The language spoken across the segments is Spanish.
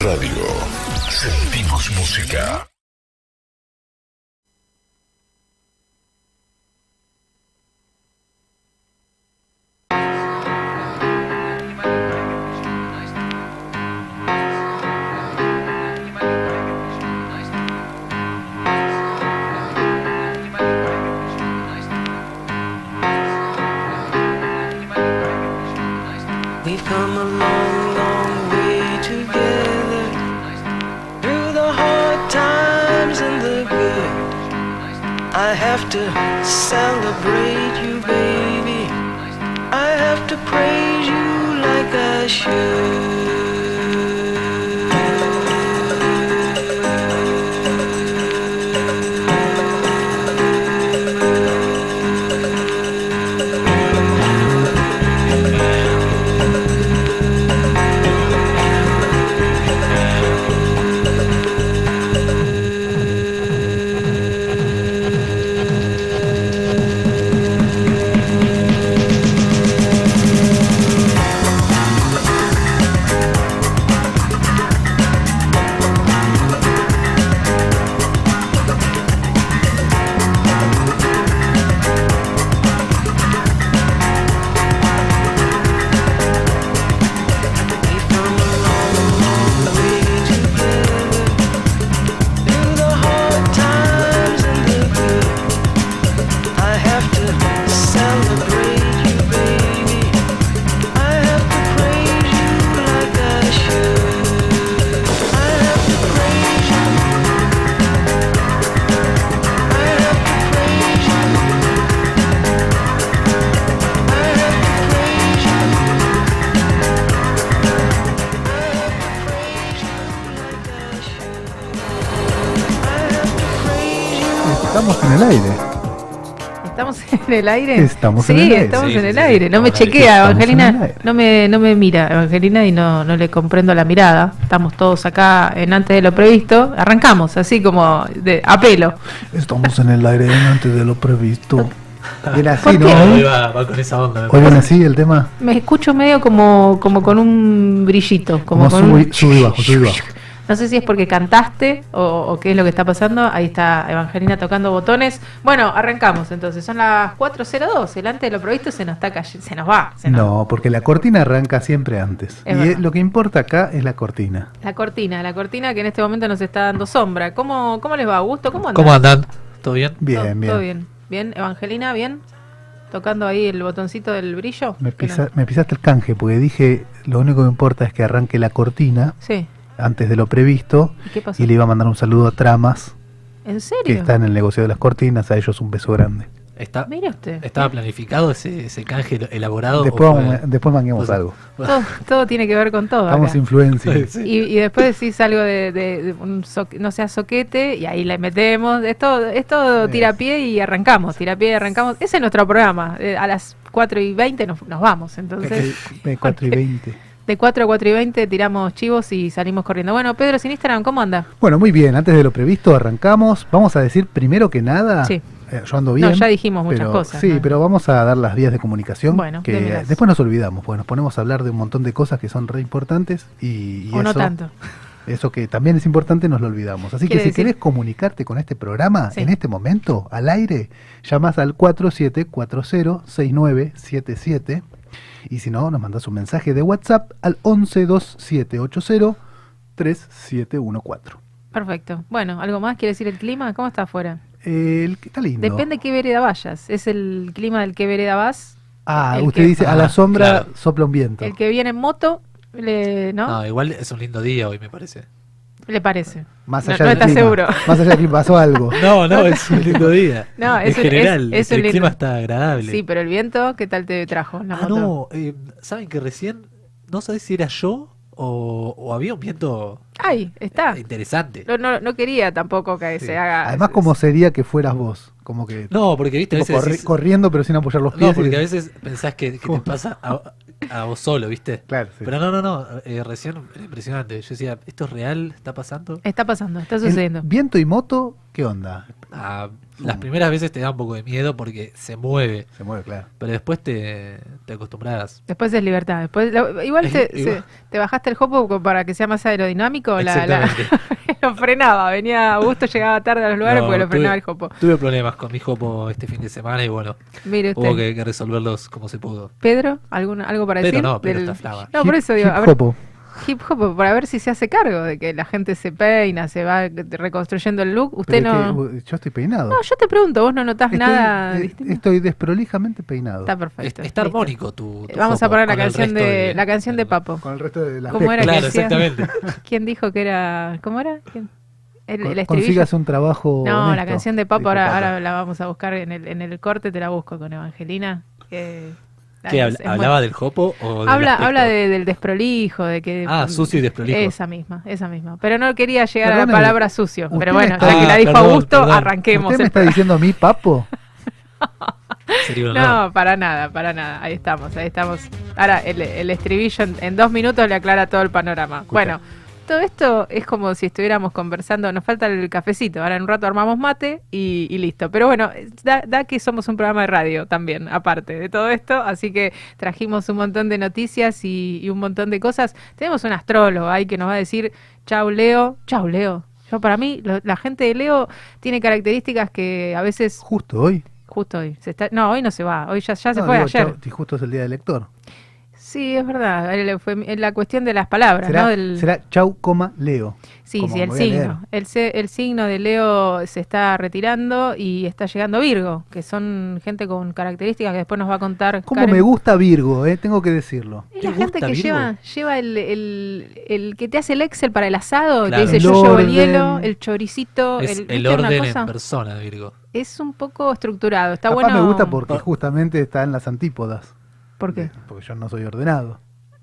Radio. Sentimos música. Celebrate en el aire? Estamos sí, en el aire. estamos Sí, en el sí, aire. sí, No me en chequea, en Evangelina. No me, no me mira, Evangelina, y no, no le comprendo la mirada. Estamos todos acá en antes de lo previsto. Arrancamos, así como de, a pelo. Estamos en el aire antes de lo previsto. Era así, ¿Por ¿no? qué? Hoy va, va con esa onda. me Hoy así el tema. Me escucho medio como, como con un brillito. Como, Como con un- sub y- sub y bajo, sub y bajo. No sé si es porque cantaste o, o qué es lo que está pasando. Ahí está Evangelina tocando botones. Bueno, arrancamos entonces. Son las 4.02. El antes de lo previsto se nos está cayendo. Se nos va. se nos- No, porque la cortina arranca siempre antes. Es y verdad. lo que importa acá es la cortina. La cortina, la cortina que en este momento nos está dando sombra. ¿Cómo, cómo les va, Augusto? ¿Cómo andan? ¿Cómo andan? ¿Todo bien? Bien, ¿Todo, bien. todo bien. Bien, Evangelina, bien. Tocando ahí el botoncito del brillo. Me, Que pisa- no- me pisaste el canje porque dije lo único que importa es que arranque la cortina Sí. Antes de lo previsto. ¿Y qué pasó? Y le iba a mandar un saludo a Tramas, ¿En que está en el negocio de las cortinas. A ellos un beso grande. ¿Está, usted. ¿Estaba planificado ese, ese canje elaborado? Después, fue- después manguemos sea, algo. Todo, todo tiene que ver con todo. Vamos acá. influencia. Sí. Y, y después decís algo de, de- de un no sea soquete y ahí le metemos. Esto, esto Sí. tira pie y arrancamos. Tira pie y arrancamos. Ese es nuestro programa. Eh, a las 4 y 20 nos, nos vamos. Entonces, De 4 y 20. de 4 a 4 y 20 tiramos chivos y salimos corriendo. Bueno, Pedro, sin Instagram, ¿cómo anda? Bueno, muy bien. Antes de lo previsto, arrancamos. Vamos a decir primero que nada. Sí. eh, yo ando bien. No, ya dijimos muchas pero- cosas, Sí, ¿no? pero vamos a dar las vías de comunicación. Bueno, que después nos olvidamos, porque nos ponemos a hablar de un montón de cosas que son re importantes y, y o no eso, tanto. eso que también es importante nos lo olvidamos. Así que si decir- querés comunicarte con este programa Sí. en este momento, al aire, llamas al 47406977 y si no, nos mandas un mensaje de WhatsApp al 112780 3714. Perfecto. Bueno, ¿algo más? ¿Quiere decir el clima? ¿Cómo está afuera? El, está lindo. Depende qué vereda vayas. ¿Es el clima del que vereda vas? Ah, el usted que- dice, a Ah, la sombra claro. sopla un viento. El que viene en moto, le, ¿no? No, igual es un lindo día hoy, me parece. Le parece. Más No- allá no del está clima. seguro. Más allá de que pasó algo. No, no, es un lindo día. No, en es un- general, es- es un el lindo- clima está agradable. Sí, pero el viento, ¿qué tal te trajo? en la ah, moto? no, eh, ¿saben que recién no sabés si era yo o, o había un viento Ay, está. eh, interesante? No, no, no quería tampoco que Sí. se haga. Además, como sería que fueras vos. Como que No, porque viste, a veces corri- decís- corriendo pero sin apoyar los pies. No, porque y- a veces pensás que, que te pasa a- a vos solo, ¿viste? Claro, sí. Pero no, no, no. eh, recién era impresionante. Yo decía, ¿esto es real? ¿Está pasando? Está pasando, está El sucediendo. viento y moto, ¿qué onda? Ah, las primeras veces te da un poco de miedo porque se mueve. Se mueve, claro. Pero después te, te acostumbras. Después es libertad. Después, lo- igual Es- te, igual. se- te bajaste el hopo para que sea más aerodinámico. La, lo frenaba. Venía Augusto, llegaba tarde a los lugares No, porque lo tuve- frenaba el hopo. Tuve problemas con mi jopo este fin de semana y bueno, Mire usted. hubo que, que resolverlos como se pudo. Pedro, ¿algún, ¿algo para Pedro decir? no, Pedro del- está. No, por eso digo, hip a ver, hopo. Hip hop, para ver si se hace cargo de que la gente se peina, se va reconstruyendo el look. Usted Pero no. es que, yo estoy peinado. No, yo te pregunto, vos no notás estoy, nada eh, distinto. estoy desprolijamente peinado. Está Es- perfecto. está armónico tu, tu Vamos a poner la canción de, la canción de Papo. Con el resto de las ¿Cómo era que Claro, decía? exactamente. ¿Quién dijo que era? ¿Cómo era? ¿Quién? El, el estribillo. Consigas un trabajo. No, la canción de Papo ahora, Papo. ahora la vamos a buscar en el, en el corte, te la busco con Evangelina. que- ¿Qué, es- habla- es muy- ¿Hablaba del jopo o del Habla, aspecto? habla de- del desprolijo, de que... Ah, sucio y desprolijo. Esa misma, esa misma. Pero no quería llegar a la palabra sucio. usted Pero bueno, está- ya que la dijo perdón, Augusto, perdón. arranquemos. ¿Usted me está diciendo a mí, Papo? No, para nada, para nada. Ahí estamos, ahí estamos. Ahora, el, el estribillo en, en dos minutos le aclara todo el panorama. Bueno, todo esto es como si estuviéramos conversando. Nos falta el cafecito. Ahora en un rato armamos mate y, y listo. Pero bueno, da, da que somos un programa de radio también, aparte de todo esto. Así que trajimos un montón de noticias y, y un montón de cosas. Tenemos un astrólogo ahí que nos va a decir, chau Leo, chau Leo. Yo para mí, lo- la gente de Leo tiene características que a veces Justo hoy. Justo hoy. Se está, no, hoy no se va. Hoy ya, ya se fue digo, ayer. chau, si justo es el día del lector. Sí, es verdad. Fue es la cuestión de las palabras, Será, ¿no? Del- será chau, coma, Leo. sí, sí, el signo. El, signo de Leo se está retirando y está llegando Virgo, que son gente con características que después nos va a contar. ¿Cómo Karen. me gusta Virgo, eh? Tengo que decirlo. Es ¿Te la gente que Virgo? lleva, lleva el, el, el que te hace el Excel para el asado, Claro. te dice El yo llevo el hielo, el choricito, Es el, el, ¿viste una orden cosa? en persona, Virgo. Es un poco estructurado. Está Capaz bueno. me gusta porque justamente está en las antípodas. ¿Por qué? Porque yo no soy ordenado.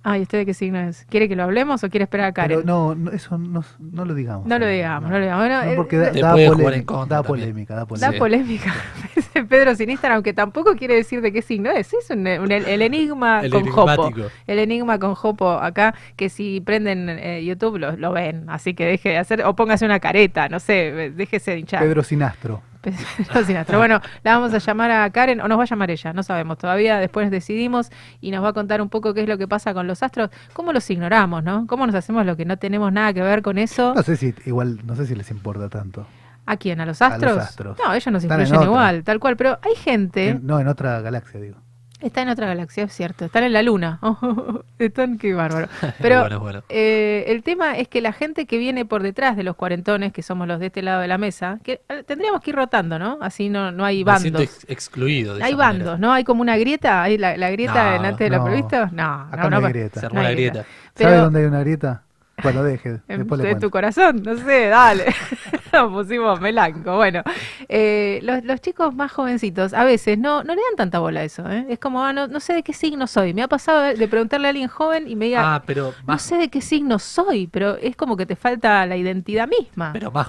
Ah, ¿y usted de qué signo es? ¿Quiere que lo hablemos o quiere esperar a Karen? Pero no, no, eso no, no lo digamos. No lo digamos, no lo digamos. Bueno, No, eh, porque da, jugar polémica, da polémica, da polémica. Pedro sin Instagram, aunque tampoco quiere decir de qué signo es. Es un, un- el enigma El con Jopo. El enigma con Jopo acá, que si prenden eh, YouTube lo, lo ven. Así que deje de hacer, o póngase una careta, no sé, déjese de hinchar. Pedro Sinastro. Pedro Bueno, la vamos a llamar a Karen, o nos va a llamar ella, no sabemos todavía. Después decidimos y nos va a contar un poco qué es lo que pasa con los astros, cómo los ignoramos, ¿no? ¿Cómo nos hacemos lo que no tenemos nada que ver con eso? No sé si, igual, no sé si les importa tanto. ¿A quién? ¿A los A los astros? astros. No, ellos nos Están en influyen igual, tal cual. Pero hay gente. En- no, en otra galaxia, digo. Está en otra galaxia, es cierto. Están en la luna. Están, qué bárbaro. Pero bueno, bueno. eh, el tema es que la gente que viene por detrás de los cuarentones, que somos los de este lado de la mesa, que eh, tendríamos que ir rotando, ¿no? Así no, no hay Me siento bandos. ex- excluido. de Hay esa manera. bandos, ¿no? Hay como una grieta, hay la, la grieta No, antes de lo no. previsto. No, Acá no, no, hay grieta. Se armó No la hay grieta. grieta. ¿Sabe Pero- dónde hay una grieta? Bueno, deje. En- Después de tu corazón, no sé, dale. Nos pusimos melanco. Bueno, eh, los, los chicos más jovencitos a veces no, no le dan tanta bola a eso. ¿eh? Es como, ah, no, no sé de qué signo soy. Me ha pasado de, preguntarle a alguien joven y me diga, Ah, pero no sé de qué signo soy, pero es como que te falta la identidad misma. pero más,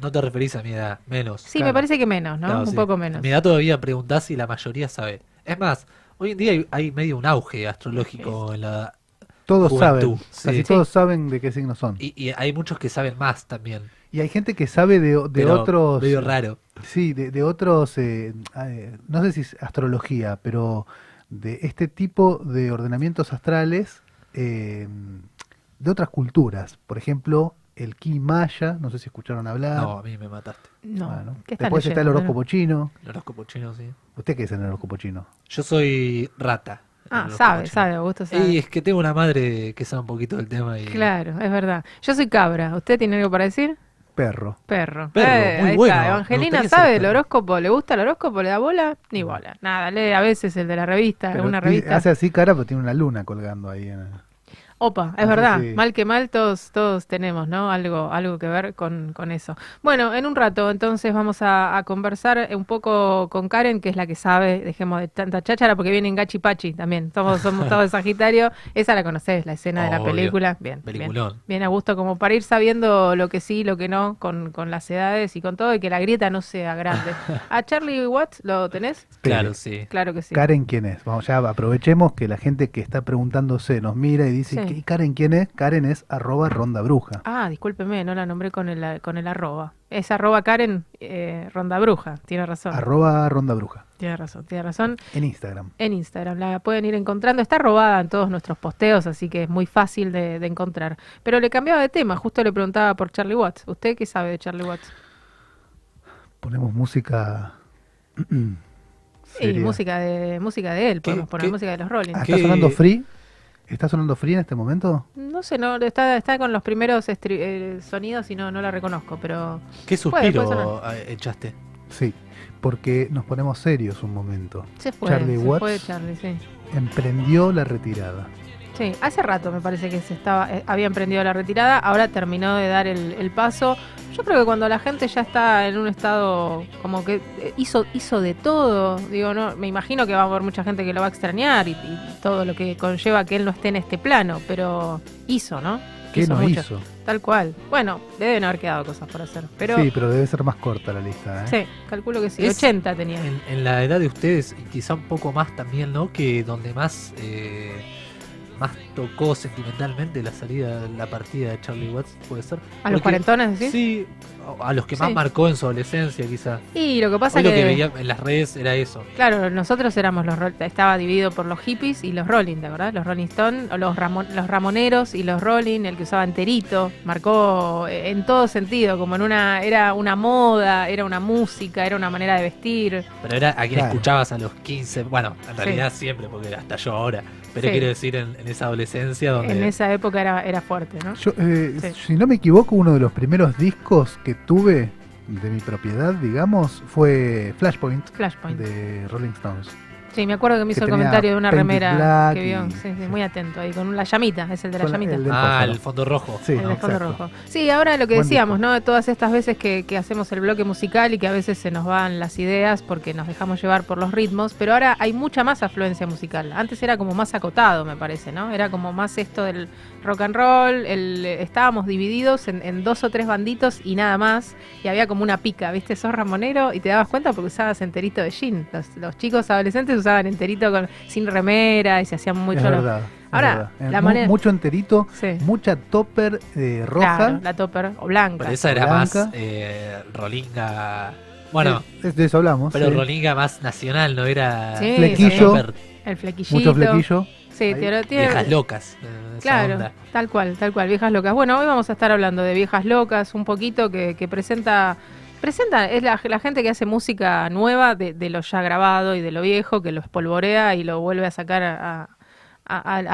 no te referís a mi edad, menos. sí, me parece que menos, ¿no? Claro, Un sí. poco menos. mi edad todavía preguntás y la mayoría sabe. Es más, hoy en día hay, hay medio un auge astrológico en la Todos Juventud, saben. sí. Casi Sí. todos saben de qué signos son. Y, y, y hay muchos que saben más también. hay gente que sabe de, de pero otros. medio raro. Sí, de, de otros. eh, eh, no sé si es astrología, pero de este tipo de ordenamientos astrales eh, de otras culturas. Por ejemplo, el ki maya. No sé si escucharon hablar. No, a mí me mataste. No, Bueno, ¿qué están Después está el horóscopo chino. El horóscopo chino, sí. ¿Usted qué es en el horóscopo chino? Yo soy rata. Ah, el sabe, sabe, Augusto sabe. Y es que tengo una madre que sabe un poquito del tema y Claro, es verdad. Yo soy cabra. ¿Usted tiene algo para decir? Perro. Perro. Perro, Eh, muy ahí bueno. está. Evangelina sabe perro. horóscopo. ¿Le gusta el horóscopo? ¿Le da bola? Ni bola. Nada, lee a veces el de la revista, Pero alguna revista. Hace así cara, pero tiene una luna colgando ahí. En el- Opa, es verdad, mal que mal todos, todos tenemos, ¿no? Algo, algo que ver con, con eso. Bueno, en un rato entonces vamos a, a conversar un poco con Karen, que es la que sabe, dejemos de tanta cháchara, porque viene en Gachi Pachi también, somos, somos todos de Sagitario, esa la conocés, la escena de la película, bien, bien, Peliculón. bien a gusto, como para ir sabiendo lo que sí, lo que no, con, con las edades y con todo, y que la grieta no sea grande. ¿A Charlie Watts lo tenés? Claro, sí. Claro que sí. Karen, ¿quién es? Vamos, ya aprovechemos que la gente que está preguntándose nos mira y dice, Sí. ¿Y Karen quién es? Karen es arroba ronda bruja. Ah, discúlpeme, no la nombré con el, con el arroba. Es arroba Karen eh, Ronda Bruja, tiene razón. Arroba ronda bruja. Tiene razón, tiene razón. En Instagram. En Instagram la pueden ir encontrando. Está robada en todos nuestros posteos, así que es muy fácil de, de encontrar. Pero le cambiaba de tema, justo le preguntaba por Charlie Watts. ¿Usted qué sabe de Charlie Watts? Ponemos música. Y seria. música de, música de él, ¿Qué- podemos poner qué- música de los Rolling. Ah, ¿Qué- ¿Está sonando free? ¿Está sonando free en este momento? No sé, no, está, está con los primeros estri- eh, sonidos y no, no la reconozco, pero ¿Qué Puede, puede suspiro echaste? Sí, porque nos ponemos serios un momento. se fue. Charlie se Watts. fue Charlie, sí. Emprendió la retirada. Sí, hace rato me parece que se estaba, eh, había emprendido la retirada, ahora terminó de dar el, el paso. Yo creo que cuando la gente ya está en un estado como que eh, hizo, hizo de todo, digo, no, me imagino que va a haber mucha gente que lo va a extrañar y, y todo lo que conlleva que él no esté en este plano, pero hizo, ¿no? ¿Qué no mucho, hizo? Tal cual. Bueno, deben haber quedado cosas por hacer, pero Sí, pero debe ser más corta la lista. ¿eh? sí, calculo que sí. Es- 80 tenía. En, en la edad de ustedes, y quizá un poco más también, ¿no? Que donde más eh, más tocó sentimentalmente la salida, la partida de Charlie Watts, puede ser. ¿A los cuarentones, decís? Sí, a los que más Sí. marcó en su adolescencia, quizá. Y lo que pasa Hoy lo que... que veía en las redes era eso. Claro, nosotros éramos los Roll- estaba dividido por los hippies y los Rolling, ¿de verdad? Los Rolling Stone, o los, Ramon- los Ramoneros y los Rolling, el que usaba enterito, marcó eh, en todo sentido, como en una era una moda, era una música, era una manera de vestir. Pero era a quien Claro. escuchabas a los 15, bueno, en realidad siempre, porque hasta yo ahora. Pero Sí. quiero decir, en, en esa adolescencia donde... En esa época era, era fuerte, ¿no? Yo, eh, Sí. Si no me equivoco, uno de los primeros discos que tuve de mi propiedad, digamos, fue Flashpoint Flashpoint. de Rolling Stones. Sí, me acuerdo que me que hizo el comentario de una remera Black que vio. y- Sí, sí, muy atento ahí, con la llamita, es el de la llamita. el Ah, el fondo rojo. Sí, El fondo exacto. rojo. Sí, ahora lo que Buen decíamos, disco. ¿no? De todas estas veces que, que hacemos el bloque musical y que a veces se nos van las ideas porque nos dejamos llevar por los ritmos, pero ahora hay mucha más afluencia musical. Antes era como más acotado, me parece, ¿no? Era como más esto del rock and roll, el, estábamos divididos en, en dos o tres banditos y nada más, y había como una pica, ¿viste? Sos ramonero y te dabas cuenta porque usabas enterito de jean. Los, los chicos adolescentes usaban enterito con, sin remera y se hacían mucho es verdad. Ahora. Eh, la mu- manera- Mucho enterito, Sí. mucha topper eh, roja. Claro, la topper o blanca. Pero esa era Blanca. más eh, rolinga... Bueno, Eh, de eso hablamos. pero sí. rolinga más nacional, no era... Sí, Flequillo. El flequillito. Mucho flequillo. Sí, tiene, tiene- Viejas locas. eh, Claro, onda. tal cual, tal cual, viejas locas. Bueno, hoy vamos a estar hablando de viejas locas, un poquito que, que presenta, presenta, es la, gente que hace música nueva de, de lo ya grabado y de lo viejo, que lo espolvorea y lo vuelve a sacar a-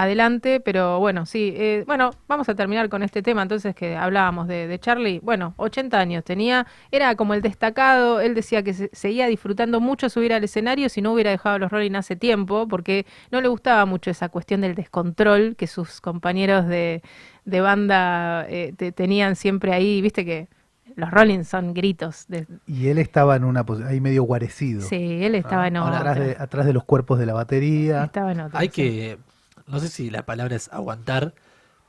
adelante, pero bueno, sí, eh, bueno, vamos a terminar con este tema entonces que hablábamos de, Charlie, bueno, 80 años tenía, era como el destacado, él decía que se- seguía disfrutando mucho subir al escenario si no hubiera dejado los Rolling hace tiempo, porque no le gustaba mucho esa cuestión del descontrol que sus compañeros de, de banda eh, te- tenían siempre ahí, viste que los Rolling son gritos, de- Y él estaba en una posición ahí medio guarecido. sí, él estaba en otra, atrás, de, atrás de los cuerpos de la batería. estaba en otra, Hay sí. que, no sé si la palabra es aguantar,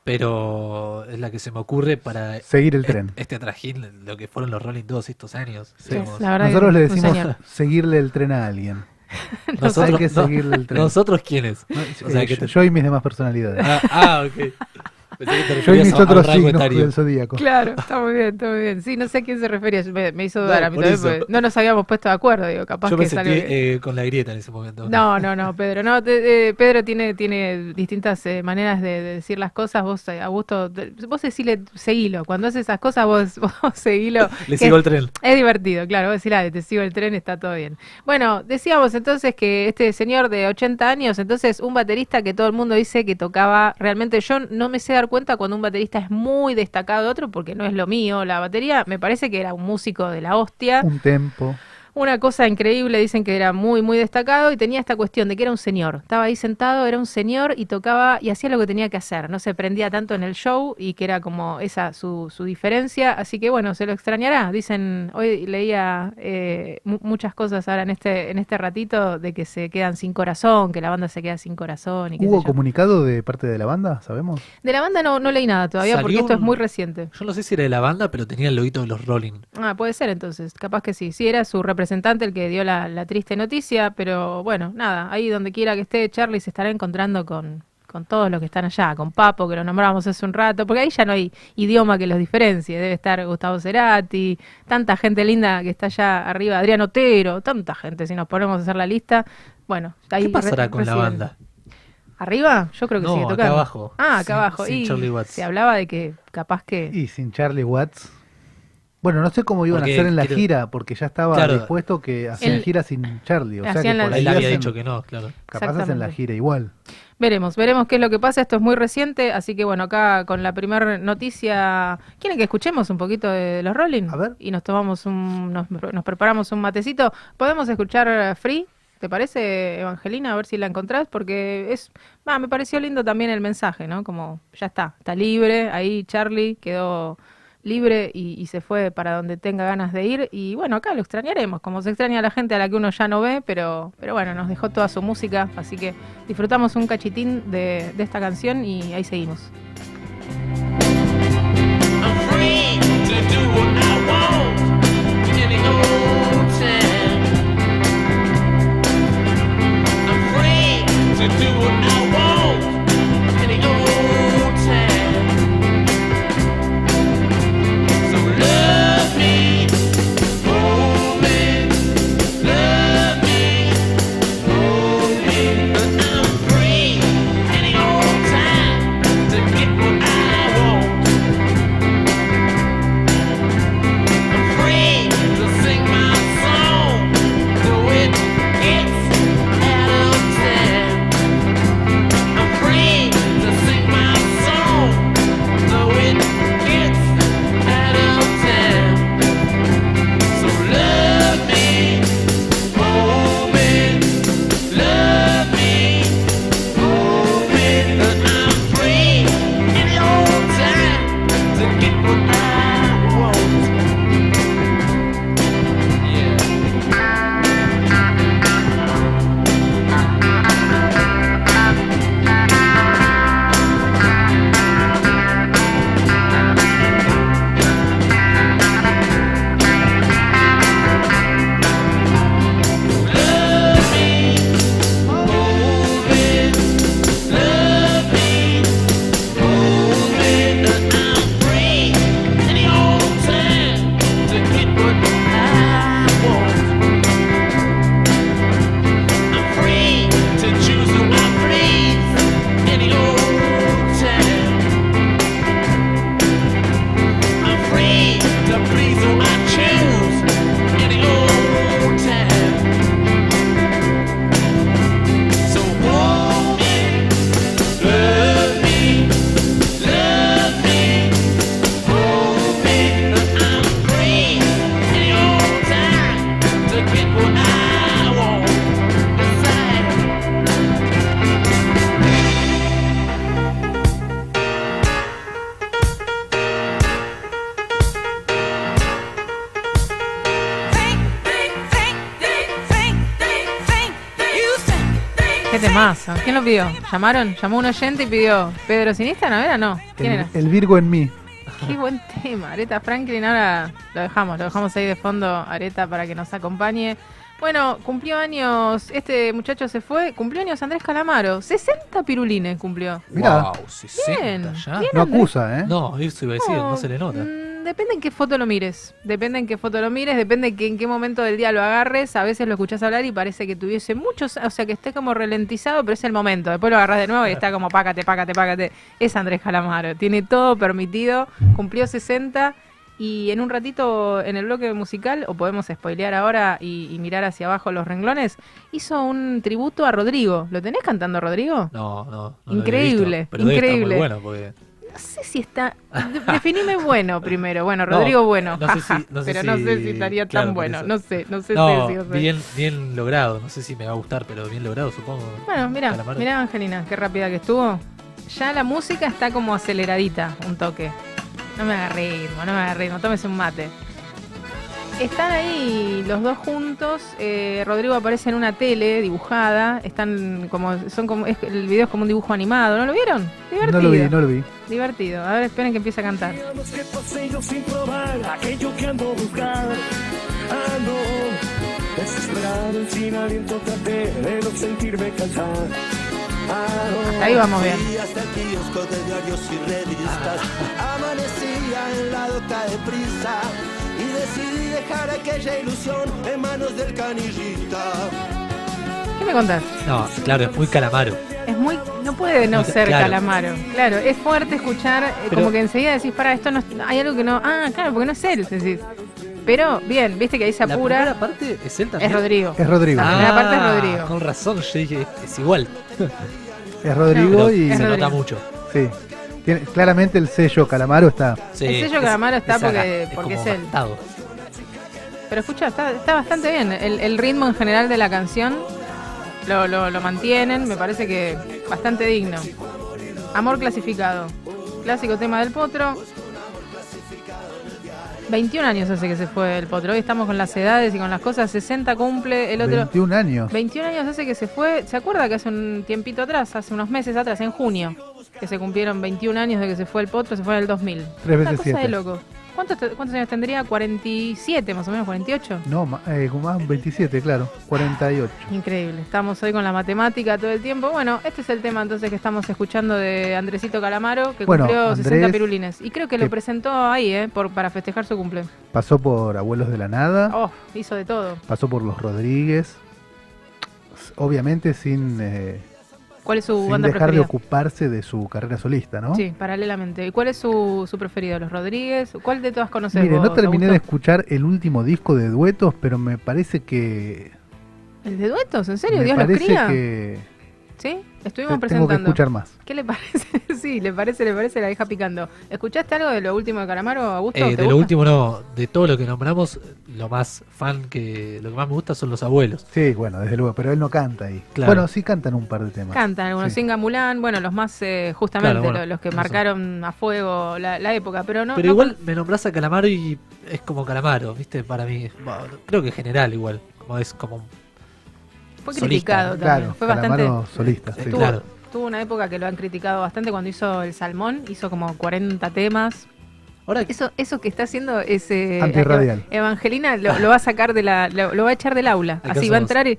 pero es la que se me ocurre para Seguir el tren. este trajín, lo que fueron los Rolling todos estos años. Sí, Digamos, la verdad que Nosotros le decimos seguirle el tren a alguien. nosotros, Hay que no, seguirle el tren. ¿Nosotros quiénes? No, O sea, eh, que yo, te- yo y mis demás personalidades. Ah, ah, ok. Pensé que te yo a- a un otros signos del zodíaco. Claro, está muy bien, está muy bien. Sí, no sé a quién se refería, me, me hizo No, dudar a mí también, no nos habíamos puesto de acuerdo, digo, capaz Yo que me es algo sentí eh, con la grieta en ese momento. No, no, no, Pedro. No, te- eh, Pedro tiene, tiene distintas eh, maneras de, de decir las cosas. Vos, Augusto, te- vos decile, seguilo. Cuando haces esas cosas, vos, vos seguilo. Le sigo el tren. Es divertido, claro. Vos decís, "Ah, te sigo el tren, está todo bien. Bueno, decíamos entonces que este señor de 80 años, entonces un baterista que todo el mundo dice que tocaba, realmente yo no me sé dar cuenta cuando un baterista es muy destacado de otro, porque no es lo mío. La batería me parece que era un músico de la hostia Un tempo. Una cosa increíble, dicen que era muy, muy destacado y tenía esta cuestión de que era un señor. Estaba ahí sentado, era un señor y tocaba y hacía lo que tenía que hacer. No se prendía tanto en el show y que era como esa su, su diferencia. Así que bueno, se lo extrañará. Dicen, hoy leía eh, mu- muchas cosas ahora en este, en este ratito de que se quedan sin corazón, que la banda se queda sin corazón y qué sé ¿Hubo yo. comunicado de parte de la banda? ¿Sabemos? De la banda no, no leí nada todavía porque esto es muy reciente. Yo no sé si era de la banda, pero tenía el loguito de los Rolling. Ah, puede ser entonces, capaz que sí. Sí, era su representante el que dio la, la triste noticia, pero bueno, nada, ahí donde quiera que esté Charlie se estará encontrando con, con todos los que están allá, con Papo, que lo nombramos hace un rato, porque ahí ya no hay idioma que los diferencie. Debe estar Gustavo Cerati, tanta gente linda que está allá arriba, Adrián Otero, tanta gente, si nos ponemos a hacer la lista. Bueno, ahí ¿Qué pasará con la banda? ¿Arriba? Yo creo que No, sigue acá tocando. abajo. Ah, acá Sin- abajo. sin y Charlie Watts. se hablaba de que capaz que... Y sin Charlie Watts. Bueno, no sé cómo iban Porque a hacer en la quiero- gira, porque ya estaba Claro. dispuesto que hacían El- gira sin Charlie. O sea que por ahí había dicho que no, claro. capaz hacen la gira igual. Veremos, veremos qué es lo que pasa. Esto es muy reciente, así que bueno, acá con la primera noticia, ¿quieren que escuchemos un poquito de los Rolling? A ver. Y nos tomamos un, nos, nos preparamos un matecito. ¿Podemos escuchar Free? ¿Te parece, Evangelina? A ver si la encontrás, porque es, ah, me pareció lindo también el mensaje, ¿no? Como, ya está, está libre, ahí Charlie quedó libre y, se fue para donde tenga ganas de ir. Y bueno, acá lo extrañaremos, como se extraña a la gente a la que uno ya no ve, pero, pero bueno, nos dejó toda su música, así que disfrutamos un cachitín de, esta canción y ahí seguimos. Temazo? ¿Quién lo pidió? ¿Llamaron? ¿Llamó un oyente y pidió Pedro Sinista? ¿No era? No. ¿Quién El, era? el Virgo en mí. Qué buen tema, Areta Franklin. Ahora lo dejamos, lo dejamos ahí de fondo, Areta, para que nos acompañe. Bueno, cumplió años, este muchacho se fue, cumplió años Andrés Calamaro, 60 pirulines cumplió. Mirá. Wow, 60 Bien, ya. bien. No Andrés. acusa, ¿eh? No, eso iba a decir, no, se le nota. Depende en qué foto lo mires, depende en qué foto lo mires, depende que en qué momento del día lo agarres. A veces lo escuchás hablar y parece que tuviese muchos, o sea, que esté como ralentizado, pero es el momento. Después lo agarras de nuevo y está como pácate, pácate, pácate. Es Andrés Calamaro, tiene todo permitido, cumplió 60 y en un ratito en el bloque musical, o podemos spoilear ahora y, y mirar hacia abajo los renglones, hizo un tributo a Rodrigo. ¿Lo tenés cantando, Rodrigo? No, no. no lo había Increíble, visto, pero increíble. muy bueno porque No sé si está. de- Definime bueno primero. Bueno, Rodrigo bueno. no sé jaja, si- no sé pero no sé si- estaría claro, tan bueno. No sé, no sé si- si- bien, bien logrado. No sé si me va a gustar, pero bien logrado, supongo. Bueno, mira, mira Angelina, qué rápida que estuvo. Ya la música está como aceleradita, un toque. No me haga ritmo, no me haga ritmo, tómese un mate. Están ahí los dos juntos. eh, Rodrigo aparece en una tele dibujada. Están como, son como, es- el video es como un dibujo animado. ¿No lo vieron? Divertido. No lo vi, no lo vi. Divertido. A ver, esperen que empiece a cantar. Digamos que pasé yo sin probar aquello que ando buscando. Ando desesperado, sin aliento, traté de no sentirme cansado. Hasta ahí vamos bien. Fui hasta el kiosco de diarios y revistas. Amanecía en la doca de prisa. Y decidí dejar aquella ilusión en manos del canillita. ¿Qué me contás? No, claro, es muy calamaro. Es muy. No puede no Muy- ser claro. Calamaro. Claro, es fuerte escuchar, eh, Pero- como que enseguida decís, para, esto no. Hay algo que no. Ah, claro, porque no es él, decís. Pero, bien, viste que ahí se La primera apura. parte es él también. Es Rodrigo. Es Rodrigo. La primera parte es Rodrigo. Ah, Con razón, yo dije, es igual. Es Rodrigo Pero y. Es se Rodrigo. nota mucho. Sí. Tiene- claramente el sello Calamaro está. Sí, El sello Calamaro está porque- aga- porque como es él. Pero escucha, está, está bastante bien. El, el ritmo en general de la canción lo, lo, lo mantienen, me parece que bastante digno. Amor clasificado. Clásico tema del potro. 21 años hace que se fue el potro. Hoy estamos con las edades y con las cosas. 60 cumple el otro. 21 años. 21 años hace que se fue. ¿Se acuerda que hace un tiempito atrás, hace unos meses atrás, en junio, que se cumplieron 21 años de que se fue el potro? Se fue en el 2000. Tres Una veces cosa de loco. ¿Cuántos, ¿Cuántos años tendría? 47 más o menos, 48. No, eh, como más 27, claro. 48. Increíble, estamos hoy con la matemática todo el tiempo. Bueno, este es el tema entonces que estamos escuchando de Andresito Calamaro, que Bueno, cumplió Andrés, 60 pirulines. Y creo que lo presentó ahí, ¿eh? Por, para festejar su cumple. Pasó por Abuelos de la Nada. Oh, hizo de todo. Pasó por Los Rodríguez. Obviamente sin, eh, ¿Cuál es su sin banda dejar de ocuparse de su carrera solista, ¿no? Sí, paralelamente. ¿Y cuál es su, su preferido? ¿Los Rodríguez? ¿Cuál de todas conoces Mire, vos, no terminé de escuchar el último disco de duetos, pero me parece que. ¿El de duetos? ¿En serio? me ¿Dios los parece cría? que. ¿Sí? Te- Estuvimos tengo que presentando. escuchar más. ¿Qué le parece? sí, le parece, le parece, la deja picando. ¿Escuchaste algo de lo último de Calamaro, Augusto? Eh, ¿Te de lo gusta? último no, de todo lo que nombramos, lo más fan que lo que más me gusta son los abuelos. Sí, bueno, desde luego, pero él no canta ahí. Claro. Bueno, sí cantan un par de temas. Cantan algunos, Sí. Singa Mulan, bueno, los más eh, justamente Claro, bueno, lo- los que eso. marcaron a fuego la, la época, pero no. Pero no igual me nombras a Calamaro y es como Calamaro, ¿viste? Para mí, bueno, creo que en general igual, como es como fue criticado también. Claro, fue bastante. Solista. sí. Tuvo, claro. tuvo una época que lo han criticado bastante cuando hizo El Salmón, hizo como 40 temas. Ahora Eso, eso que está haciendo es. eh, Antirradial. Evangelina lo, lo va a sacar de la. Lo, lo va a echar del aula. Así va a entrar y.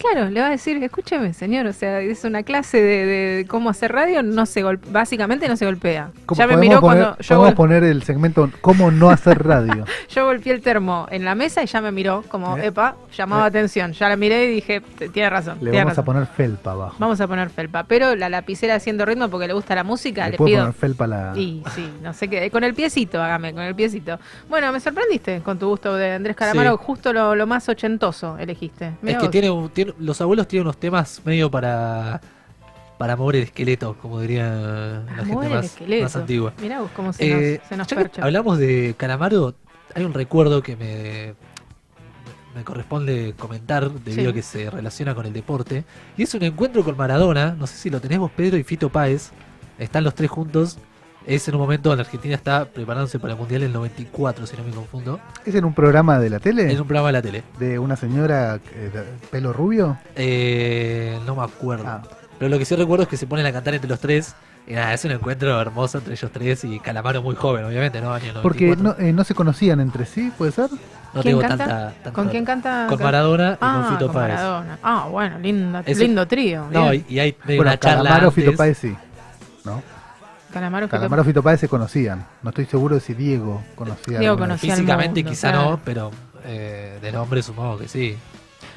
Claro, le va a decir, escúcheme, señor, o sea, es una clase de, de cómo hacer radio, no se golpe, básicamente no se golpea. ¿Cómo Ya me miró poner, cuando yo, podemos gol- poner el segmento ¿Cómo no hacer radio? yo golpeé el termo en la mesa y ya me miró como, Eh. epa, llamaba Eh. atención. Ya la miré y dije, "T- tiene razón. Le tiene vamos a razón". poner felpa abajo. Vamos a poner felpa. Pero la lapicera haciendo ritmo porque le gusta la música, Le le, puedo pido. poner felpa a la. Y sí, no sé qué. Con el piecito, hágame, con el piecito. Bueno, me sorprendiste con tu gusto de Andrés Calamaro. Sí. Justo lo, lo más ochentoso elegiste. es que vos. tiene, un- los abuelos tienen unos temas medio para para mover el esqueleto, como diría la Ah, gente más, más antigua. Mirá vos cómo se Eh, nos, se nos percha. hablamos de Calamaro, hay un recuerdo que me, me corresponde comentar debido Sí. a que se relaciona con el deporte. Y es un encuentro con Maradona, no sé si lo tenemos Pedro y Fito Páez, están los tres juntos. Es en un momento donde Argentina está preparándose para el Mundial del 94, si no me confundo. ¿Es en un programa de la tele? Es un programa de la tele. ¿De una señora eh, de pelo rubio? Eh, no me acuerdo. Ah, Pero lo que sí recuerdo es que se ponen a cantar entre los tres. Y nada, es un encuentro hermoso entre ellos tres y Calamaro muy joven, obviamente, ¿no? Año porque 94. no, eh, no se conocían entre sí, ¿puede ser? No ¿Quién tengo canta? tanta, tanta ¿Con quién canta? Con Maradona y ah, con Fito Páez. Ah, bueno, linda, Ese- lindo trío. No, y, y hay medio Bueno, una charla Calamaro, Fito. Páez sí. ¿no? Calamaro, Fito- Calamaro, Fito Páez se conocían. No estoy seguro de si Diego conocía. Diego conocía al Físicamente mundo, quizá claro. no, pero eh, de nombre supongo que sí.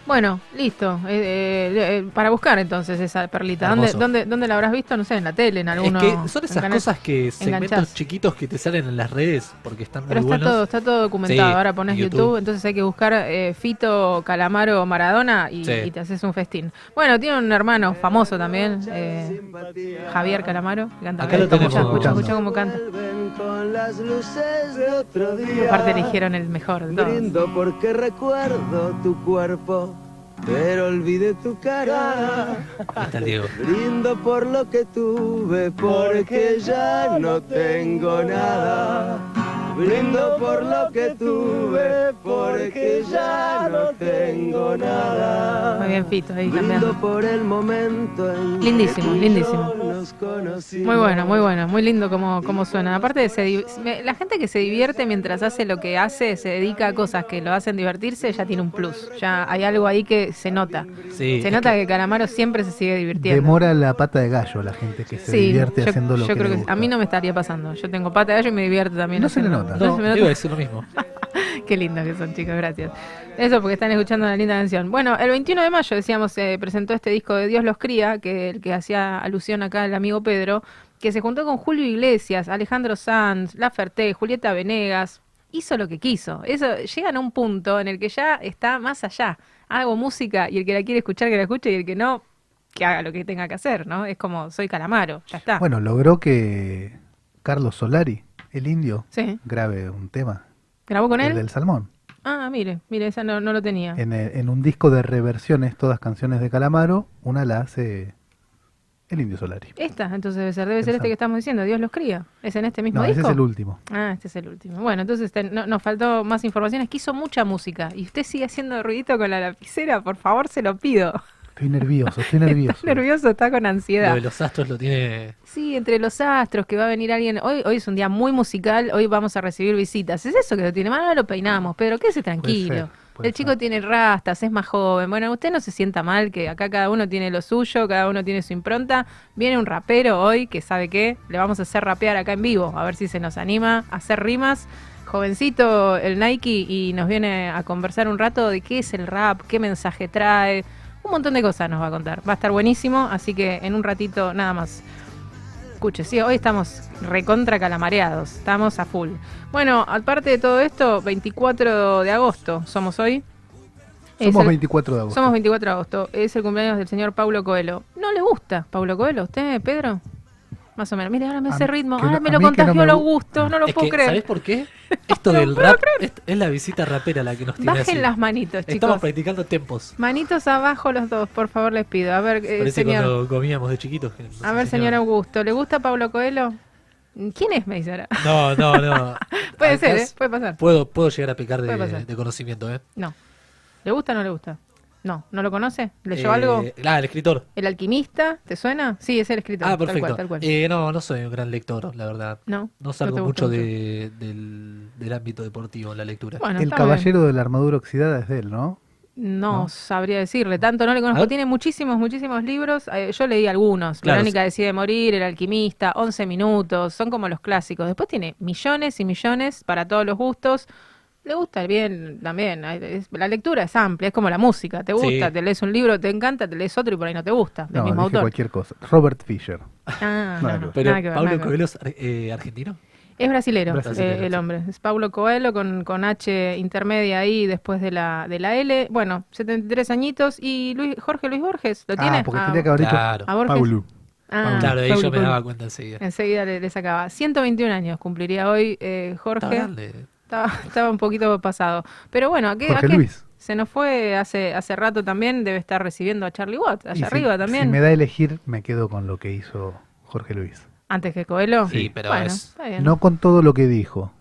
Bueno, listo. Eh, eh, eh, para buscar entonces esa perlita. ¿Dónde, dónde, ¿Dónde la habrás visto? No sé, en la tele, en alguno. es que son esas canal. cosas que segmentos enganchás. chiquitos que te salen en las redes porque están muy Pero está buenos. todo, está todo documentado. Sí, Ahora pones YouTube. YouTube. entonces hay que buscar eh, Fito, Calamaro, Maradona y, Sí. y te haces un festín. Bueno, tiene un hermano famoso también, eh, Javier Calamaro. canta Acá lo tenemos. Escucha, escucha, cómo canta. Con las luces de otro día. Aparte eligieron el mejor de todos. Brindo porque recuerdo tu cuerpo, pero olvidé tu cara. Está el Diego. Brindo por lo que tuve, porque ya no tengo nada. Brindo por lo que tuve, porque ya no tengo nada. Muy bien, Fito, ahí Brindo cambiando. por el momento en que Lindísimo, tú y lindísimo. yo nos conocimos. Muy bueno, muy bueno, muy lindo como, como suena. Aparte, de se la gente que se divierte mientras hace lo que hace, se dedica a cosas que lo hacen divertirse, ya tiene un plus. Ya hay algo ahí que se nota. Sí, Se nota que Calamaro siempre se sigue divirtiendo. Demora la pata de gallo la gente que se Sí, divierte yo, haciendo lo yo que creo le que gusta. a mí no me estaría pasando. Yo tengo pata de gallo y me divierto también. No se le nota. no No, se me iba a nota. decir lo mismo. Qué lindos que son, chicos, gracias. Eso porque están escuchando una linda canción. Bueno, el 21 de mayo, decíamos, se presentó este disco de Dios los cría, que el que hacía alusión acá el amigo Pedro, que se juntó con Julio Iglesias, Alejandro Sanz, La Ferté, Julieta Venegas. Hizo lo que quiso. Eso llegan a un punto en el que ya está más allá. Hago música y el que la quiere escuchar, que la escuche, y el que no, que haga lo que tenga que hacer, ¿no? Es como, soy Calamaro, ya está. Bueno, logró que Carlos Solari, el indio, Sí. grabe un tema, ¿Grabó con el él? del Salmón, Ah, mire, mire, esa no, no lo tenía. en, el- en un disco de reversiones, todas canciones de Calamaro, una la hace el indio Solari. Esta, entonces debe ser, debe ser este que estamos diciendo, Dios los cría. ¿Es en este mismo No, ese disco? es el último. Ah, este es el último. Bueno, entonces te- no- nos faltó más informaciones, que hizo mucha música. Y usted sigue haciendo ruidito con la lapicera, por favor, se lo pido. Estoy nervioso, estoy nervioso. Está nervioso, está con Lo ansiedad. de los astros lo tiene. Sí, entre los astros, que va a venir alguien. Hoy, hoy es un día muy musical, hoy vamos a recibir visitas. Es eso que lo tiene. Más no lo peinamos, pero quédese tranquilo. Puede El chico ser. tiene rastas, es más joven. Bueno, usted no se sienta mal, que acá cada uno tiene lo suyo, cada uno tiene su impronta. Viene un rapero hoy que sabe qué, le vamos a hacer rapear acá en vivo, a ver si se nos anima a hacer rimas. Jovencito el Nike y nos viene a conversar un rato de qué es el rap, qué mensaje trae. Un montón de cosas nos va a contar. Va a estar buenísimo, así que en un ratito nada más. Escuche, sí, hoy estamos recontra calamareados, estamos a full. Bueno, aparte de todo esto, 24 de agosto somos hoy. Somos el- 24 de agosto. Somos 24 de agosto, es el cumpleaños del señor Paulo Coelho. ¿No le gusta Paulo Coelho? ¿Usted, Pedro? Más o menos. Mire, ahora me hace ritmo. Ahora me lo que no contagió me Augusto, no lo es puedo que, creer. ¿Sabés por qué? Esto No del rap es, es la visita rapera la que nos tiene Bajen así. las manitos, Estamos chicos. practicando tempos. Manitos abajo los dos, por favor, les pido. A ver, eh, Parece señor. cuando comíamos de chiquitos. que A ver, señor. Augusto, ¿le gusta Paulo Coelho? ¿Quién es? Me dice ahora. No, no, no. Puede ser, ¿eh? Puede pasar. Puedo, puedo llegar a pecar de, de conocimiento, ¿eh? No. ¿Le gusta o no le gusta? No. ¿No lo conoce? ¿Leyó Eh, algo? Ah, el escritor. ¿El alquimista? ¿Te suena? Sí, es el escritor. Ah, Tal perfecto. cual, tal cual. Eh, no, no soy un gran lector, la verdad. no. No salgo mucho de, del, del ámbito deportivo en la lectura. Bueno, el bien. caballero de la armadura oxidada es de él, ¿no? No, ¿no? sabría decirle, tanto no le conozco. Tiene muchísimos, muchísimos libros. Eh, yo leí algunos. Claro, Verónica sí. decide morir, El alquimista, 11 minutos. Son como los clásicos. Después tiene millones y millones para todos los gustos. Le gusta bien también. es- la lectura es amplia, es como la música. Te gusta, Sí. te lees un libro, te encanta, te lees otro y por ahí no te gusta. Del No, mismo dije autor. cualquier cosa. Robert Fisher. Ah, no. Pero nada que ver, Pablo. Coelho es eh, argentino. Es brasilero, Brasilero, eh, el hombre. Es Paulo Coelho con, con H intermedia ahí después de la, de la L. Bueno, 73 añitos. ¿Y Luis, Jorge Luis Borges? ¿Lo tiene? Ah, porque Ah, tenía que haber Claro. dicho ¿A Borges? Paulo. ah, claro, ahí Paulo yo me daba cuenta enseguida. Enseguida le, le sacaba. 121 años cumpliría hoy eh, Jorge. Está grande. Estaba, estaba un poquito pasado. Pero bueno, ¿a qué, a Jorge qué? Luis. Se nos fue hace, hace rato también. Debe estar recibiendo a Charlie Watt. Y Allá si- arriba también. Si me da a elegir, me quedo con lo que hizo Jorge Luis. Antes que Coelho. Sí, pero bueno, es- está bien. No con todo lo que dijo,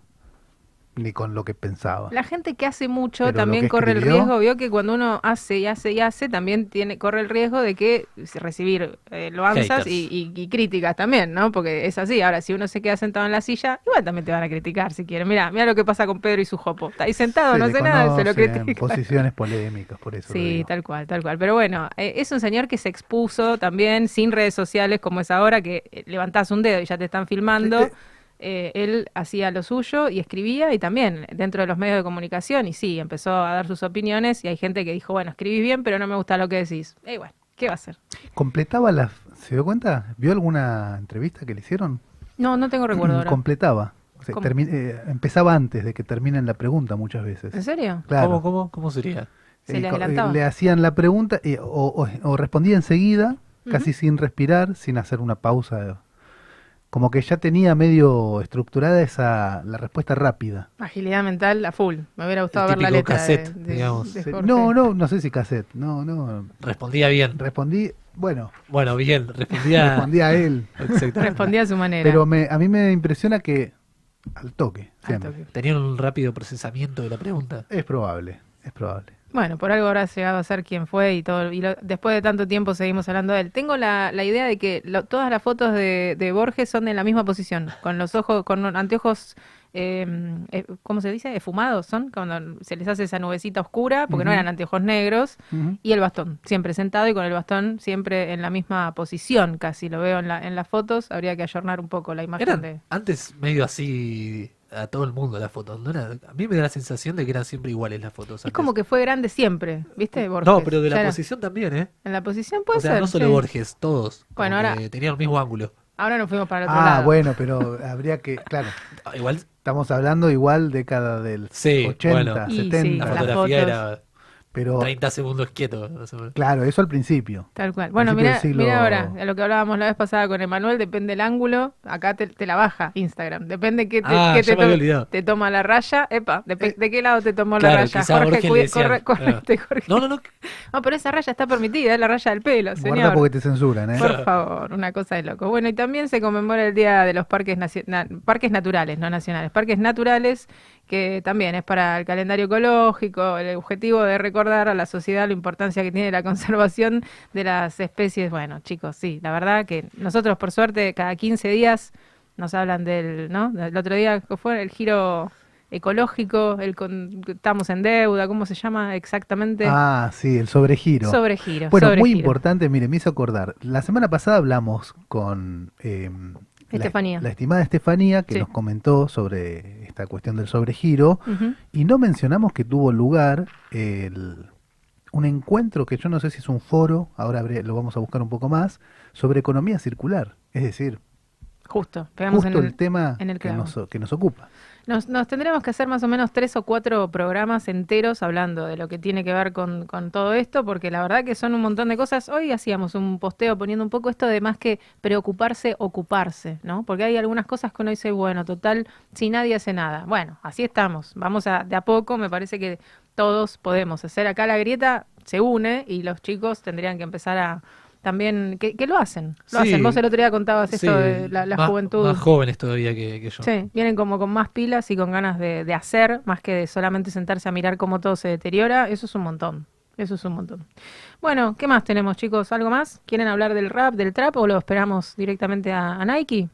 ni con lo que pensaba. La gente que hace mucho Pero también corre el riesgo, vio que cuando uno hace y hace y hace, también tiene corre el riesgo de que recibir eh, loanzas y, y- y críticas también, ¿no? Porque es así. Ahora, si uno se queda sentado en la silla, igual también te van a criticar si quieren. Mira, mira lo que pasa con Pedro y su jopo. Está ahí sentado, Se no sé nada, se lo conocen critica. Posiciones polémicas, por eso. lo Sí, digo. tal cual, tal cual. Pero bueno, eh, es un señor que se expuso también sin redes sociales como es ahora, que levantás un dedo y ya te están filmando. Eh, él hacía lo suyo y escribía y también dentro de los medios de comunicación y sí, empezó a dar sus opiniones y hay gente que dijo, bueno, escribís bien, pero no me gusta lo que decís. Y bueno, ¿qué va a hacer? Completaba las... ¿Se dio cuenta? ¿Vio alguna entrevista que le hicieron? No, no tengo recuerdo ahora. Completaba. O sea, ¿Cómo? termi- eh, empezaba antes de que terminen la pregunta muchas veces. ¿En serio? Claro. ¿Cómo, cómo, cómo sería? Se le co- adelantaba. le hacían la pregunta y- o, o- o respondía enseguida, casi sin respirar, sin hacer una pausa. Como que ya tenía medio estructurada esa la respuesta rápida. Agilidad mental a full. Me hubiera gustado ver la letra de- cassette, de, digamos. de Sí, Jorge. No, no, no sé si cassette. No, no. Respondía bien. Respondí, bueno, Bueno, bien, respondía. respondí a él. Exacto. Respondía a su manera. Pero me, a mí me impresiona que al toque, Al toque. Tenía un rápido procesamiento de la pregunta. Es probable, es probable. Bueno, por algo habrá llegado a ser quien fue y todo. Y lo- después de tanto tiempo seguimos hablando de él. Tengo la, la idea de que lo- todas las fotos de, de Borges son en la misma posición, con los ojos, con anteojos, eh, eh, ¿cómo se dice? Esfumados, son cuando se les hace esa nubecita oscura, porque no eran anteojos negros. Y el bastón, siempre sentado y con el bastón siempre en la misma posición, casi lo veo en, la, en las fotos. Habría que ayornar un poco la imagen Eran de. antes medio así a todo el mundo las fotos. ¿no era? A mí me da la sensación de que eran siempre iguales las fotos. Es antes. como que fue grande siempre, ¿viste? Borges. No, pero de Ya la era- posición también, ¿eh? En la posición puede o sea, ser. no solo sí. Borges, todos. Bueno, ahora- tenían el mismo ángulo. Ahora nos fuimos para el otro Ah, lado. bueno, pero habría que, claro, Igual estamos hablando igual década del Sí, 80, bueno. Y sí, 70, la fotografía era pero 30 segundos quieto. claro, eso al principio. Tal cual. Bueno, mira, del siglo- mira ahora, a lo que hablábamos la vez pasada con Emanuel, depende el ángulo, acá te, te la baja Instagram. Depende qué te, Ah, qué te, to- toma la raya. Epa, de, Eh, de qué lado te tomó claro, la raya? Jorge, decían, corre, correte, Jorge. No, no, no. No, pero esa raya está permitida, es la raya del pelo, Guarda señor. porque te censuran, ¿eh? Por favor, una cosa de loco. Bueno, y también se conmemora el Día de los Parques, na- parques Naturales, no nacionales. Parques Naturales, que también es para el calendario ecológico, el objetivo de recordar a la sociedad la importancia que tiene la conservación de las especies. Bueno, chicos, sí, la verdad que nosotros, por suerte, cada 15 días nos hablan del, ¿no? El otro día ¿qué fue el giro ecológico, el con- estamos en deuda, ¿cómo se llama exactamente? Ah, sí, el sobregiro. Sobregiro. Bueno, muy importante, mire, me hizo acordar. La semana pasada hablamos con eh, la- Estefanía. La, estimada Estefanía, que Sí. nos comentó sobre esta cuestión del sobregiro, y no mencionamos que tuvo lugar el- un encuentro que yo no sé si es un foro, ahora habré- lo vamos a buscar un poco más, sobre economía circular. Es decir, Justo, pegamos justo en el, tema en el que, clavo. nos, que nos ocupa. Nos, nos tendremos que hacer más o menos tres o cuatro programas enteros hablando de lo que tiene que ver con, con todo esto, porque la verdad que son un montón de cosas. Hoy hacíamos un posteo poniendo un poco esto de más que preocuparse, ocuparse, ¿no? Porque hay algunas cosas que uno dice, bueno, total, si nadie hace nada. Bueno, así estamos. Vamos a, de a poco, me parece que todos podemos hacer. Acá la grieta se une y los chicos tendrían que empezar a también, que, que lo hacen, lo Sí. hacen. Vos el otro día contabas esto Sí, de la, la más, juventud. Más jóvenes todavía que, que yo. Sí, vienen como con más pilas y con ganas de, de hacer, más que de solamente sentarse a mirar cómo todo se deteriora. Eso es un montón. Eso es un montón. Bueno, ¿qué más tenemos, chicos? ¿Algo más? ¿Quieren hablar del rap, del trap o lo esperamos directamente a, a Nike?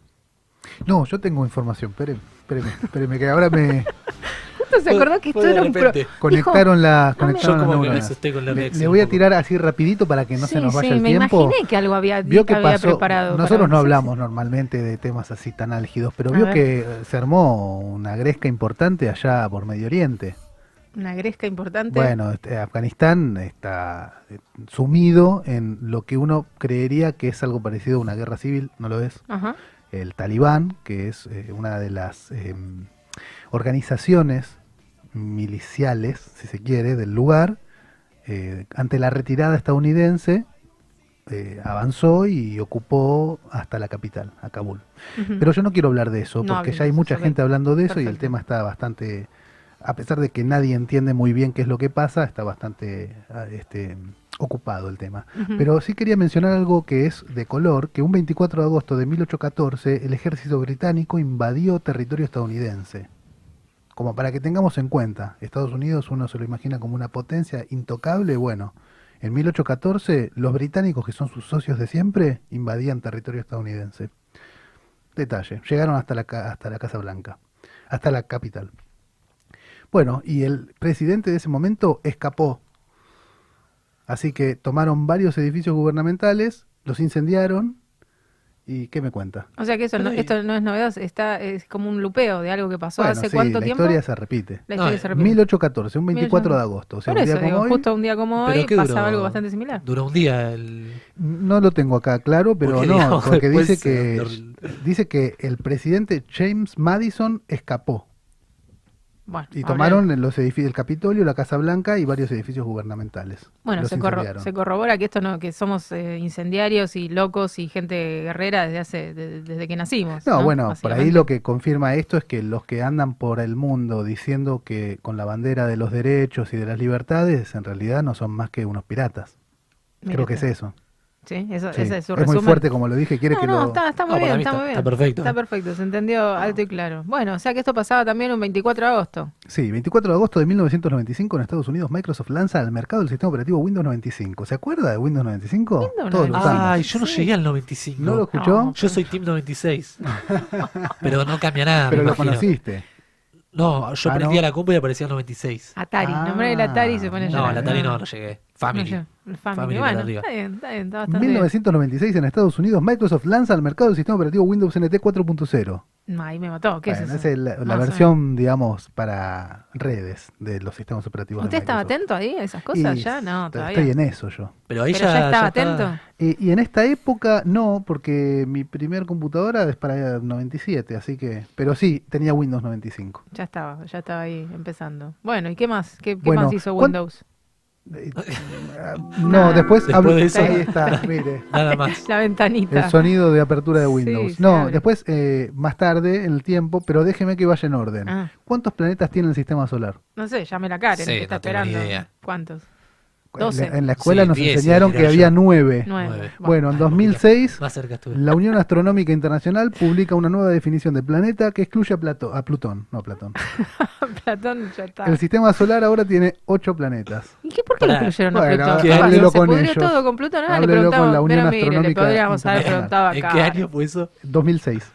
No, yo tengo información, espéreme, espéreme, espéreme, que ahora me Justo se acordó que esto era un pro- conectaron la no me- conectaron Yo las como que me neuronas. asusté con la Le, voy a tirar así rapidito para que no se nos vaya sí, el me tiempo. imaginé que algo había, Vio que había pasó, preparado. para- nosotros no hablamos sí. normalmente de temas así tan álgidos, pero A vio ver. que eh, se armó una gresca importante allá por Medio Oriente. Una gresca importante. Bueno, este, Afganistán está eh, sumido en lo que uno creería que es algo parecido a una guerra civil, no lo es. Ajá. El Talibán, que es eh, una de las eh, organizaciones miliciales, si se quiere, del lugar, eh, ante la retirada estadounidense, eh, avanzó y ocupó hasta la capital, a Kabul. Pero yo no quiero hablar de eso, No porque ya hay mucha gente hablando de eso y el tema está bastante, a pesar de que nadie entiende muy bien qué es lo que pasa, está bastante ah, este, ocupado el tema. Pero sí quería mencionar algo que es de color, que un 24 de agosto de 1814 el ejército británico invadió territorio estadounidense. Como para que tengamos en cuenta, Estados Unidos uno se lo imagina como una potencia intocable, bueno, en 1814 los británicos, que son sus socios de siempre, invadían territorio estadounidense. Detalle, llegaron hasta la, hasta la Casa Blanca, hasta la capital. Bueno, y el presidente de ese momento escapó. Así que tomaron varios edificios gubernamentales, los incendiaron ¿Y qué me cuenta? O sea que eso no, esto no es novedoso, está, es como un lupeo de algo que pasó Bueno, hace sí, cuánto la tiempo. historia se repite. La historia No, se repite. 1814, un 24 de agosto. O sea, Por un eso día digo, como hoy, justo un día como ¿Pero hoy pasaba duró? algo bastante similar. Duró un día el... No lo tengo acá claro, pero Porque, no, digamos, porque dice que dice que el presidente James Madison escapó Bueno, y habría- tomaron los edificios, el Capitolio, la Casa Blanca y varios edificios gubernamentales. Bueno, se, corro- se corrobora que esto no, que somos eh, incendiarios y locos y gente guerrera desde hace, de- desde que nacimos. No, No, bueno, por ahí lo que confirma esto es que los que andan por el mundo diciendo que con la bandera de los derechos y de las libertades, en realidad no son más que unos piratas. Creo que es eso. Sí, eso, Sí. ese es su muy resumen. fuerte como lo dije, quiere no, que no, lo... está, está muy No, bien, está, está- muy bien. está perfecto. Está perfecto, se entendió alto y claro. Bueno, o sea que esto pasaba también un 24 de agosto. Sí, 24 de agosto de 1995 en Estados Unidos Microsoft lanza al mercado el sistema operativo Windows 95. ¿Se acuerda de Windows 95? Windows Todos lo 95. usamos. Ay, yo no Sí. llegué al 95. ¿No lo escuchó? No. Yo soy Team 96. Pero no cambia nada. Pero me lo imagino. conociste. No, yo Ah, prendía ¿no? la compu y aparecía 96. Atari, Ah. nombre del Atari y se pone No, la Atari no, no llegué. Family. No, Family. Family bueno, está bien, está bien, está bastante 1996 en Estados Unidos Microsoft lanza al mercado el sistema operativo Windows NT 4.0. bien. Ahí me mató, ¿qué Bueno, es es eso? el- la Más o versión, digamos, para redes de los sistemas operativos. de ¿Usted estaba Microsoft. atento ahí a esas cosas? Y ya, no, estoy- todavía. Estoy en eso yo. Pero ahí Pero ya, ya estaba estaba- atento. Y, y en esta época no, porque mi primer computadora es para 97, así que... Pero sí, tenía Windows 95. Ya estaba, ya estaba ahí empezando. Bueno, ¿y qué más? ¿Qué, qué Bueno, más hizo ¿cuán- Windows? Eh, no, después, Después hablo- de eso- ahí está, mire. Nada más. La ventanita. El sonido de apertura de Windows. no, después, eh, más tarde, en el tiempo, pero déjeme que vaya en orden. Ah, ¿Cuántos planetas tiene el sistema solar? no sé, llame la Karen, Sí, que está no tengo ni esperando. idea. ¿Cuántos? En la- 12. En la escuela Sí, nos 10, enseñaron que tirar había yo. nueve. Bueno, en Ay, 2006, Más cerca estuve. la Unión Astronómica Internacional publica una nueva definición de planeta que excluye a, Plato- a Plutón. No, Platón. Platón ya está. El sistema solar ahora tiene ocho planetas. ¿Y qué, por qué lo incluyeron a Bueno, Plutón? Capaz háblelo se con pudrió ellos. todo con Plutón. Ah, le Háblelo con preguntamos. la Unión pero mire, le Astronómica podríamos haber preguntado ¿En acá. qué año fue eso? 2006.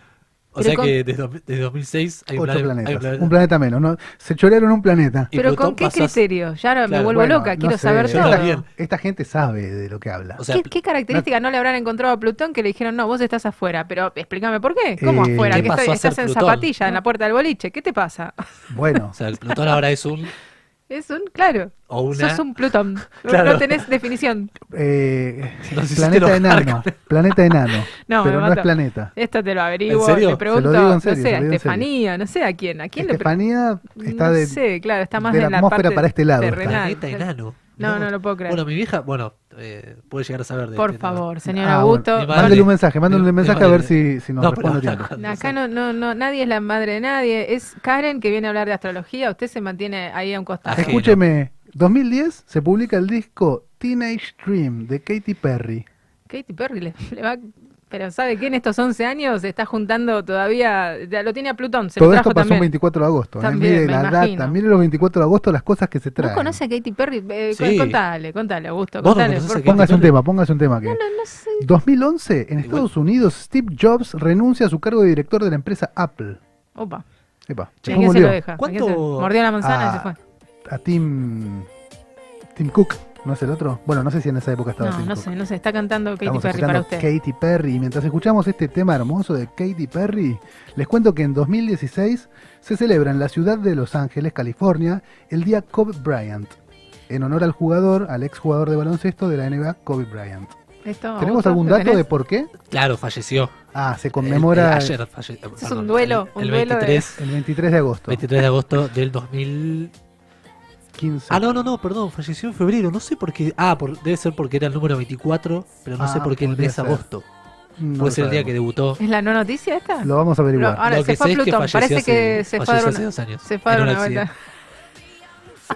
O Pero sea con- que desde, desde 2006 hay un, hay un planeta. Un planeta menos. ¿no? Se chorearon un planeta. Y Pero Plutón ¿con qué pasó a- criterio? Ya me vuelvo Bueno, loca, no quiero sé, saber yo todo. también. Esta gente sabe de lo que habla. O sea, ¿Qué, qué característica no le habrán encontrado a Plutón que le dijeron, no, vos estás afuera? Pero explícame por qué. ¿Cómo Eh, afuera? ¿Qué Que estás en Plutón? zapatilla en la puerta del boliche. ¿Qué te pasa? Bueno, o sea, el Plutón ahora es un. Es un, claro, O una. sos un Plutón. Claro. No tenés definición. eh, No sé planeta te enano. Planeta enano. No, pero no es planeta. Esto te lo averiguo, ¿En serio? le pregunto, Se lo digo en no serio, sé, se a. Estefanía, no sé a quién, a quién le pre- Estefanía está no de, sé, claro, está más de la en la atmósfera parte para este lado. está. terrenal. Planeta enano. No, no lo puedo creer. Bueno, mi vieja, bueno, eh, puede llegar a saber de Por este favor, tema. señor Ah, Augusto. bueno, mi madre- Mándale un mensaje, mándale un mi mensaje a ver si, si nos No, pero responde acá- tiempo. Acá no, no, no, nadie es la madre de nadie. Es Karen que viene a hablar de astrología. Usted se mantiene ahí a un costado. Ajeno. Escúcheme, 2010 se publica el disco Teenage Dream de Katy Perry. Katy Perry le, le va. Pero ¿sabe qué? En estos 11 años se está juntando todavía. ya Lo tiene a Plutón. Se Todo lo esto trajo pasó también. un 24 de agosto. ¿eh? También, mire me la imagino. data, mire los 24 de agosto las cosas que se traen. ¿No conoce a Katy Perry? Eh, Sí. Contale, contale, Augusto. ¿Vos no Contale, conocés por a Katy favor. Póngase un tema, póngase un tema que. No, no, no sé. 2011, en Estados Unidos, Steve Jobs renuncia a su cargo de director de la empresa Apple. Opa. Epa, ¿A quién se lo deja? ¿A quién se- ¿Cuánto- Mordió la manzana y se fue. A Tim, Tim Cook, ¿no es el otro? Bueno, no sé si en esa época estaba No, Tim no Cook. sé, no sé. Está cantando Katy Estamos Perry para usted. Katy Perry. Y mientras escuchamos este tema hermoso de Katy Perry, les cuento que en 2016 se celebra en la ciudad de Los Ángeles, California, el día Kobe Bryant, en honor al jugador, al exjugador de baloncesto de la NBA, Kobe Bryant. ¿Esto, ¿Tenemos algún ¿Lo dato tenés? de por qué? Claro, falleció. Ah, se El- conmemora el- el, ayer falleció. es un duelo, un el duelo de- 23, 23 de agosto. 23 de agosto del 2000. 15. Ah, no, no, no, perdón, falleció en febrero. No sé por qué. Ah, por- debe ser porque era el número 24, pero no sé Ah, por qué el mes ser. agosto. No Puede ser el día que debutó. ¿Es la no noticia esta? Lo vamos a averiguar. Ahora Lo se que fue sé es que Plutón. Parece hace- que se fue a dar falleció una, hace dos años. se fue una vuelta.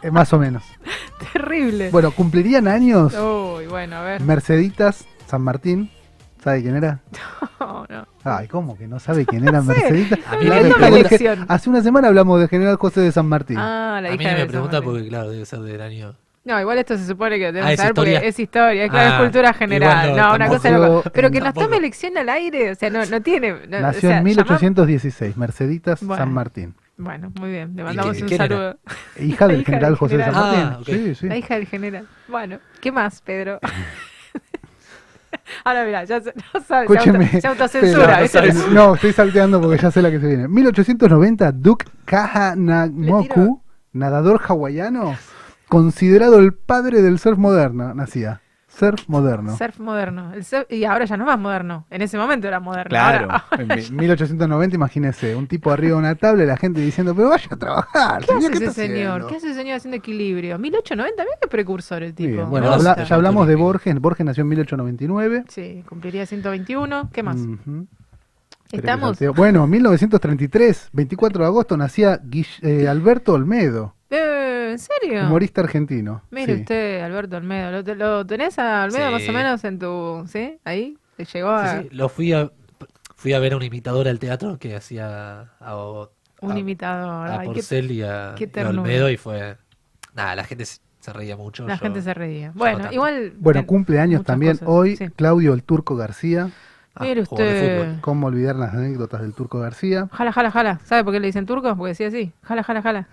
Eh, más o menos. Terrible. Bueno, cumplirían años Uy, bueno, a ver. Merceditas San Martín. ¿Sabe quién era? No, no. Ay, ¿cómo que no sabe quién era. Merceditas? A mí La me pregunta-. Hace una semana hablamos de General José de San Martín. Ah, la A mí hija no de me San pregunta Martín. porque, claro, debe ser del año. No, igual esto se supone que lo Ah, debemos ¿es saber porque historia? es historia, es claro, Ah, es cultura general. no, no, una cosa. Pero que nos Tampoco. tome elección al aire, o sea, no, no tiene. no, o Nació sea, en 1816, Merceditas Bueno. San Martín. Bueno, muy bien, le mandamos un saludo. Hija del hija general José de San. Martín. Ah. Sí, sí. La hija del general. Bueno, ¿qué más, Pedro? Ahora mira, ya se, no sabe, Escúcheme. se, auto- se autocensura. Espera, ¿viste? no, estoy salteando porque ya sé la que se viene. 1890, Duke Kahanamoku, nadador hawaiano, considerado el padre del surf moderno, nacía. Surf moderno. Surf moderno. El surf- y ahora ya no es más moderno. En ese momento era moderno. Claro, Ahora- ahora en mi- 1890, imagínese, un tipo arriba de una tabla y la gente diciendo, pero vaya a trabajar. ¿Qué señor, hace ¿qué ese señor? haciendo?". ¿Qué hace ese señor haciendo equilibrio? 1890, mira qué precursor el tipo. Bien, Bueno, habla- ya hablamos de Borges. Borges nació en 1899. Sí, cumpliría 121. ¿Qué más? Estamos. Bueno, 1933, 24 de agosto, nacía Guill- eh, Alberto Olmedo, Eh, ¿En serio? humorista argentino. Mire Sí. usted, Alberto Almedo. ¿Lo, te- lo tenés a Almedo Sí. más o menos en tu. ¿Sí? Ahí. ¿Te llegó a Sí, sí, lo fui a fui a ver a un imitador al teatro que hacía a, un a- imitador? a Ay, qué- Porcel y a, qué y a. Olmedo y fue nada, la gente se, se reía mucho. La yo- gente se reía. no Bueno, igual. Bueno, cumpleaños también cosas, hoy sí. Claudio el Turco García. Ah, Mire usted. ¿Cómo olvidar las anécdotas del Turco García? Jala, jala, jala. ¿Sabe por qué le dicen turco? Porque decía así. Jala, jala, jala.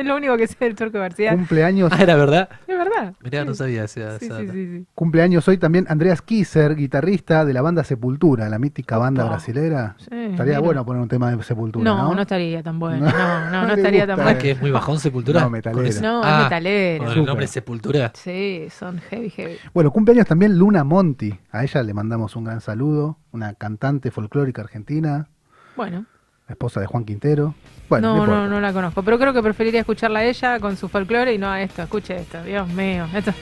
Es lo único que sé del turco García. Cumpleaños, Ah, era verdad. Es verdad. Mirá, no sabía esa, Sí, esa sí, sí, sí. cumpleaños hoy también Andreas Kisser, guitarrista de la banda Sepultura, la mítica banda Opa. brasilera. Sí, Estaría mira. bueno poner un tema de Sepultura, No, ¿no? no, estaría tan bueno. No, No, no, estaría tan gusta. Bueno. que es muy bajón Sepultura. No, ese- No, Ah, es. Con el nombre Sepultura. Sí, son heavy, heavy. Bueno, cumpleaños también Luna Monti. A ella le mandamos un gran saludo. Una cantante folclórica argentina, Bueno, la esposa de Juan Quintero. Bueno, no, no, no, la conozco, pero creo que preferiría escucharla a ella con su folclore y no a esto. Escuche esto, Dios mío. Esto,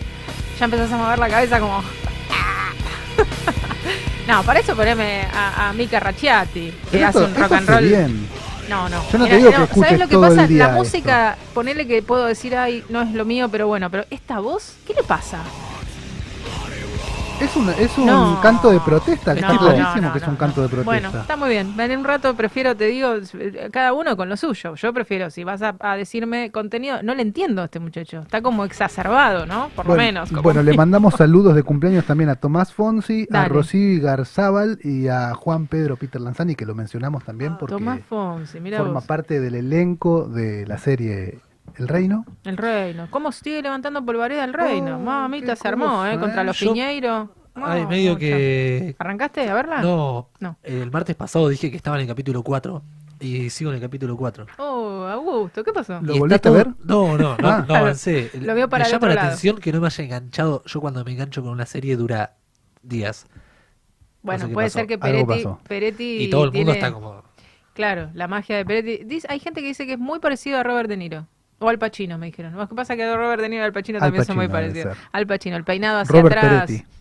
ya empezás a mover la cabeza como. no, para eso poneme a, a Mika Racciati, que Pero hace esto- un rock esto and roll. bien. No, no. Yo no te Mirá, digo que no, escuches ¿Sabes lo que todo pasa? la esto. música, ponele que puedo decir, ay, no es lo mío, pero bueno, pero esta voz, ¿qué le pasa? Es un, es un No. canto de protesta. No, Está clarísimo no, que es un canto de Bueno, protesta. está muy bien. En un rato prefiero, te digo, cada uno con lo suyo. Yo prefiero, si vas a, a decirme contenido, no le entiendo a este muchacho. Está como exacerbado, ¿no? Por bueno, lo menos. como- bueno, le mandamos saludos de cumpleaños también a Tomás Fonsi, a. Rocío Garzábal y a Juan Pedro Peter Lanzani, que lo mencionamos también porque Tomás Fonsi, mira forma vos. parte del elenco de la serie El Reino. El reino. ¿Cómo sigue levantando polvareda el reino? Oh, Mamita se armó, cosa, ¿eh? Contra los Yo- Piñeiros. Ay, medio que. ¿Arrancaste a verla? No, No. el martes pasado dije que estaba en el capítulo 4 y sigo en el capítulo 4. Oh, Augusto, ¿qué pasó? ¿Lo volviste a ver? No, no, no, Ah. no avancé. Lo vio para me el llama otro la lado. atención que no me haya enganchado. Yo cuando me engancho con una serie dura días. Bueno, no sé qué puede pasó. ser que Peretti, Y todo el mundo tiene- está como. Claro, la magia de Peretti. Dice- hay gente que dice que es muy parecido a Robert De Niro. O Al Pacino, me dijeron. Lo que pasa es que Robert De Niro y Al Pacino Al también son muy Pacino parecidos. Al Pacino, el peinado hacia Robert atrás. Peretti.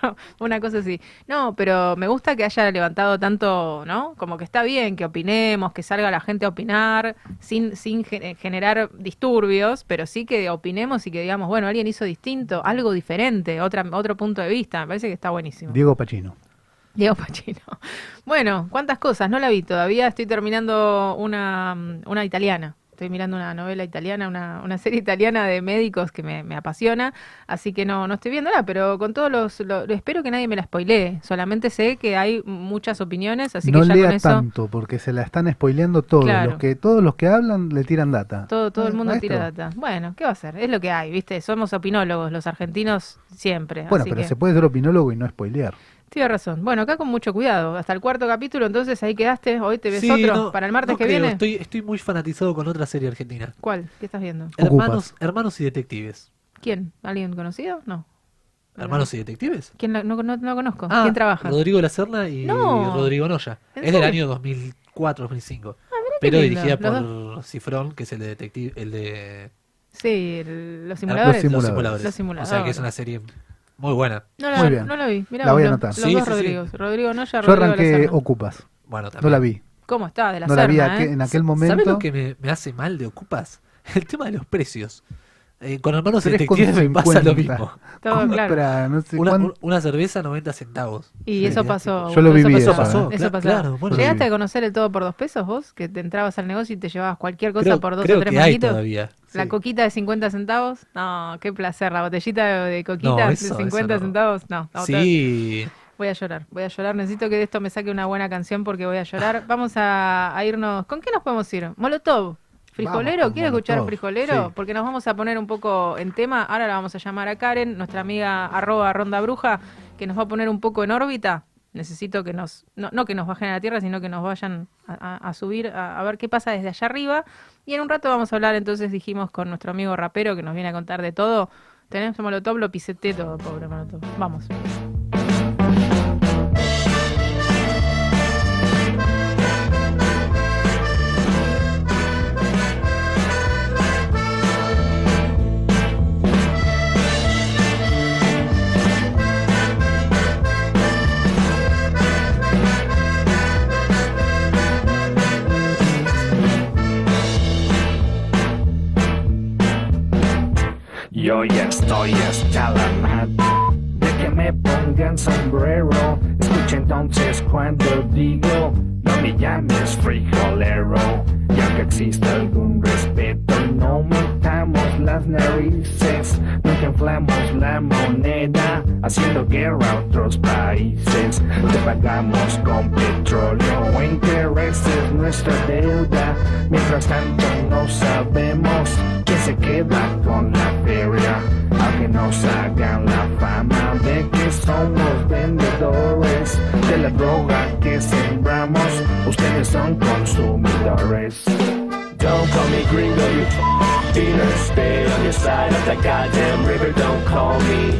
Claro, una cosa así. No, pero me gusta que haya levantado tanto, ¿no? Como que está bien que opinemos, que salga la gente a opinar sin, sin ge- generar disturbios, pero sí que opinemos y que digamos, bueno, alguien hizo distinto, algo diferente, otra, otro punto de vista. Me parece que está buenísimo. Diego Pachino. Diego Pacino. Bueno, cuántas cosas, no la vi todavía, estoy terminando una, una italiana. Estoy mirando una novela italiana, una, una serie italiana de médicos que me, me apasiona, así que no, no estoy viéndola, pero con todos los, lo- espero que nadie me la spoilee. Solamente sé que hay muchas opiniones, así no que ya lea con eso tanto, porque se la están spoileando todos. Claro. Los que, todos los que hablan le tiran data. todo, todo el mundo maestro. tira data. Bueno, ¿qué va a hacer? Es lo que hay, ¿viste? Somos opinólogos, los argentinos siempre. Bueno, así pero que- se puede ser opinólogo y no spoilear. Tienes razón. Bueno, acá con mucho cuidado. Hasta el cuarto capítulo, entonces ahí quedaste. Hoy te ves Sí, otro no, para el martes no que creo, viene. Estoy, estoy muy fanatizado con otra serie argentina. ¿Cuál? ¿Qué estás viendo? Hermanos, hermanos y detectives. ¿Quién? ¿Alguien conocido? No. ¿Hermanos y detectives? ¿Quién la- no, no, no conozco. Ah, ¿Quién trabaja? Rodrigo La Serna y No. Rodrigo Noya. ¿En Es del año 2004, 2005. Ah, pero dirigida por Cifrón, que es el de detective, el de Sí, el- los Los simuladores. simuladores. Los Simuladores. Los O sea simuladores. que es una serie muy buena. No la, Muy bien. no la vi. Mirá La voy a los- anotar. Los Sí, dos sí, sí. Rodrigos. Rodrigo Noya, Yo Rodrigo arranqué Lazarno. Ocupas. Bueno, No también. la vi. ¿Cómo está? De la No la vi Serna, aqu- ¿eh? en aquel ¿Sabes momento. lo que me, me hace mal de Ocupas? El tema de los precios. Eh, con hermanos y 3,50. detectives me pasa lo mismo. Todo claro. Compra, no sé Una, cerveza 90 centavos. Y Sí, eso pasó. Yo lo eso viví pasó. eso, pasó, ¿eh? Eso cla- pasó. claro, bueno, ¿Llegaste a conocer el todo por dos pesos vos? Que te entrabas al negocio y te llevabas cualquier cosa Creo, por dos creo o tres que hay todavía. La sí. coquita de 50 centavos, no, qué placer. La botellita de, de coquita No, de eso- 50 eso no. centavos, no. no, Sí, Voy a llorar, voy a llorar. Necesito que de esto me saque una buena canción porque voy a llorar. Vamos a, a irnos. ¿Con qué nos podemos ir? Molotov. ¿Frijolero? Vamos ¿Quiere escuchar Frijolero? sí. Porque nos vamos a poner un poco en tema. Ahora la vamos a llamar a Karen, nuestra amiga arroba ronda bruja, que nos va a poner un poco en órbita. Necesito que nos, no, no que nos bajen a la Tierra, sino que nos vayan a, a- a subir a, a ver qué pasa desde allá arriba. Y en un rato vamos a hablar, entonces dijimos con nuestro amigo rapero que nos viene a contar de todo. Tenemos Molotov, lo piseté todo, pobre Molotov. Vamos. Yo ya estoy hasta la madre me pongan sombrero. Escucha entonces cuando digo, no me llames frijolero. Ya que existe algún respeto, no metamos las narices. Nunca inflamos la moneda, haciendo guerra a otros países. Te pagamos con petróleo o intereses nuestra deuda. Mientras tanto no sabemos quién se queda con la feria. Aunque nos hagan la fama de que somos vendedores de la droga que sembramos, ustedes son consumidores. Don't call me gringo, you beaner. Stay on your side of that goddamn river. Don't call me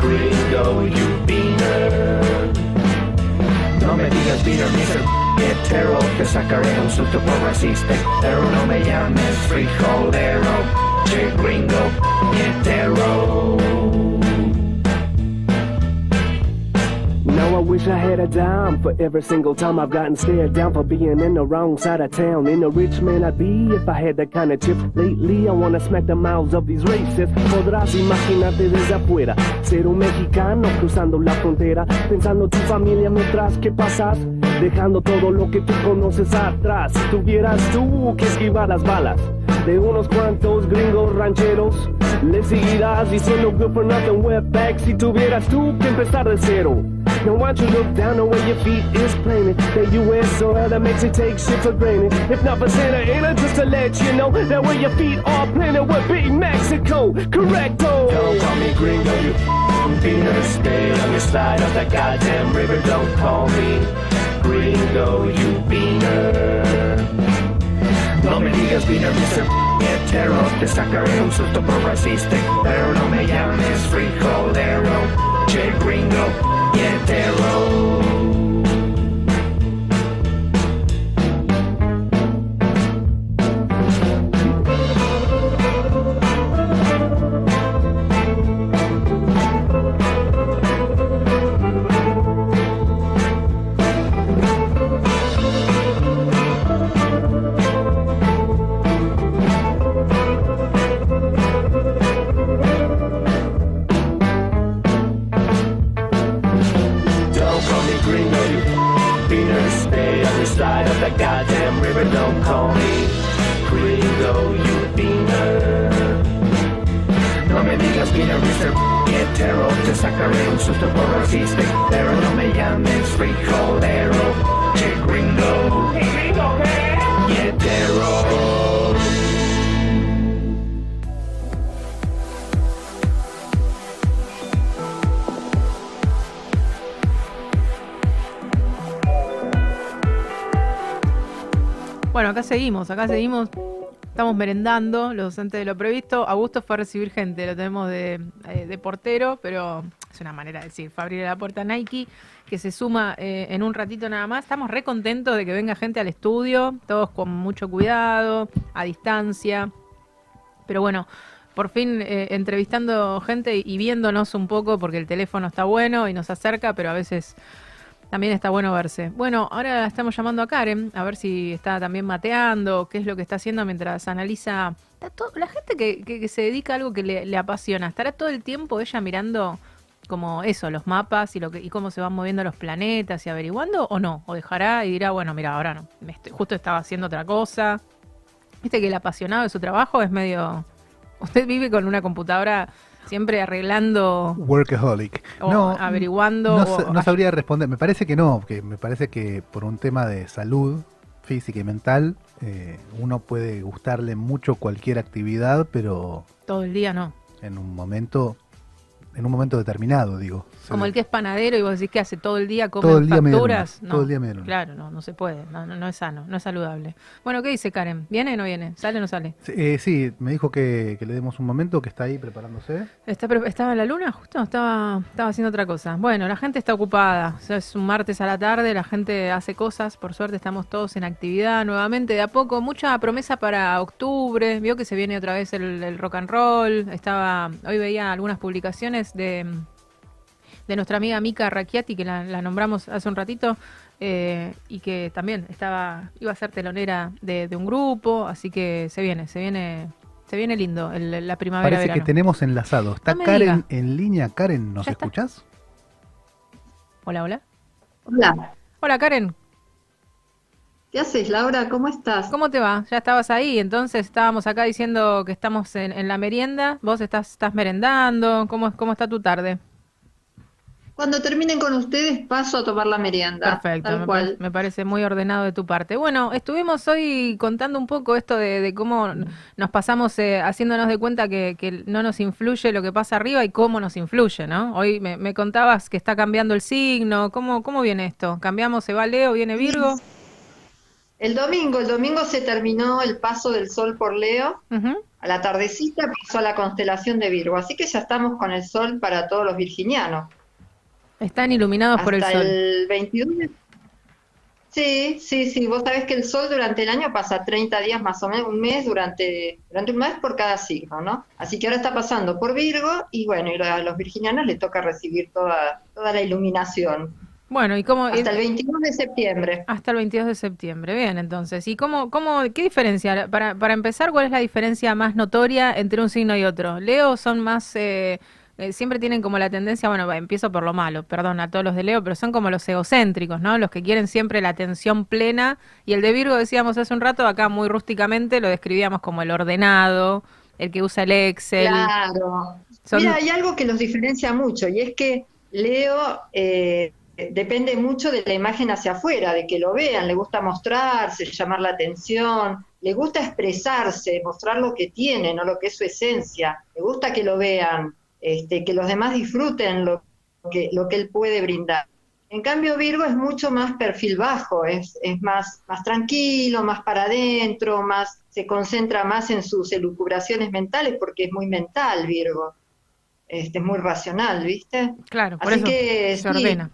gringo, you beaner. No me digas beaner, mister hetero Te sacaré un susto por racista Pero no me llames frijolero Che gringo hetero Now I wish I had a dime for every single time I've gotten stared down for being in the wrong side of town. In a rich man I'd be if I had that kind of chip. Lately I wanna smack the mouths of these racists. Podrás imaginarte desde afuera, ser un mexicano cruzando la frontera, pensando tu familia mientras que pasas, dejando todo lo que tú conoces atrás. Tuvieras tú que esquivar las balas de unos cuantos gringos rancheros, le seguirás diciendo good for nothing wetback si tuvieras tú que empezar de cero. Now why don't you look down on where your feet is planted? The U.S. soil that makes you take shit for granted. If not for Santa Ana, just to let you know that where your feet are planted would be Mexico. Correcto. Don't call me gringo, you beaner Stay on your side of that goddamn river Don't call me gringo, you beaner. No me digas beaner, mister hetero Te sacaré un susto por racista Pero no me llames frijolero Che gringo hetero that river Don't call me gringo, you beaner. No me digas beaner, mister hetero Te sacaré un susto por racista Pero no me llames frijolero Che gringo hetero Bueno, acá seguimos, acá seguimos. Estamos merendando, los antes de lo previsto. Augusto fue a recibir gente, lo tenemos de, eh, de portero, pero es una manera de decir, fue abrir la puerta a Nike, que se suma eh, en un ratito nada más. Estamos re contentos de que venga gente al estudio, todos con mucho cuidado, a distancia. Pero bueno, por fin eh, entrevistando gente y viéndonos un poco, porque el teléfono está bueno y nos acerca, pero a veces también está bueno verse. Bueno, ahora estamos llamando a Karen, a ver si está también mateando, qué es lo que está haciendo mientras analiza. Está todo- la gente que, se dedica a algo que le, apasiona, estará todo el tiempo ella mirando como eso, los mapas y lo que y cómo se van moviendo los planetas y averiguando o no, o dejará y dirá, bueno, mira, ahora no, estoy- justo estaba haciendo otra cosa. Viste que el apasionado de su trabajo es medio... Usted vive con una computadora siempre arreglando Workaholic. o averiguando. No, o- no sabría responder. Me parece que no, que me parece que por un tema de salud física y mental, eh, uno puede gustarle mucho cualquier actividad, pero todo el día no. en un momento en un momento determinado, digo. Como el que es panadero y vos decís que hace todo el día come Todo el día facturas. No, todo el día media luna. Claro, no, no se puede. No, no, no es sano, no es saludable. Bueno, ¿qué dice Karen? ¿Viene o no viene? ¿Sale o no sale? Sí, eh, sí, me dijo que, que le demos un momento, que está ahí preparándose. ¿Está, ¿Estaba en la luna justo? Estaba, estaba haciendo otra cosa. Bueno, la gente está ocupada. O sea, es un martes a la tarde, la gente hace cosas. Por suerte estamos todos en actividad nuevamente. De a poco, mucha promesa para octubre. Vio que se viene otra vez el, el rock and roll. Estaba, hoy veía algunas publicaciones de, de nuestra amiga Mika Racchiati, que la, la nombramos hace un ratito. eh, y que también estaba iba a ser telonera de, de un grupo, así que se viene, se viene, se viene lindo el- la primavera. Parece que tenemos enlazado. ¿Está No Karen diga. en línea? Karen, ¿nos escuchás? Hola, hola. Hola, Hola, Karen. ¿Qué haces, Laura? ¿Cómo estás? ¿Cómo te va? Ya estabas ahí, entonces estábamos acá diciendo que estamos en, en la merienda. ¿Vos estás, estás merendando? ¿Cómo, ¿Cómo está tu tarde? Cuando terminen con ustedes, paso a tomar la merienda. Perfecto, Tal me, cual. me parece muy ordenado de tu parte. Bueno, estuvimos hoy contando un poco esto de, de cómo nos pasamos eh, haciéndonos de cuenta que, que no nos influye lo que pasa arriba y cómo nos influye, ¿no? Hoy me, me contabas que está cambiando el signo. ¿Cómo, ¿Cómo viene esto? ¿Cambiamos? ¿Se va Leo? ¿Viene Virgo? El domingo, el domingo se terminó el paso del sol por Leo. A la tardecita pasó a la constelación de Virgo. Así que ya estamos con el sol para todos los virginianos. Están iluminados por el sol. el 21 de- Sí, sí, sí. Vos sabés que el sol durante el año pasa 30 días más o menos, un mes durante, durante un mes por cada signo, ¿no? Así que ahora está pasando por Virgo y bueno, y a los virginianos les toca recibir toda, toda la iluminación. Bueno, ¿y cómo? Hasta el 21 de septiembre. Hasta el 22 de septiembre, bien, entonces. ¿Y cómo, cómo, qué diferencia? Para, para empezar, ¿cuál es la diferencia más notoria entre un signo y otro? Leo son más, eh, eh, siempre tienen como la tendencia, bueno, empiezo por lo malo, perdón a todos los de Leo, pero son como los egocéntricos, ¿no? Los que quieren siempre la atención plena. Y el de Virgo, decíamos hace un rato, acá muy rústicamente, lo describíamos como el ordenado, el que usa el Excel. Claro. Son- Mira, hay algo que los diferencia mucho y es que Leo eh, depende mucho de la imagen hacia afuera, de que lo vean, le gusta mostrarse, llamar la atención, le gusta expresarse, mostrar lo que tiene, no lo que es su esencia, le gusta que lo vean, este, que los demás disfruten lo que, lo que él puede brindar. En cambio, Virgo es mucho más perfil bajo, es, es más, más tranquilo, más para adentro, más, se concentra más en sus elucubraciones mentales porque es muy mental, Virgo. Este, es muy racional, ¿viste? Claro, por Así eso que se sí. ordena.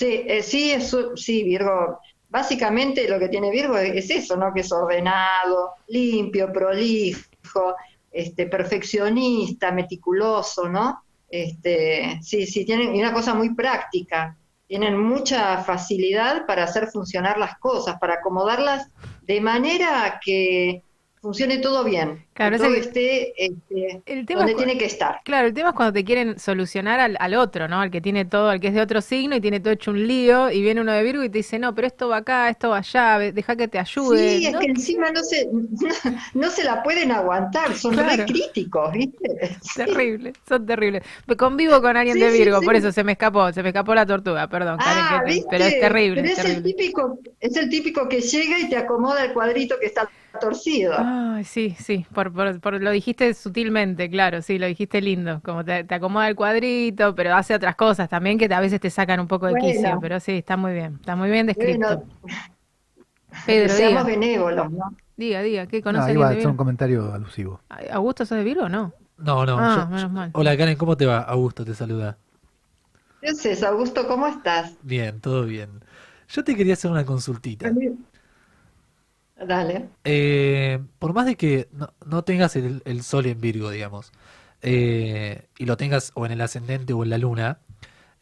Sí, eh, sí, sí, Virgo. Básicamente lo que tiene Virgo es eso, ¿no? Que es ordenado, limpio, prolijo, este, perfeccionista, meticuloso, ¿no? Este, sí, sí, tienen y una cosa muy práctica. Tienen mucha facilidad para hacer funcionar las cosas, para acomodarlas de manera que funcione todo bien, Claro, que todo el- esté este, el tema donde es tiene que estar. Claro, el tema es cuando te quieren solucionar al, al otro, ¿no? Al que tiene todo, al que es de otro signo y tiene todo hecho un lío y viene uno de Virgo y te dice, no, pero esto va acá, esto va allá, deja que te ayude. Sí, es que encima no se, no se la pueden aguantar, son Claro. re críticos, ¿viste? Sí. Terrible, son terribles. Me convivo con alguien Sí, de Virgo, sí. por eso se me escapó, se me escapó la tortuga, perdón, Karen, Ah, que ¿viste? pero es terrible, Pero es es el típico, es el típico que llega y te acomoda el cuadrito que está torcido. Ay, sí, sí, por, por, por- lo dijiste sutilmente, claro, sí, lo dijiste lindo, como te, te acomoda el cuadrito, pero hace otras cosas también que a veces te sacan un poco de Bueno. quicio, pero sí, está muy bien, está muy bien descrito. Bueno, Pedro, seamos diga, benévolos, ¿no? diga, diga, ¿qué No, conoce iba alguien a un comentario alusivo. ¿Augusto sos de Virgo o no? No, no. Ah, yo- menos yo- mal. Hola Karen, ¿cómo te va? Augusto te saluda. ¿Qué haces, Augusto? ¿Cómo estás? Bien, todo bien. Yo te quería hacer una consultita. Dale. Eh, por más de que no, no tengas el, el sol en Virgo, digamos, eh, y lo tengas o en el ascendente o en la luna,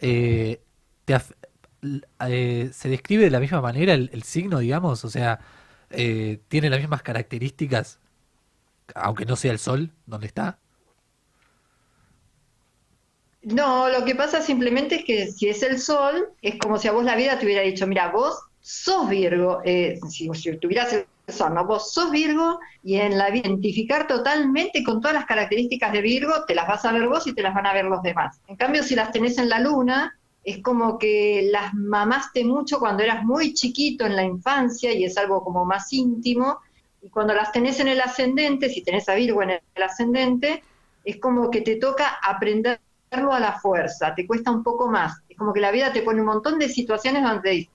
eh, te af- l- eh, ¿se describe de la misma manera el, el signo, digamos? O sea, eh, ¿tiene las mismas características, aunque no sea el sol donde está? No, lo que pasa simplemente es que si es el sol, es como si a vos la vida te hubiera dicho, mira, vos sos Virgo, eh, si, tuvieras el ¿no? Vos sos Virgo y en la identificar totalmente con todas las características de Virgo, te las vas a ver vos y te las van a ver los demás. En cambio, si las tenés en la luna, es como que las mamaste mucho cuando eras muy chiquito en la infancia y es algo como más íntimo, y cuando las tenés en el ascendente, si tenés a Virgo en el ascendente, es como que te toca aprenderlo a la fuerza, te cuesta un poco más. Es como que la vida te pone un montón de situaciones donde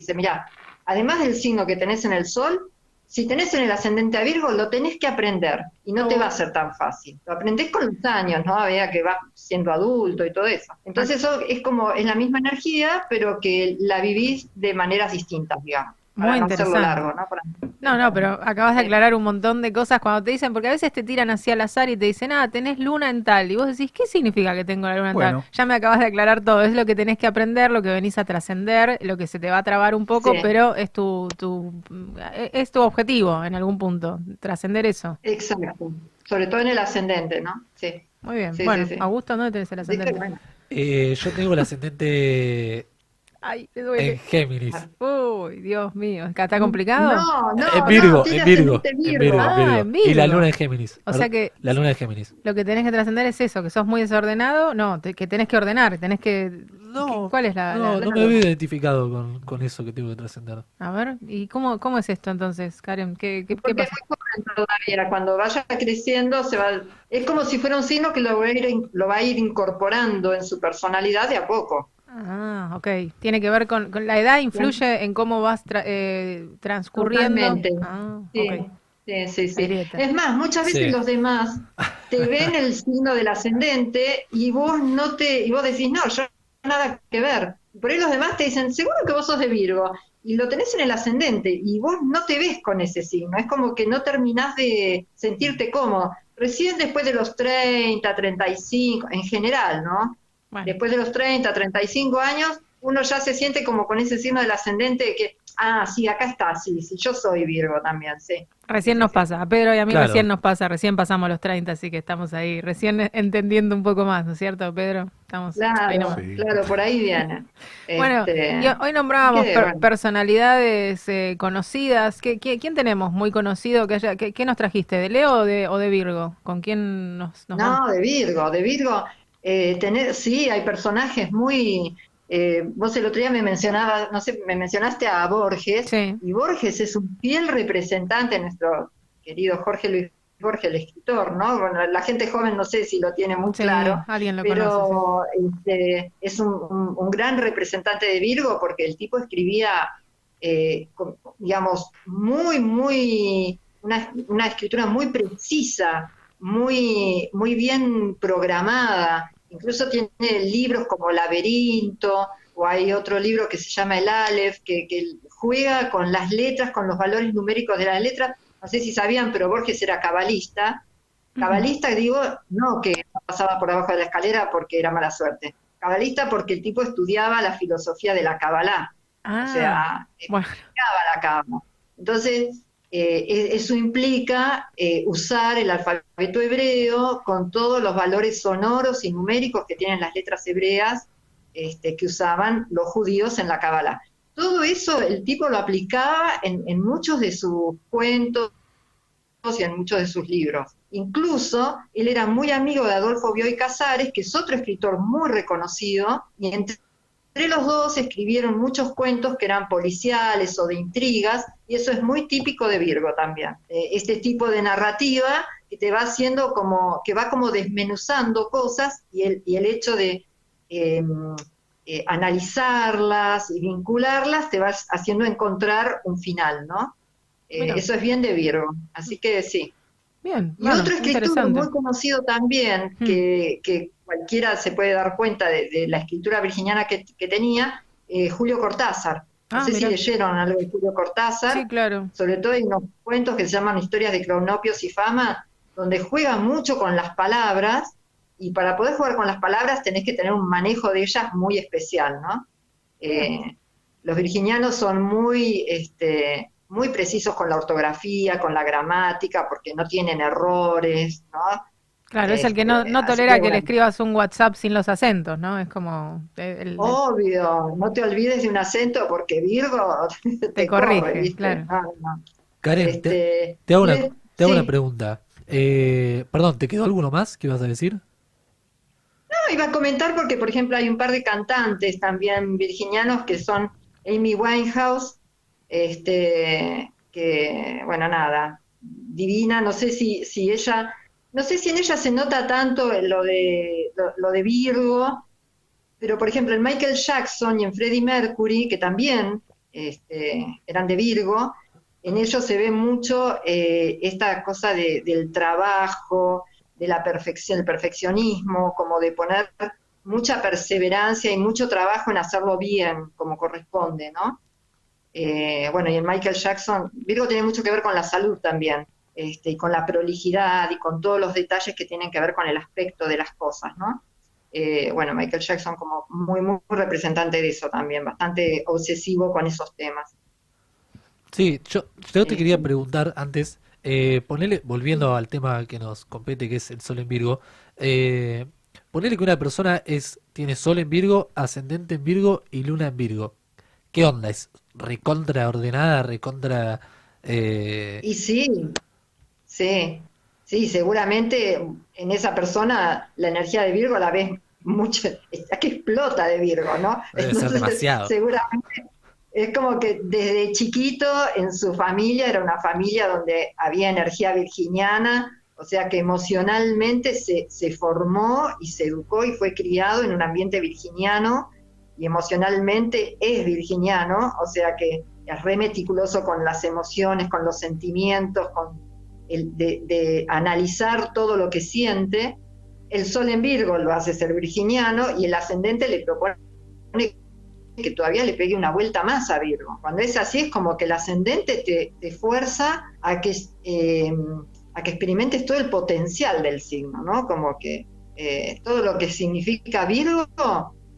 dice, mira, además del signo que tenés en el sol, si tenés en el ascendente a Virgo, lo tenés que aprender y no te va a ser tan fácil. Lo aprendés con los años, ¿no? A que vas siendo adulto y todo eso. Entonces eso es como, es la misma energía, pero que la vivís de maneras distintas, digamos. Para Muy no interesante. largo, ¿no? Para- No, no, pero acabas de aclarar un montón de cosas cuando te dicen, porque a veces te tiran así al azar y te dicen, ah, tenés luna en tal. Y vos decís, ¿qué significa que tengo la luna en Bueno. tal? Ya me acabas de aclarar todo. Es lo que tenés que aprender, lo que venís a trascender, lo que se te va a trabar un poco, Sí. pero es tu, tu, es tu objetivo en algún punto, trascender eso. Exacto. Sobre todo en el ascendente, ¿no? Sí. Muy bien. Sí, bueno, sí, sí. Augusto, ¿dónde tenés el ascendente? bueno. Eh, yo tengo el ascendente Ay, me en duele. Géminis. Uy, Dios mío. ¿Está complicado? No, no, en Virgo, no, en Virgo, en Virgo, Ah, Virgo. en Y la Virgo. luna en Géminis. O sea que- La luna en Géminis. Lo que tenés que trascender es eso, que sos muy desordenado. No, te- que tenés que ordenar, tenés que... No, ¿Cuál es la...? No, la- no me había identificado con, con eso que tengo que trascender. A ver, ¿y cómo, cómo es esto entonces, Karen? ¿Qué, qué, qué Porque pasa? es muy todavía, cuando vaya creciendo se va, es como si fuera un signo que lo va a ir, lo va a ir incorporando en su personalidad de a poco. Ah, ok. Tiene que ver con, con la edad, influye en cómo vas tra- eh, transcurriendo. Totalmente. Ah, Sí, sí, sí, sí. Es más, muchas veces Sí. los demás te ven el signo del ascendente y vos no te, y vos decís, no, yo nada que ver. Por ahí los demás te dicen, seguro que vos sos de Virgo, y lo tenés en el ascendente, y vos no te ves con ese signo, es como que no terminás de sentirte cómodo. Recién después de los 30, 35, en general, ¿no? Bueno, Después de los 30, 35 años, uno ya se siente como con ese signo del ascendente que, ah, sí, acá está, sí, sí, yo soy Virgo también, sí. recién nos pasa. A Pedro y a mí Claro. recién nos pasa. Recién pasamos los 30, así que estamos ahí. Recién entendiendo un poco más, ¿no es cierto, Pedro? Estamos Claro. Sí. claro, por ahí viene. Bueno, Este, hoy nombrábamos personalidades eh, conocidas. ¿Qué, qué- quién tenemos muy conocido? que haya, qué, qué nos trajiste? ¿De Leo o de, o de Virgo? ¿Con quién nos, nos vamos? No, de Virgo, de Virgo. Eh, tener, sí, hay personajes muy. eh, vos el otro día me mencionabas, no sé, me mencionaste a Borges, Sí. y Borges es un fiel representante, nuestro querido Jorge Luis Borges, el escritor, ¿no? Bueno, la gente joven no sé si lo tiene muy Sí, claro, alguien lo conoce. pero este, es un, un- un gran representante de Virgo porque el tipo escribía, eh, con- digamos, muy, muy, una, una escritura muy precisa, muy, muy bien programada. Incluso tiene libros como Laberinto, o hay otro libro que se llama El Aleph, que, que juega con las letras, con los valores numéricos de las letras. No sé si sabían, pero Borges era cabalista. Cabalista, digo, no que pasaba por abajo de la escalera porque era mala suerte. Cabalista porque el tipo estudiaba la filosofía de la Kabbalah. Ah, O sea, bueno, explicaba la Kabbalah. Entonces, eh, e- eso implica eh, usar el alfabeto hebreo con todos los valores sonoros y numéricos que tienen las letras hebreas este, que usaban los judíos en la Kabbalah. Todo eso el tipo lo aplicaba en, en muchos de sus cuentos y en muchos de sus libros. Incluso él era muy amigo de Adolfo Bioy Casares, que es otro escritor muy reconocido, y entre entre los dos escribieron muchos cuentos que eran policiales o de intrigas, y eso es muy típico de Virgo también. Eh, este tipo de narrativa que te va haciendo como, que va como desmenuzando cosas y el, y el hecho de eh, eh, analizarlas y vincularlas te va haciendo encontrar un final, ¿no? Eh, eso es bien de Virgo, así que sí. Bien. Y bueno, otro escritor muy conocido también, Hmm. que, que cualquiera se puede dar cuenta de, de la escritura virginiana que, que tenía, eh, Julio Cortázar. No Ah, sé mirá. si leyeron algo de Julio Cortázar, Sí, claro. sobre todo hay unos cuentos que se llaman Historias de Cronopios y Fama, donde juega mucho con las palabras, y para poder jugar con las palabras tenés que tener un manejo de ellas muy especial, ¿no? Eh, los virginianos son muy, este, muy precisos con la ortografía, con la gramática, porque no tienen errores, ¿no? Claro, es el que no, Este, no así tolera que que le escribas un WhatsApp sin los acentos, ¿no? Es como el- el- Obvio, no te olvides de un acento porque Virgo te, corrige, corre, ¿viste? claro. No, no. Karen, te, Este, te hago, una, te hago sí. una pregunta. Eh, perdón, ¿te quedó alguno más que ibas a decir? No, iba a comentar porque, por ejemplo, hay un par de cantantes también virginianos que son Amy Winehouse, este, que, bueno, nada, divina, no sé si, si ella no sé si en ella se nota tanto lo de, lo, de Virgo, pero por ejemplo en Michael Jackson y en Freddie Mercury, que también este, eran de Virgo, en ellos se ve mucho eh, esta cosa de- del trabajo, de la perfección, el perfeccionismo, como de poner mucha perseverancia y mucho trabajo en hacerlo bien, como corresponde, ¿no? Eh, bueno, y en Michael Jackson, Virgo tiene mucho que ver con la salud también, este, y con la prolijidad y con todos los detalles que tienen que ver con el aspecto de las cosas, ¿no? Eh, bueno, Michael Jackson como muy, muy representante de eso también, bastante obsesivo con esos temas. Sí, yo, yo te Sí. quería preguntar antes, eh, ponele, volviendo al tema que nos compete, que es el Sol en Virgo, eh, ponele que una persona es, tiene Sol en Virgo, ascendente en Virgo y Luna en Virgo. ¿Qué onda? ¿Es recontra ordenada, recontra... eh, Y sí, sí, sí, seguramente en esa persona la energía de Virgo la ves mucho, está que explota de Virgo, ¿no? Debe ser demasiado. Seguramente es como que desde chiquito en su familia era una familia donde había energía virginiana, o sea que emocionalmente se, se formó y se educó y fue criado en un ambiente virginiano y emocionalmente es virginiano, o sea que es re meticuloso con las emociones, con los sentimientos, con el de, analizar todo lo que siente. El sol en Virgo lo hace ser virginiano y el ascendente le propone que todavía le pegue una vuelta más a Virgo. Cuando es así es como que el ascendente te, te fuerza a que, eh, a que experimentes todo el potencial del signo, ¿no? Como que eh, todo lo que significa Virgo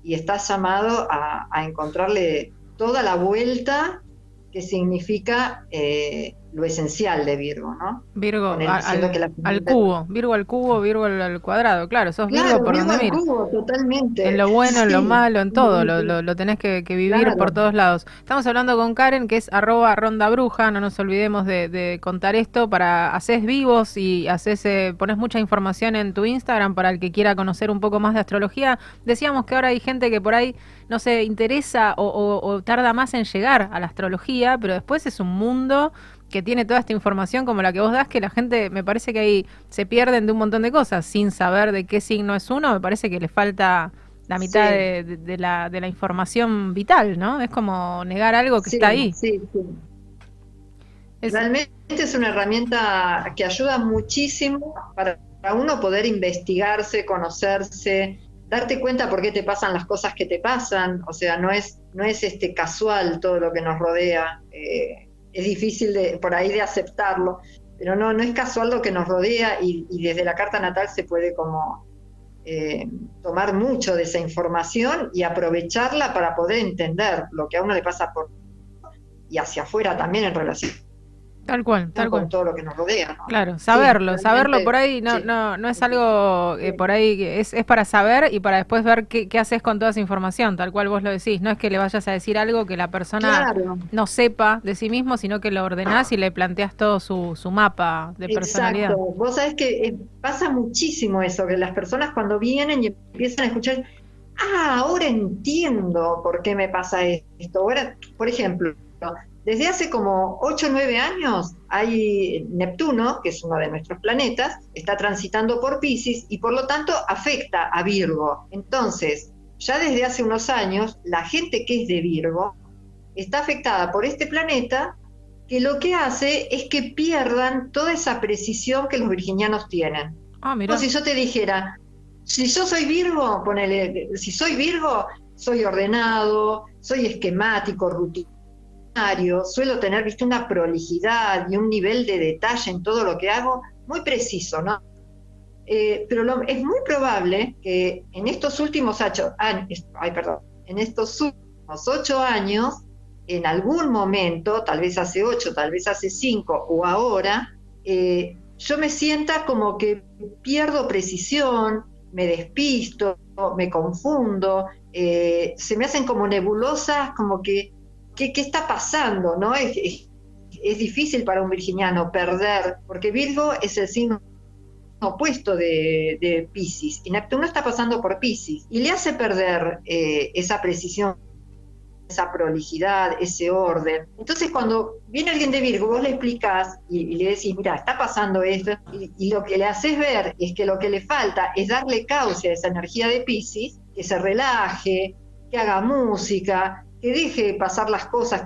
y estás llamado a, encontrarle toda la vuelta que significa eh, lo esencial de Virgo, ¿no? Virgo el- al, que la- al cubo, Virgo al cubo, Virgo al, al cuadrado, claro, sos Virgo Claro, por Virgo donde al cubo, totalmente. En lo bueno, en lo malo, en todo, lo, lo, lo tenés que, que vivir Claro. por todos lados. Estamos hablando con Karen, que es arroba ronda bruja, no nos olvidemos de, de contar esto, para haces vivos y haces, eh, pones mucha información en tu Instagram para el que quiera conocer un poco más de astrología. Decíamos que ahora hay gente que por ahí no se interesa o, o- o tarda más en llegar a la astrología, pero después es un mundo que tiene toda esta información como la que vos das, que la gente me parece que ahí se pierden de un montón de cosas sin saber de qué signo es uno, me parece que le falta la mitad Sí. de, de- de la, de la información vital, ¿no? Es como negar algo que Sí, está ahí. sí, sí. Es- Realmente es una herramienta que ayuda muchísimo para uno poder investigarse, conocerse, darte cuenta por qué te pasan las cosas que te pasan. O sea, no es, no es este casual todo lo que nos rodea. eh, es difícil de, por ahí de aceptarlo, pero no, no es casual lo que nos rodea y, y desde la carta natal se puede como eh, tomar mucho de esa información y aprovecharla para poder entender lo que a uno le pasa por y hacia afuera también en relación Tal cual, tal con cual. todo lo que nos rodea. ¿no? Claro, saberlo, Sí, saberlo por ahí no, sí. no, no es algo eh, por ahí, es, es para saber y para después ver qué, qué haces con toda esa información, tal cual vos lo decís. No es que le vayas a decir algo que la persona Claro, no sepa de sí mismo, sino que lo ordenás y le planteas todo su, su mapa de personalidad. exacto. Vos sabés que eh, pasa muchísimo eso, que las personas cuando vienen y empiezan a escuchar, ah, ahora entiendo por qué me pasa esto. Ahora, por ejemplo, desde hace como 8 o 9 años hay Neptuno, que es uno de nuestros planetas, está transitando por Pisces y por lo tanto afecta a Virgo. Entonces, ya desde hace unos años, la gente que es de Virgo está afectada por este planeta que lo que hace es que pierdan toda esa precisión que los virginianos tienen. Ah, mira. Si yo te dijera, si yo soy Virgo, ponele, si soy Virgo, soy ordenado, soy esquemático, rutinario, suelo tener, viste, una prolijidad y un nivel de detalle en todo lo que hago muy preciso, ¿no? Eh, pero es muy probable que en estos últimos ocho años, ay, perdón, en estos últimos ocho años, en algún momento, tal vez hace ocho, tal vez hace cinco o ahora, eh, yo me sienta como que pierdo precisión, me despisto, me confundo, eh, se me hacen como nebulosas, como que, ¿qué, qué está pasando? ¿no? Es, es- es difícil para un virginiano perder, porque Virgo es el signo opuesto de, de Pisces, y Neptuno está pasando por Pisces, y le hace perder eh, esa precisión esa prolijidad, ese orden. Entonces, cuando viene alguien de Virgo, vos le explicás y, y le decís, mira, está pasando esto, y, y lo que le haces ver es que lo que le falta es darle cauce a esa energía de Pisces, que se relaje, que haga música, que deje pasar las cosas,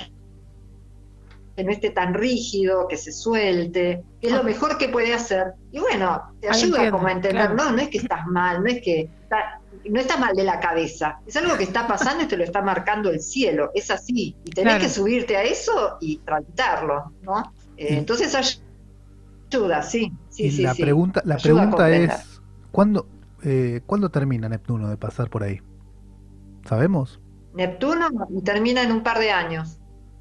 que no esté tan rígido, que se suelte, que es lo mejor que puede hacer. Y bueno, te Ah, ayuda entiendo, como a entender, claro. no, no es que estás mal, no es que está- no estás mal de la cabeza, es algo que está pasando y te lo está marcando el cielo, es así, y tenés Claro. que subirte a eso y transitarlo, ¿no? Eh, entonces ayuda, sí, sí, sí. la sí. pregunta, la pregunta es, ¿cuándo, eh, ¿cuándo termina Neptuno de pasar por ahí? ¿Sabemos? Neptuno y termina en un par de años.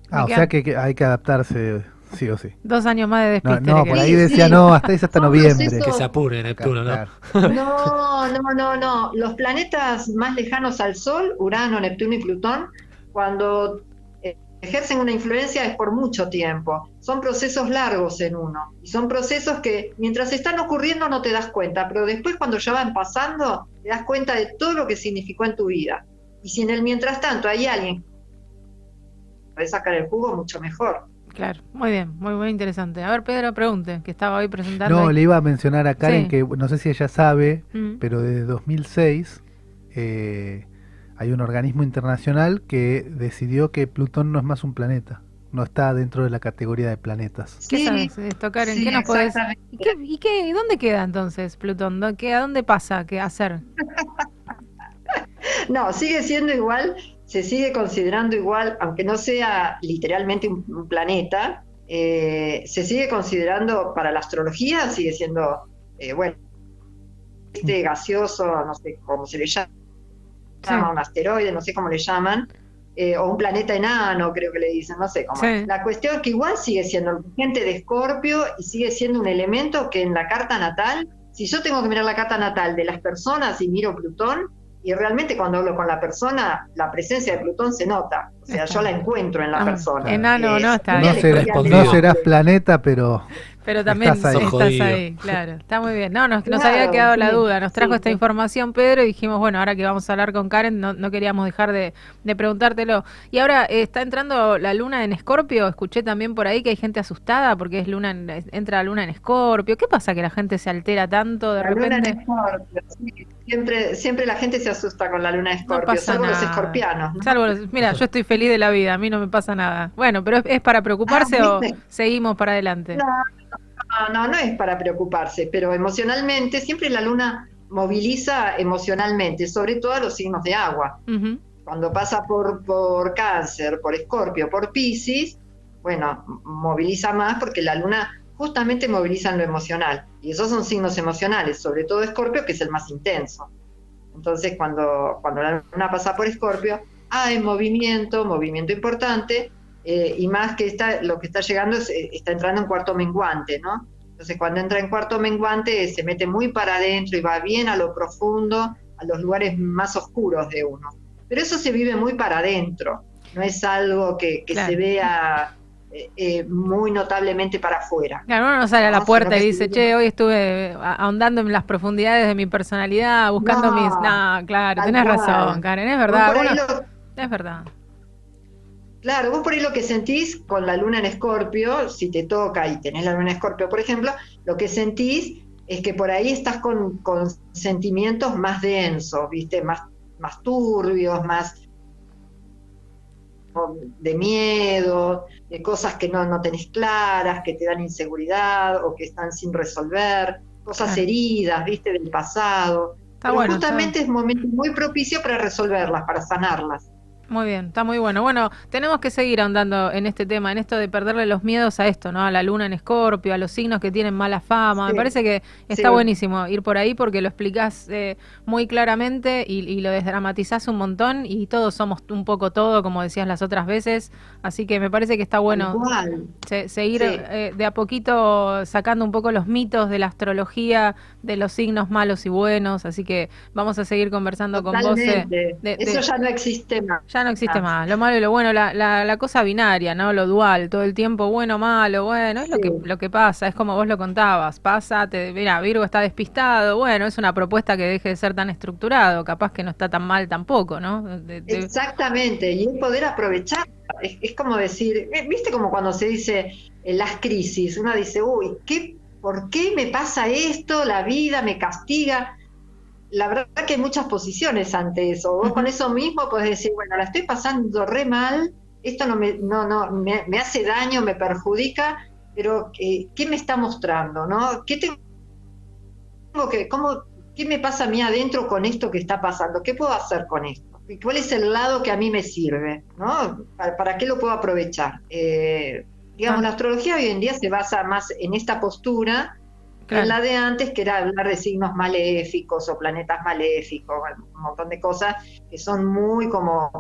Ah, o sea que, hay que adaptarse sí o sí. Dos años más de No, despiste. no le por ahí decía, sí. no, hasta es hasta Son noviembre. Que se apure Neptuno, ¿no? Claro. No, no, no, no. Los planetas más lejanos al Sol, Urano, Neptuno y Plutón, cuando eh, ejercen una influencia es por mucho tiempo. Son procesos largos en uno. Y son procesos que mientras están ocurriendo no te das cuenta, pero después cuando ya van pasando, te das cuenta de todo lo que significó en tu vida. Y si en el mientras tanto hay alguien puede sacar el jugo, mucho mejor. Claro, muy bien, muy, muy interesante. A ver, Pedro, pregunte, que estaba hoy presentando. No, ahí. le iba a mencionar a Karen Sí. que no sé si ella sabe, Mm. pero desde 2006 eh, hay un organismo internacional que decidió que Plutón no es más un planeta, no está dentro de la categoría de planetas. ¿Qué Sí, sabes de esto, Karen? sí, ¿Qué nos podés-. ¿Y, qué, y qué- dónde queda entonces Plutón? ¿Dó- qué- ¿A dónde pasa? ¿Qué hacer? No, sigue siendo igual, se sigue considerando igual, aunque no sea literalmente un, un planeta, eh, se sigue considerando para la astrología, sigue siendo, eh, bueno, este gaseoso, no sé cómo se le llama, Sí. un asteroide, no sé cómo le llaman, eh, o un planeta enano, creo que le dicen, no sé cómo. Sí. La cuestión es que igual sigue siendo gente de Escorpio y sigue siendo un elemento que en la carta natal, si yo tengo que mirar la carta natal de las personas y miro Plutón, y realmente cuando hablo con la persona, la presencia de Plutón se nota. O sea, Está. yo la encuentro en la Ah, persona. enano, no, está No, no serás planeta, pero Pero también Estás estás ahí. claro. Está muy bien. No, nos, nos Claro, había quedado la duda. Nos trajo sí, esta sí. información Pedro y dijimos, bueno, ahora que vamos a hablar con Karen, no, no queríamos dejar de, de preguntártelo. Y ahora eh, está entrando la luna en Escorpio. Escuché también por ahí que hay gente asustada porque es luna en- entra la luna en Escorpio. ¿Qué pasa que la gente se altera tanto de La luna en repente? Siempre, siempre la gente se asusta con la luna No Escorpio, pasa salvo los escorpianos. ¿no? Salvo los- mira, yo estoy feliz de la vida, a mí no me pasa nada. Bueno, pero es, es para preocuparse Ah, o seguimos para adelante. No, no, no, no es para preocuparse, pero emocionalmente, siempre la luna moviliza emocionalmente, sobre todo a los signos de agua. Cuando pasa por, por cáncer, por escorpio, por piscis, bueno, moviliza más porque la luna justamente moviliza en lo emocional. Y esos son signos emocionales, sobre todo escorpio, que es el más intenso. Entonces, cuando, cuando la luna pasa por escorpio, hay movimiento, movimiento importante, eh, y más que está, lo que está llegando es, eh, está entrando en cuarto menguante, ¿no? Entonces, cuando entra en cuarto menguante, se mete muy para adentro y va bien a lo profundo, a los lugares más oscuros de uno. Pero eso se vive muy para adentro, no es algo que, que Claro. se vea eh, eh, muy notablemente para afuera. Claro, uno no sale a la No, puerta y dice, che, hoy estuve a- ahondando en las profundidades de mi personalidad, buscando No, mis... No, claro, tenés cual. razón, Karen, es verdad. lo- Es verdad. Claro, vos por ahí lo que sentís con la luna en Escorpio, si te toca y tenés la luna en Escorpio, por ejemplo, lo que sentís es que por ahí estás con, con sentimientos más densos, ¿viste? Más, más turbios, más de miedo, de cosas que no, no tenés claras, que te dan inseguridad o que están sin resolver, cosas heridas, ¿viste? Del pasado. Está Pero bueno. está- justamente es momento muy propicio para resolverlas, para sanarlas. Muy bien, está muy bueno. Bueno, tenemos que seguir ahondando en este tema, en esto de perderle los miedos a esto, ¿no? A la luna en Escorpio, a los signos que tienen mala fama. Me parece que está Sí. buenísimo ir por ahí porque lo explicás eh, muy claramente y, y lo desdramatizás un montón y todos somos un poco todo, como decías las otras veces. Así que me parece que está bueno se- seguir Sí. eh, de a poquito sacando un poco los mitos de la astrología, de los signos malos y buenos. Así que vamos a seguir conversando con vos. eh, de- Eso ya no existe más. Ya no existe Ah. más. Lo malo y lo bueno, la, la, la cosa binaria, ¿no? Lo dual, todo el tiempo bueno, malo, bueno, es lo que, lo que pasa, es como vos lo contabas. Pasa, te, mira, Virgo está despistado, bueno, es una propuesta que deje de ser tan estructurado, capaz que no está tan mal tampoco, ¿no? De- de- Exactamente, y es poder aprovechar. Es, es como decir, eh, viste como cuando se dice eh, las crisis, uno dice, uy, ¿qué, ¿por qué me pasa esto? La vida me castiga. La verdad que hay muchas posiciones ante eso. Vos con eso mismo podés decir, bueno, la estoy pasando re mal, esto no me, no, no, me, me hace daño, me perjudica, pero eh, ¿qué me está mostrando? ¿no? ¿Qué tengo que, cómo, qué me pasa a mí adentro con esto que está pasando? ¿Qué puedo hacer con esto? ¿Y ¿Cuál es el lado que a mí me sirve? ¿no? ¿Para, para qué lo puedo aprovechar? Eh, digamos, Ah. la astrología hoy en día se basa más en esta postura La de antes, que era hablar de signos maléficos o planetas maléficos, un montón de cosas que son muy como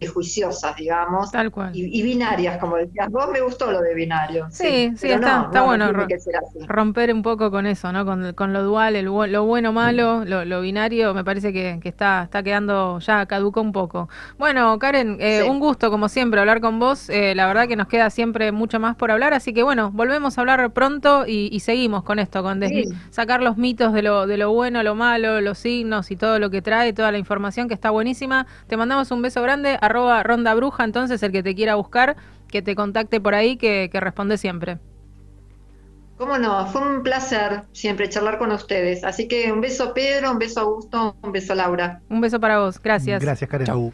prejuiciosas, digamos, Tal cual. y, y binarias, como decías. Vos me gustó lo de binario. Sí, sí, está- no, está no, no bueno, romper un poco con eso, ¿no? Con, con lo dual, el, lo bueno, malo, lo, lo binario, me parece que, que está, está quedando ya caducó un poco. Bueno, Karen, eh, Sí. un gusto como siempre hablar con vos. eh, la verdad que nos queda siempre mucho más por hablar, así que bueno, volvemos a hablar pronto y, y seguimos con esto, con Sí. sacar los mitos de lo, de lo bueno, lo malo, los signos y todo lo que trae, toda la información que está buenísima. Te mandamos un beso grande, arroba ronda bruja, entonces el que te quiera buscar, que te contacte por ahí, que, que responde siempre. Cómo no, fue un placer siempre charlar con ustedes. Así que un beso Pedro, un beso Augusto, un beso Laura. Un beso para vos, gracias. Gracias, Karen. Chau.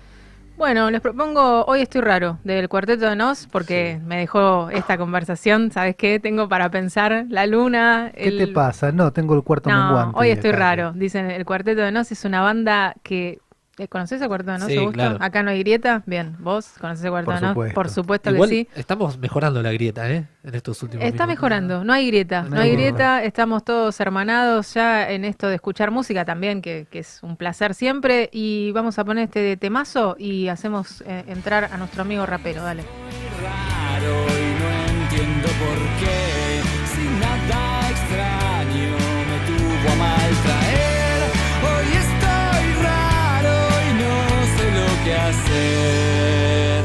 Bueno, les propongo Hoy estoy raro del Cuarteto de Nos porque me dejó esta conversación, ¿sabes qué? Tengo para pensar la luna. ¿Qué el- te pasa? No, tengo el cuarto No, menguante. hoy estoy raro. Dicen, el Cuarteto de Nos es una banda que... ¿eh, ¿Conoces de Nos, Sí, claro. Acá no hay grieta. Bien, ¿vos Por de Nos? supuesto. Por supuesto Igual que sí. estamos mejorando la grieta, ¿eh? En estos últimos Está minutos. mejorando, no hay grieta, no, No hay grieta, estamos todos hermanados ya en esto de escuchar música también, que, que es un placer siempre, y vamos a poner este temazo y hacemos eh, entrar a nuestro amigo rapero, dale. Que hacer.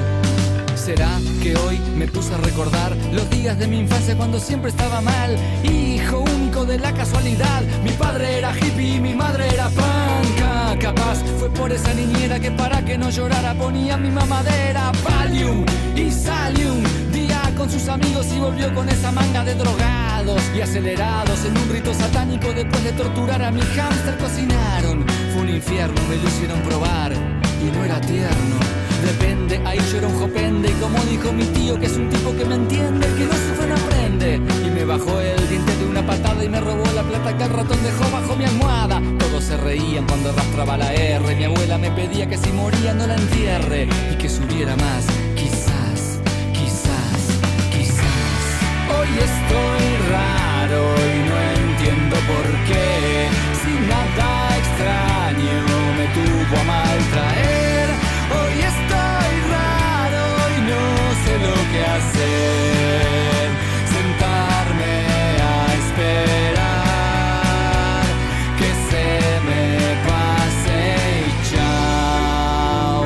¿Será que hoy me puse a recordar los días de mi infancia cuando siempre estaba mal? Hijo único de la casualidad, mi padre era hippie y mi madre era panca. Capaz fue por esa niñera que para que no llorara ponía mi mamadera Valium y Salium. Día con sus amigos y volvió con esa manga de drogados y acelerados en un rito satánico después de torturar a mi hámster cocinaron. Fue un infierno, me lo hicieron probar y no era tierno. Depende, ahí yo era un jopende y como dijo mi tío que es un tipo que me entiende, que no sufre no aprende. Y me bajó el diente de una patada y me robó la plata que el ratón dejó bajo mi almohada. Todos se reían cuando arrastraba la R. Mi abuela me pedía que si moría no la entierre y que subiera más. Quizás, quizás, quizás. Hoy estoy raro y no entiendo por qué. Sin nada extraño me tuvo a maltraer. Lo que hacer. Sentarme a esperar que se me pase y chao.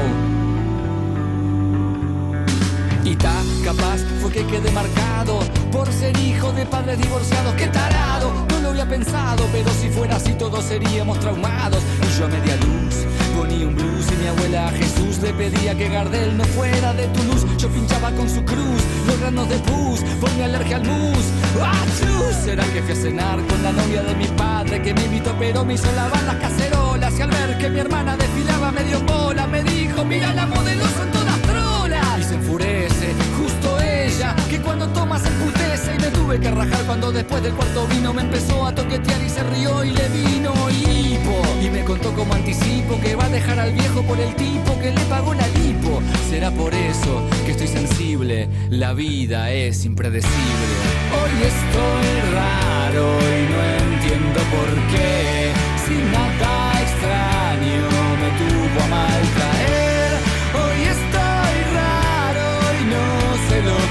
Y ta, capaz fue que quedé marcado por ser hijo de padres divorciados. ¡Qué tarado! No lo había pensado, pero si fuera así todos seríamos traumados. Y yo a media luz ponía un blues y mi abuela Jesús le pedía que Gardel no fuera de tu luz. Yo pinchaba con su cruz los granos de pus por mi alergia al mus. ¡Achú! ¿Será que fui a cenar con la novia de mi padre que me invitó pero me hizo lavar las cacerolas? Y al ver que mi hermana desfilaba medio bola me dijo, mira la modelo son todas trolas. Y se enfurece, justo que cuando toma se emputece y me tuve que rajar cuando después del cuarto vino me empezó a toquetear y se rió y le vino hipo. Y me contó como anticipo que va a dejar al viejo por el tipo que le pagó la lipo. Será por eso que estoy sensible, la vida es impredecible. Hoy estoy raro y no entiendo por qué. Sin nada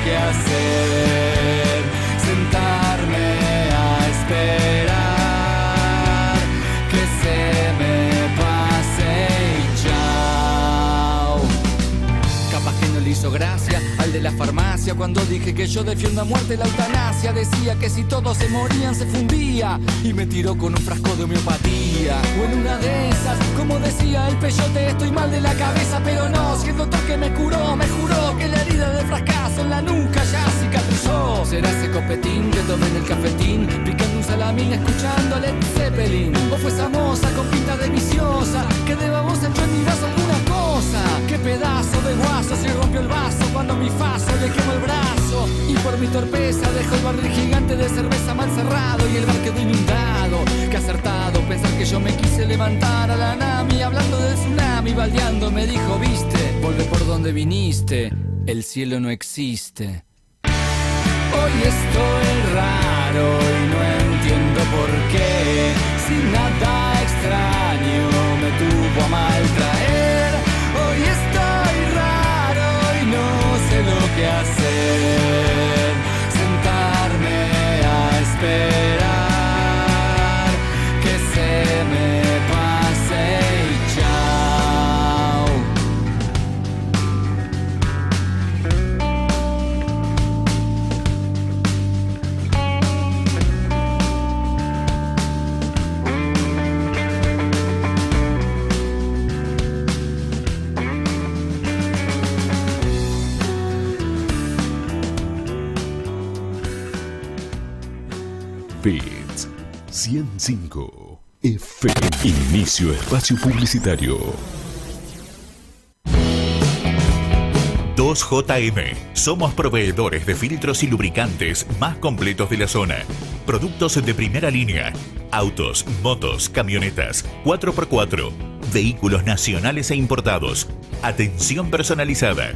que hacer, sentarme a esperar que se me pase y chao. Capaz que no le hizo gracia farmacia cuando dije que yo defiendo a muerte la eutanasia. Decía que si todos se morían se fundía y me tiró con un frasco de homeopatía. O en una de esas, como decía el peyote, estoy mal de la cabeza, pero no. Si el doctor que me curó me juró que la herida del fracaso en la nuca ya cicatrizó. Será ese copetín que tomé en el cafetín, picando un salamín, escuchando a Led Zeppelin. O fue esa moza con pinta de viciosa que de babosa echó en mi vaso cosa. Qué pedazo de guaso se rompió el vaso cuando mi faso le quemó el brazo. Y por mi torpeza dejó el barril gigante de cerveza mal cerrado y el bar quedó inundado. Qué acertado pensar que yo me quise levantar a la Nami hablando del tsunami, baldeando me dijo, viste, vuelve por donde viniste, el cielo no existe. Hoy estoy raro y no entiendo por qué. Si nada extraño me tuvo a mal Beats 105 FM. Inicio espacio publicitario. 2JM. Somos proveedores de filtros y lubricantes más completos de la zona. Productos de primera línea. Autos, motos, camionetas, 4x4. Vehículos nacionales e importados. Atención personalizada.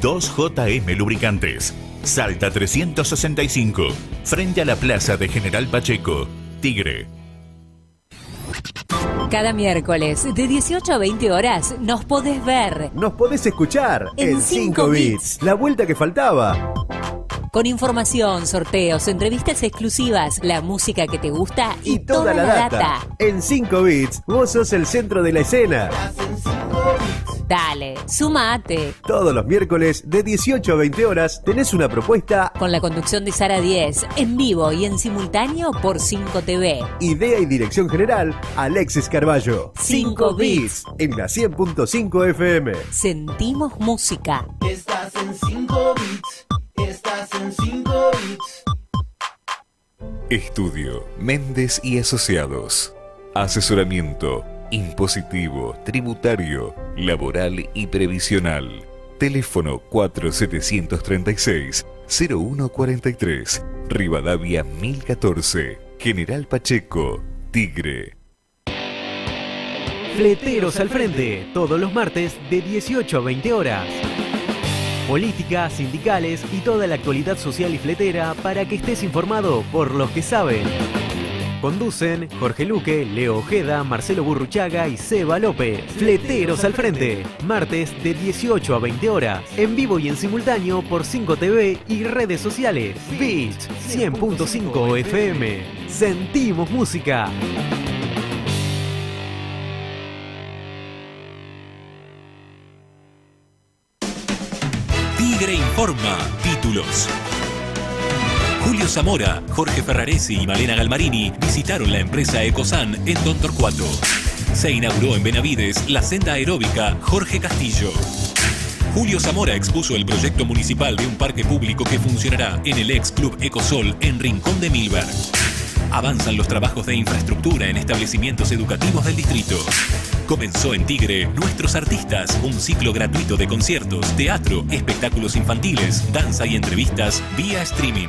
2JM Lubricantes. Salta 365. Frente a la plaza de General Pacheco. Tigre. Cada miércoles de 18 a 20 horas nos podés ver Nos podés escuchar En en 5 cinco bits. La vuelta que faltaba. con información, sorteos, entrevistas exclusivas, la música que te gusta y, Toda la data. En 5 bits, vos sos el centro de la escena. Dale, sumate. Todos los miércoles de 18 a 20 horas tenés una propuesta, Con la conducción de Sara 10, en vivo y en simultáneo por 5 TV. idea y dirección general, Alexis Carballo. Cinco bits. En la 100.5 FM. Sentimos música. Estás en 5 bits. Estás en 5 bits. Estudio Méndez y Asociados. Asesoramiento impositivo, tributario, laboral y previsional. Teléfono 4736-0143. Rivadavia 1014. General Pacheco. Tigre. Fleteros al frente, todos los martes de 18 a 20 horas. Política, sindicales y toda la actualidad social y fletera para que estés informado por los que saben. Conducen Jorge Luque, Leo Ojeda, Marcelo Burruchaga y Seba López. Fleteros al frente, martes de 18 a 20 horas, en vivo y en simultáneo por 5 TV y redes sociales. Beach 100.5 FM. Sentimos música. Tigre Informa. Títulos. Julio Zamora, Jorge Ferraresi y Malena Galmarini visitaron la empresa Ecosan en Don Torcuato. Se inauguró en Benavides la senda aeróbica Jorge Castillo. Julio Zamora expuso el proyecto municipal de un parque público que funcionará en el ex Club Ecosol en Rincón de Milberg. Avanzan los trabajos de infraestructura en establecimientos educativos del distrito. Comenzó en Tigre Nuestros Artistas, un ciclo gratuito de conciertos, teatro, espectáculos infantiles, danza y entrevistas vía streaming.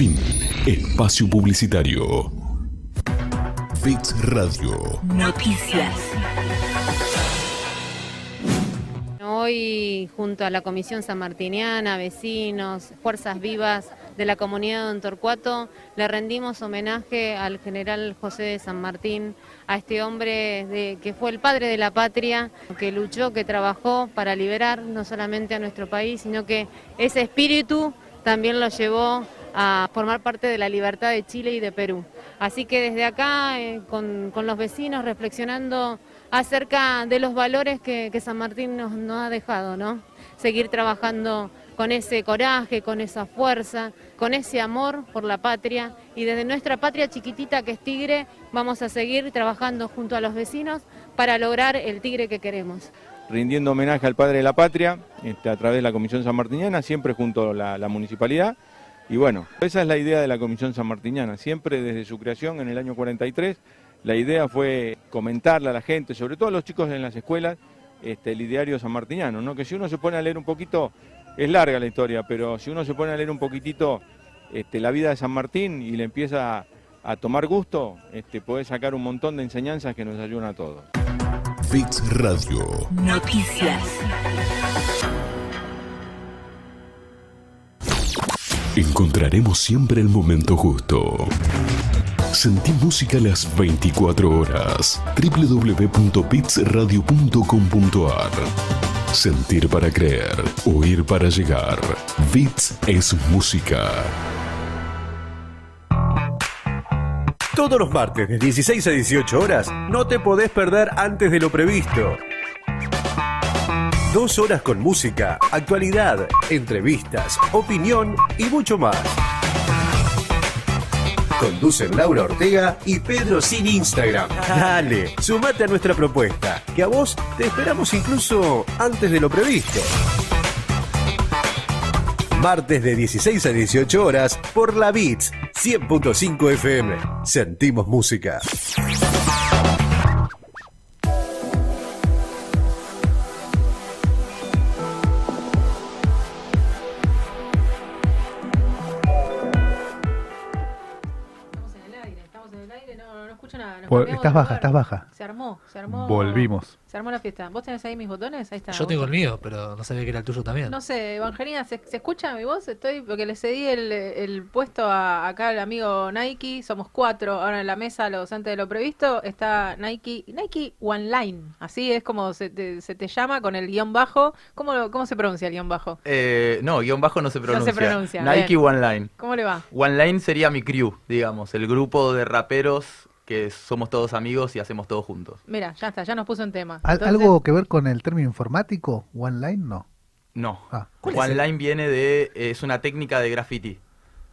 Fin. Espacio Publicitario. Bits Radio. Noticias. Hoy, junto a la Comisión Sanmartiniana, vecinos, fuerzas vivas de la comunidad de Don Torcuato, le rendimos homenaje al general José de San Martín, a este hombre que fue el padre de la patria, que luchó, que trabajó para liberar no solamente a nuestro país, sino que ese espíritu también lo llevó a formar parte de la libertad de Chile y de Perú. Así que desde acá, eh, con, con los vecinos, reflexionando acerca de los valores que, San Martín nos, ha dejado, ¿no? Seguir trabajando con ese coraje, con esa fuerza, con ese amor por la patria y desde nuestra patria chiquitita que es Tigre vamos a seguir trabajando junto a los vecinos para lograr el Tigre que queremos. rindiendo homenaje al padre de la patria este, a través de la Comisión Sanmartiniana, siempre junto a la municipalidad. Y bueno, esa es la idea de la Comisión Sanmartiniana, siempre desde su creación en el año 43. La idea fue comentarle a la gente, sobre todo a los chicos en las escuelas, este, el ideario sanmartiniano, ¿no? que si uno se pone a leer un poquito, es larga la historia, pero si uno se pone a leer un poquitito este, la vida de San Martín y le empieza a, a tomar gusto, este, puede sacar un montón de enseñanzas que nos ayudan a todos. Fix Radio. Noticias. Encontraremos siempre el momento justo. Sentí música las 24 horas. www.bitsradio.com.ar Sentir para creer, oír para llegar. Bits es música. Todos los martes de 16 a 18 horas no te podés perder antes de lo previsto. Dos horas con música, actualidad, entrevistas, opinión y mucho más. Conducen Laura Ortega y Pedro sin Instagram. Dale, sumate a nuestra propuesta, que a vos te esperamos incluso antes de lo previsto. Martes de 16 a 18 horas por la Beats 100.5 FM. Sentimos música. Vol- estás baja, estás baja. Se armó, se armó. Volvimos. Se armó la fiesta. ¿Vos tenés ahí mis botones? Ahí está. Yo tengo el mío, pero no sabía que era el tuyo también. No sé, Evangelina, ¿se, se escucha mi voz? Estoy porque le cedí el, el puesto a, acá al amigo Nike. Somos cuatro. Ahora en la mesa, los antes de lo previsto, está Nike Nike One Line. Así es como se te, se te llama con el guion bajo. ¿Cómo, cómo se pronuncia el guion bajo? Eh, no, guion bajo no se No pronuncia. se pronuncia, Nike bien. One Line. ¿Cómo le va? One Line sería mi crew, digamos, el grupo de raperos que somos todos amigos y hacemos todo juntos. Mira, ya está, ya nos puso en tema. ¿Al- Entonces- ¿Algo que ver con el término informático? ¿One line? No. No. Ah. One Line viene de. es una técnica de graffiti.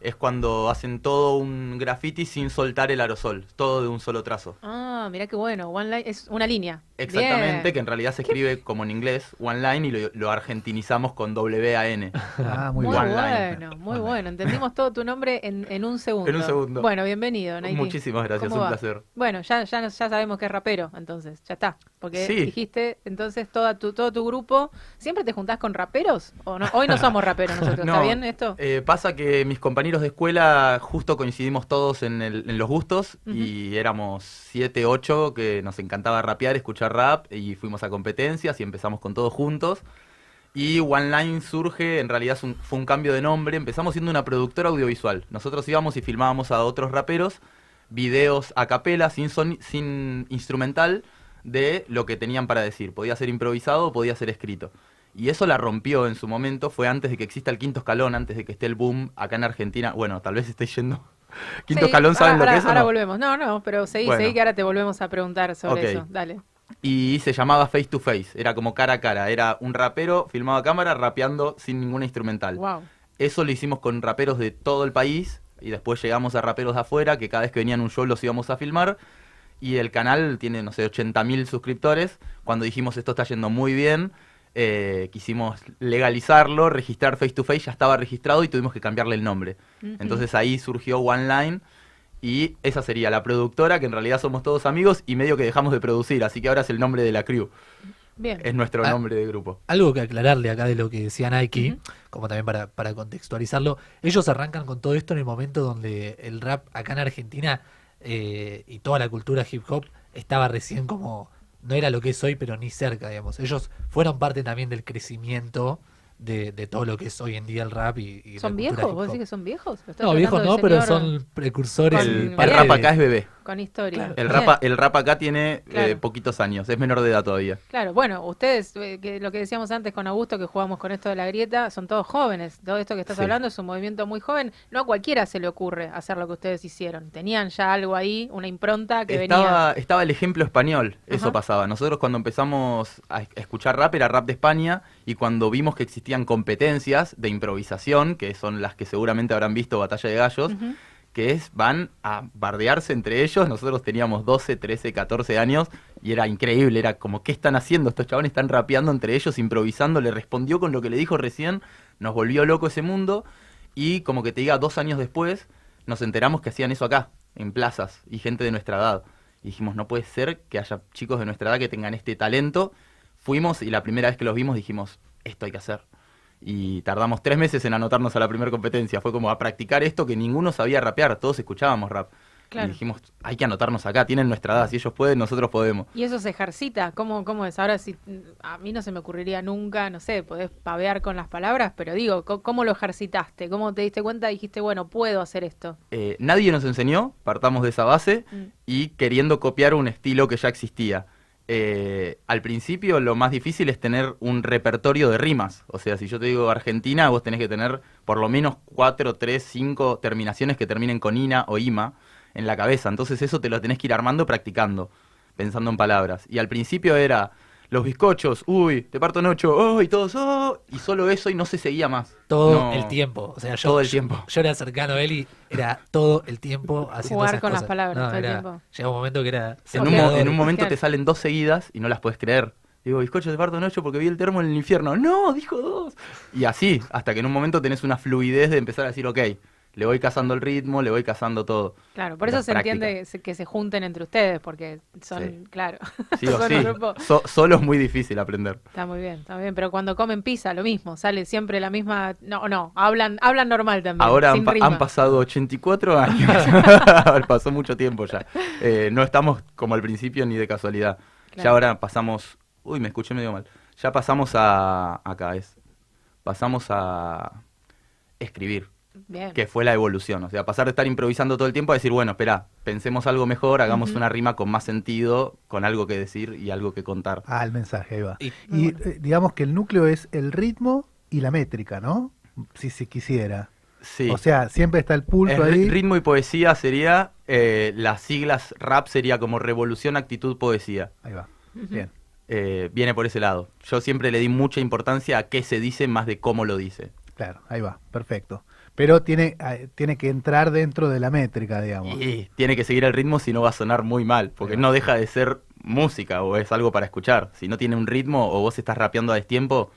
Es cuando hacen todo un graffiti sin soltar el aerosol, todo de un solo trazo. Ah, mira qué bueno. One Line es una línea. Exactamente, Bien. que en realidad se escribe como en inglés, One Line, y lo, lo argentinizamos con W-A-N. Ah, Muy One Line. bueno, muy bueno. Entendimos todo tu nombre en, en un segundo. En un segundo. Bueno, bienvenido, Nike. Muchísimas gracias, ¿Cómo un va? placer. Bueno, ya, ya, ya sabemos que es rapero, entonces, ya está. Porque Sí. dijiste, entonces, toda tu, todo tu grupo, ¿siempre te juntás con raperos? ¿O no? Hoy no somos raperos nosotros, ¿está bien esto? eh, pasa que mis compañeros de escuela justo coincidimos todos en, el- en los gustos y éramos 7, 8 que nos encantaba rapear, escuchar rap y fuimos a competencias y empezamos con todos juntos. Y One Line surge, en realidad fue un cambio de nombre, empezamos siendo una productora audiovisual. Nosotros íbamos y filmábamos a otros raperos videos a capela, sin, soni- sin instrumental, de lo que tenían para decir. Podía ser improvisado o podía ser escrito. Y eso la rompió en su momento, fue antes de que exista el quinto escalón, antes de que esté el boom acá en Argentina. Bueno, tal vez esté yendo. Quinto Sí, escalón, ¿saben ahora, lo que es? Ahora no? volvemos. No, no, pero seguí, Bueno. seguí que ahora te volvemos a preguntar sobre eso. Dale. Y se llamaba Face to Face, era como cara a cara. Era un rapero filmado a cámara rapeando sin ninguna instrumental. Wow. Eso lo hicimos con raperos de todo el país y después llegamos a raperos de afuera que cada vez que venían un show los íbamos a filmar. Y el canal tiene, no sé, 80.000 suscriptores. Cuando dijimos esto está yendo muy bien, eh, quisimos legalizarlo, registrar Face to Face, ya estaba registrado y tuvimos que cambiarle el nombre. Entonces ahí surgió One Line y esa sería la productora, que en realidad somos todos amigos y medio que dejamos de producir, así que ahora es el nombre de la crew. Bien. Es nuestro Ah. nombre de grupo. Algo que aclararle acá de lo que decía Nike, como también para, para contextualizarlo, ellos arrancan con todo esto en el momento donde el rap acá en Argentina eh, y toda la cultura hip hop estaba recién como no era lo que es hoy, pero ni cerca, digamos. Ellos fueron parte también del crecimiento de, de todo lo que es hoy en día el rap y, ¿Son viejos? ¿Vos decís que son viejos? ¿Lo estás No, viejos no, pero son precursores. El rap acá es bebé. Con historia. El rap, el rap acá tiene eh, poquitos años, es menor de edad todavía. Claro, bueno, ustedes, eh, que lo que decíamos antes con Augusto, que jugamos con esto de la grieta, son todos jóvenes. Todo esto que estás Sí. hablando es un movimiento muy joven. No a cualquiera se le ocurre hacer lo que ustedes hicieron. Tenían ya algo ahí, una impronta que Estaba, venía. estaba el ejemplo español, eso Ajá. pasaba. Nosotros cuando empezamos a es- a escuchar rap era rap de España y cuando vimos que existían competencias de improvisación, que son las que seguramente habrán visto Batalla de Gallos, que es van a bardearse entre ellos. Nosotros teníamos 12, 13, 14 años y era increíble, era como, ¿qué están haciendo? Estos chabones están rapeando entre ellos, improvisando, le respondió con lo que le dijo recién, nos volvió loco ese mundo y como que te diga, dos años después nos enteramos que hacían eso acá, en plazas, y gente de nuestra edad. Y dijimos, no puede ser que haya chicos de nuestra edad que tengan este talento. Fuimos y la primera vez que los vimos dijimos, esto hay que hacer. Y tardamos tres meses en anotarnos a la primera competencia. Fue como a practicar esto que ninguno sabía rapear, todos escuchábamos rap. Claro. Y dijimos, hay que anotarnos acá, tienen nuestra edad, si ellos pueden, nosotros podemos. Y eso se ejercita. ¿Cómo, ¿Cómo es? Ahora, si a mí no se me ocurriría nunca, no sé, podés pavear con las palabras, pero digo, ¿cómo lo ejercitaste? ¿Cómo te diste cuenta y dijiste, bueno, puedo hacer esto? Eh, nadie nos enseñó, partamos de esa base, Mm. y queriendo copiar un estilo que ya existía. Eh, al principio lo más difícil es tener un repertorio de rimas. O sea, si yo te digo Argentina, vos tenés que tener por lo menos cuatro, tres, cinco terminaciones que terminen con ina o ima en la cabeza. Entonces eso te lo tenés que ir armando practicando, pensando en palabras. Y al principio era los bizcochos, uy, te parto en ocho, oh, y todos, oh, y solo eso y no se seguía más. todo No, el tiempo. O sea, yo, todo el yo- tiempo. Yo, era cercano a él y era todo el tiempo haciendo Jugar esas con las palabras No, todo el tiempo. Llega un momento que era. En un, en momento te salen dos seguidas y no las puedes creer. Digo, bizcocho de parto en ocho porque vi el termo en el infierno. No, dijo dos. Y así, hasta que en un momento tenés una fluidez de empezar a decir, ok, le voy cazando el ritmo, le voy cazando todo. Claro, por eso se entiende que se junten entre ustedes, porque son, Sí. claro, Sí o son sí. un grupo. So- solo es muy difícil aprender. Está muy bien, está muy bien, pero cuando comen pizza, lo mismo, sale siempre la misma, no, no, hablan, hablan normal también, Ahora han, sin rima. han pasado 84 años. Pasó mucho tiempo ya. Eh, no estamos como al principio ni de casualidad. Ya ahora pasamos. Uy, me escuché medio mal. Ya pasamos a. Acá es. Pasamos a escribir. Bien. Que fue la evolución. O sea, pasar de estar improvisando todo el tiempo a decir, bueno, espera, pensemos algo mejor, hagamos una rima con más sentido, con algo que decir y algo que contar. Ah, el mensaje, ahí va. Y- Y, eh, digamos que el núcleo es el ritmo y la métrica, ¿no? Si se quisiera. Sí. O sea, siempre está el pulso ahí. Ritmo y poesía sería, eh, las siglas rap sería como revolución, actitud, poesía. Ahí va. Bien. Eh, viene por ese lado. Yo siempre le di mucha importancia a qué se dice más de cómo lo dice. Claro, ahí va, perfecto. Pero tiene, eh, tiene que entrar dentro de la métrica, digamos. Y tiene que seguir el ritmo si no va a sonar muy mal, porque no deja de ser música o es algo para escuchar. Si no tiene un ritmo o vos estás rapeando a destiempo,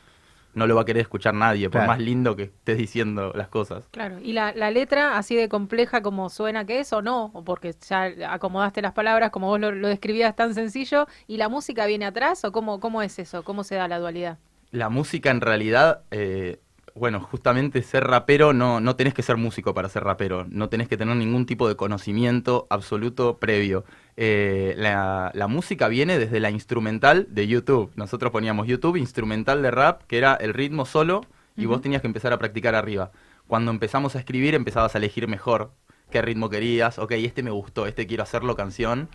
no lo va a querer escuchar nadie, por Claro. más lindo que estés diciendo las cosas. Claro, ¿y la, la letra así de compleja como suena que es o no? O porque ya acomodaste las palabras como vos lo, lo describías tan sencillo, ¿y la música viene atrás o cómo, cómo es eso? ¿Cómo se da la dualidad? La música en realidad, eh, bueno, justamente ser rapero, no, no tenés que ser músico para ser rapero, no tenés que tener ningún tipo de conocimiento absoluto previo. Eh, la, la música viene desde la instrumental de YouTube. Nosotros poníamos YouTube, instrumental de rap, que era el ritmo solo, y vos tenías que empezar a practicar arriba. Cuando empezamos a escribir, empezabas a elegir mejor qué ritmo querías, ok, este me gustó, este quiero hacerlo canción,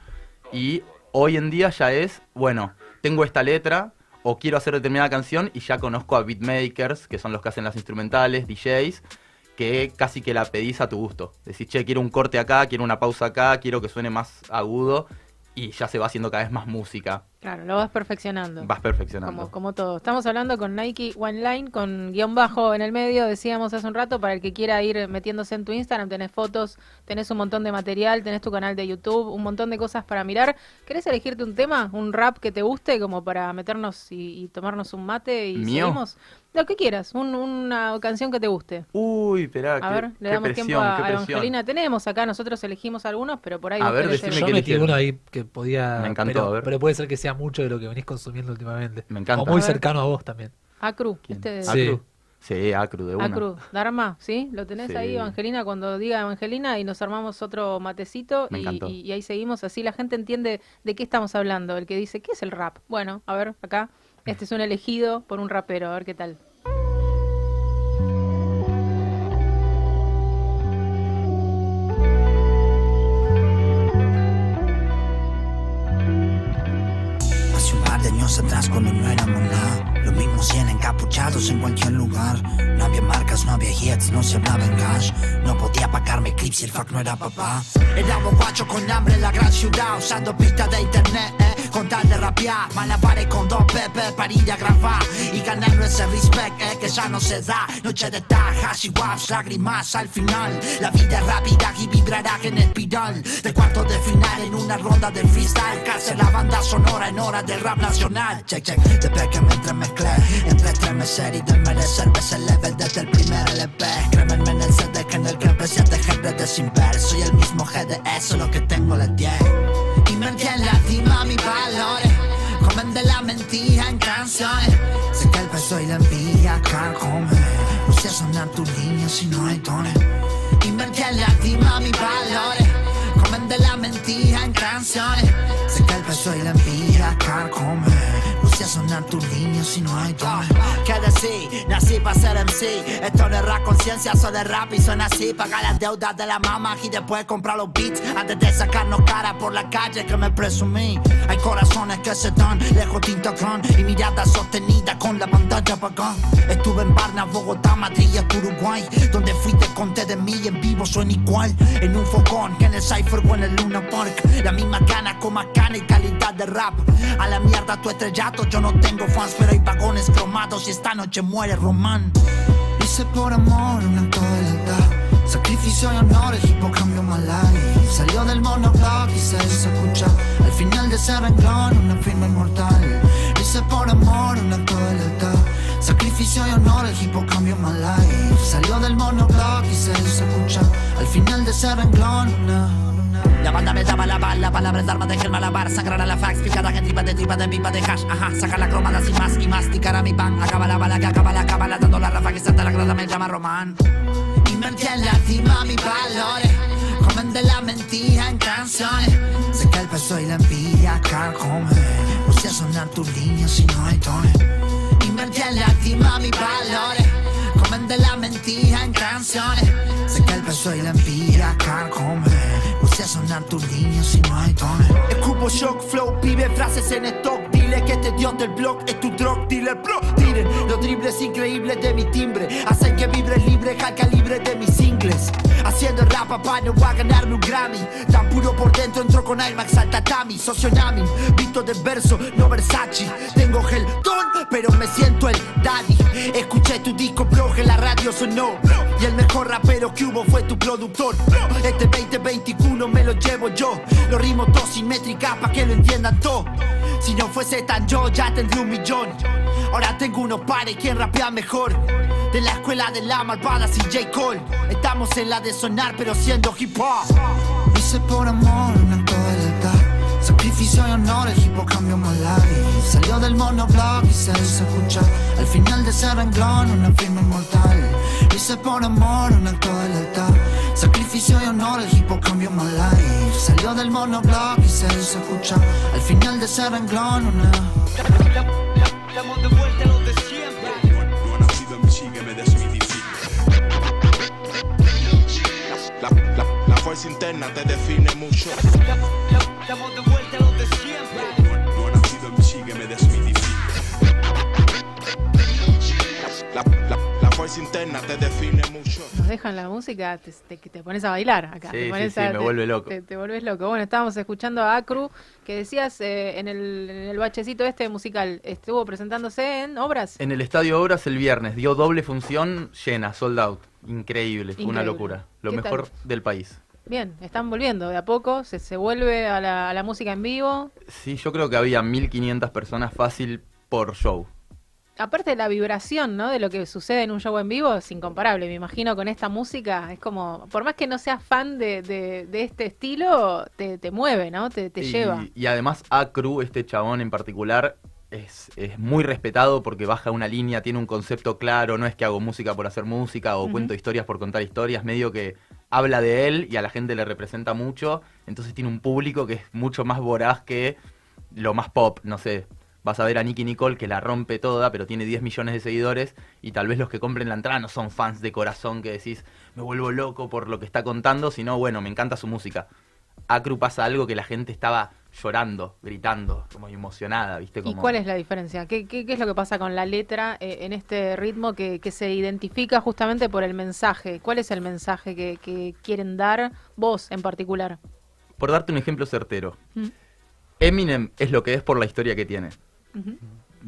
y hoy en día ya es, bueno, tengo esta letra o quiero hacer determinada canción y ya conozco a beatmakers, que son los que hacen las instrumentales, DJs, que casi que la pedís a tu gusto. Decís, che, quiero un corte acá, quiero una pausa acá, quiero que suene más agudo y ya se va haciendo cada vez más música. Claro, lo vas perfeccionando. Vas perfeccionando. Como, como todo. Estamos hablando con Nike One Line, con guion bajo en el medio, decíamos hace un rato, para el que quiera ir metiéndose en tu Instagram, tenés fotos, tenés un montón de material, tenés tu canal de YouTube, un montón de cosas para mirar. ¿Querés elegirte un tema, un rap que te guste, como para meternos y, y tomarnos un mate y ¿Mío? seguimos? Lo que quieras, un- una canción que te guste. Uy, esperá, A qué, ver, le damos presión, tiempo a, qué a. Evangelina. Tenemos acá, nosotros elegimos algunos, pero por ahí A ver, decime. Yo uno ahí que podía. Me encantó, pero, a ver. pero puede ser que sea mucho de lo que venís consumiendo últimamente. Me encanta. O muy cercano a vos también. Acru, este Ah, Sí. Acru. Sí, Acru de una. Acru, Dharma, ¿sí? ¿Lo tenés Sí. ahí, Evangelina? Cuando diga Evangelina y nos armamos otro matecito Me y, encantó. y- y ahí seguimos, así la gente entiende de qué estamos hablando. El que dice, ¿qué es el rap? Bueno, a ver, acá, este es un elegido por un rapero, a ver qué tal. Años atrás cuando no éramos nada Los mismos 100 encapuchados en cualquier lugar. No había marcas, no había hits, no se hablaba en cash. No podía pagarme clips y el fuck no era papá. Éramos guachos con hambre en la gran ciudad Usando pistas de internet, eh, con tal de rapear. Malabares con dos pepe para ir a grabar Y ganando ese respect, eh, que ya no se da. Noche de tajas y waps, lágrimas al final. La vida es rápida y vibrará en espiral. De cuarto de final en una ronda de freestyle. Cárcel la banda sonora en hora del rap nacional Check, check, desde que me entremezclé Entre estremecer y desmerecer Ves el level desde el primer LP Crémenme en el CD que en el que empecé a tejer redes sin ver. Soy el mismo GDS, solo que tengo las 10 Invertí en lastima mis valores. Comen de la mentira en canciones. Sé que el peso y la envidia carcome Puse a sonar tus líneas si no hay tones Invertí en lastima mis valores. Comen de la mentira en canciones. Sé que el peso y la envidia carcome Puse a sonar tus líneas si no hay tones ¿Qué decir? Nací para ser MC Esto no es rap conciencia, solo es rap y suena así. Pagar las deudas de la mamá y después comprar los beats. Antes de sacarnos cara por la calle que me presumí. Hay corazones que se dan lejos de Instagram Y miradas sostenidas con la pantalla apagada. Estuve en Barna, Bogotá, Madrid y Uruguay Donde fui te conté de mí en vivo suena igual. En un fogón, que en el Cypher o en el Luna Park. La misma gana con más gana y calidad de rap. A la mierda tu estrellato, yo no tengo fans Pero hay vagones cromados y esta noche muere Román. Hice por amor un acto de lealtad Sacrificio y honor, el hip hop cambió my life. Salió del monoblog y se hizo escuchar Al final de ese renglón, una firma inmortal. Hice por amor un acto de lealtad Sacrificio y honor, el hip hop cambió my life. Salió del monoblog y se hizo escuchar Al final de ese renglón, una la banda me daba la bala, palabras de armas de gel malabar Sangrar a la fax, picada en tripa de tripa de pipa de hash. Ajá, sacar la cromada sin más y masticar a mi pan. Acaba la bala que acaba la cábala Dando la rafa que salta la grada me llama Román. Invertí en lastima mis valores Comen de la mentira en canciones. Sé que el peso y la envidia carcome Puse a sonar tus líneas si no hay tones. Invertí en lastima mis valores Comen de la mentira en canciones. Sé que el peso y la envidia carcome Puse a sonar tus líneas si no hay tones Escupo shock flow, pibe frases en stock. Dile que este dios del blog es tu drug dealer bro. Tiren los dribles increíbles de mi timbre. Hacen que vibre libre al calibre de mis singles. Haciendo rap papá no va a ganarme un Grammy. Tan puro por dentro entro con IMAX al tatami Socionami, visto de verso, no Versace. Tengo gel ton, pero me siento el daddy. Escuché tu disco bro, que la radio sonó. Y el mejor rapero que hubo fue tu productor. Este 2021 me lo llevo yo. Los ritmos todos simétricas pa' que lo entiendan todo. Si no fuese tan yo ya tendría un millón. Ahora tengo unos pares, quien rapea mejor. De la escuela de la malvada sin J. Cole. Estamos en la de sonar pero siendo hip hop. Hice por amor un acto de lealtad Sacrificio y honor, el hip hop cambió my life Salió del monoblog y se hizo escuchar. Al final de ese renglón, una firma inmortal. Hice por amor un acto de lealtad Sacrificio y honor, el hip hop cambió my life Salió del monoblog y se hizo escuchar. Al final de ese renglón, una fuerza interna te define mucho. Estamos de vuelta a los de siempre. No he nacido en Michigan, me desmitifica. La, la, la fuerza interna te define mucho. Nos dejan la música, te, te, te pones a bailar acá. Sí, te sí, pones sí, a- me te- vuelve loco. Te, te vuelves loco. Bueno, estábamos escuchando a Acru, que decías eh, en, el, en el bachecito este musical, estuvo presentándose en obras. En el Estadio Obras el viernes dio doble función llena, sold out. Increíble, fue una Increíble. locura. Lo ¿Qué mejor tal? del país. Bien, están volviendo de a poco, se, se vuelve a la, a la música en vivo. Sí, yo creo que había 1500 personas fácil por show. Aparte de la vibración, ¿no? De lo que sucede en un show en vivo es incomparable. Me imagino con esta música es como, por más que no seas fan de, de- de este estilo, te, te mueve, ¿no? Te, te y, lleva. y además Acru, este chabón en particular, es, es muy respetado porque baja una línea, tiene un concepto claro, no es que hago música por hacer música o cuento historias por contar historias, medio que habla de él y a la gente le representa mucho, entonces tiene un público que es mucho más voraz que lo más pop, no sé. Vas a ver a Nicky Nicole que la rompe toda, pero tiene 10 millones de seguidores y tal vez los que compren la entrada no son fans de corazón que decís, me vuelvo loco por lo que está contando, sino bueno, me encanta su música. Acru pasa algo que la gente estaba llorando, gritando, como emocionada, ¿viste? ¿Y Como... cuál es la diferencia? ¿Qué, qué, qué es lo que pasa con la letra eh, en este ritmo que, que se identifica justamente por el mensaje? ¿Cuál es el mensaje que, que quieren dar vos en particular? Por darte un ejemplo certero, Mm. Eminem es lo que es por la historia que tiene.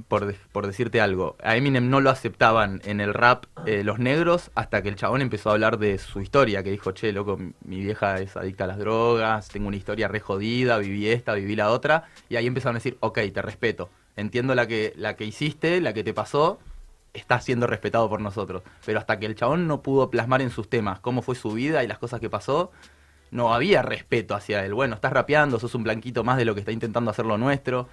Por, de- por decirte algo, a Eminem no lo aceptaban en el rap eh, los negros hasta que el chabón empezó a hablar de su historia, que dijo, che, loco, mi- vieja es adicta a las drogas, tengo una historia re jodida, viví esta, viví la otra, y ahí empezaron a decir, ok, te respeto, entiendo la que, la que hiciste, la que te pasó, está siendo respetado por nosotros. Pero hasta que el chabón no pudo plasmar en sus temas cómo fue su vida y las cosas que pasó, no había respeto hacia él. Bueno, estás rapeando, sos un blanquito más de lo que está intentando hacer lo nuestro.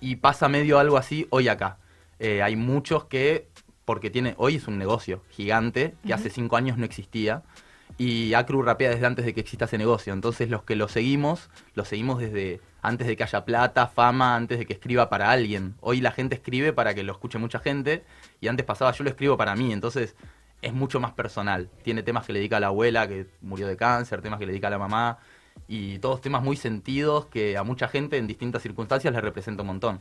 Y pasa medio algo así hoy acá. Eh, hay muchos que, porque tiene, hoy es un negocio gigante, que hace cinco años no existía. Y Acru rapea desde antes de que exista ese negocio. Entonces los que lo seguimos, lo seguimos desde antes de que haya plata, fama, antes de que escriba para alguien. Hoy la gente escribe para que lo escuche mucha gente. Y antes pasaba, yo lo escribo para mí. Entonces es mucho más personal. Tiene temas que le dedica a la abuela que murió de cáncer, temas que le dedica a la mamá. Y todos temas muy sentidos que a mucha gente en distintas circunstancias les representa un montón.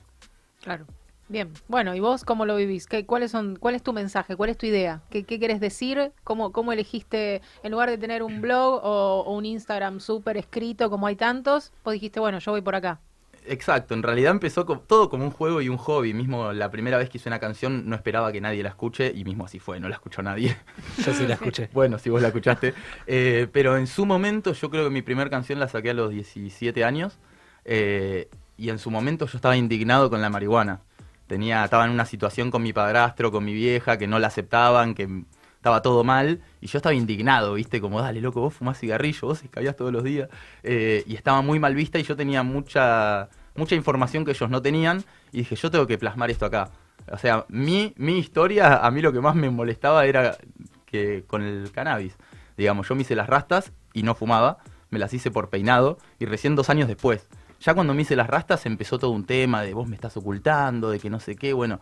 Claro. Bien, bueno, ¿y vos cómo lo vivís? ¿Qué, cuáles son, ¿Cuál es tu mensaje? ¿Cuál es tu idea? ¿Qué, qué querés decir? ¿Cómo, ¿Cómo elegiste, en lugar de tener un blog o, o un Instagram súper escrito como hay tantos, vos dijiste, bueno, yo voy por acá? Exacto, en realidad empezó co- todo como un juego y un hobby. Mismo la primera vez que hice una canción no esperaba que nadie la escuche y mismo así fue, no la escuchó nadie. Yo sí la escuché. bueno, si vos la escuchaste. Eh, pero en su momento yo creo que mi primera canción la saqué a los 17 años eh, y en su momento yo estaba indignado con la marihuana. Tenía, estaba en una situación con mi padrastro, con mi vieja, que no la aceptaban, que estaba todo mal, y yo estaba indignado, ¿viste? Como, dale, loco, vos fumás cigarrillo, vos escabías todos los días, eh, y estaba muy mal vista y yo tenía mucha, mucha información que ellos no tenían, y dije, yo tengo que plasmar esto acá. O sea, mi, mi historia, a mí lo que más me molestaba era que con el cannabis, digamos, yo me hice las rastas y no fumaba, me las hice por peinado, y recién dos años después. Ya cuando me hice las rastas empezó todo un tema de vos me estás ocultando, de que no sé qué, bueno,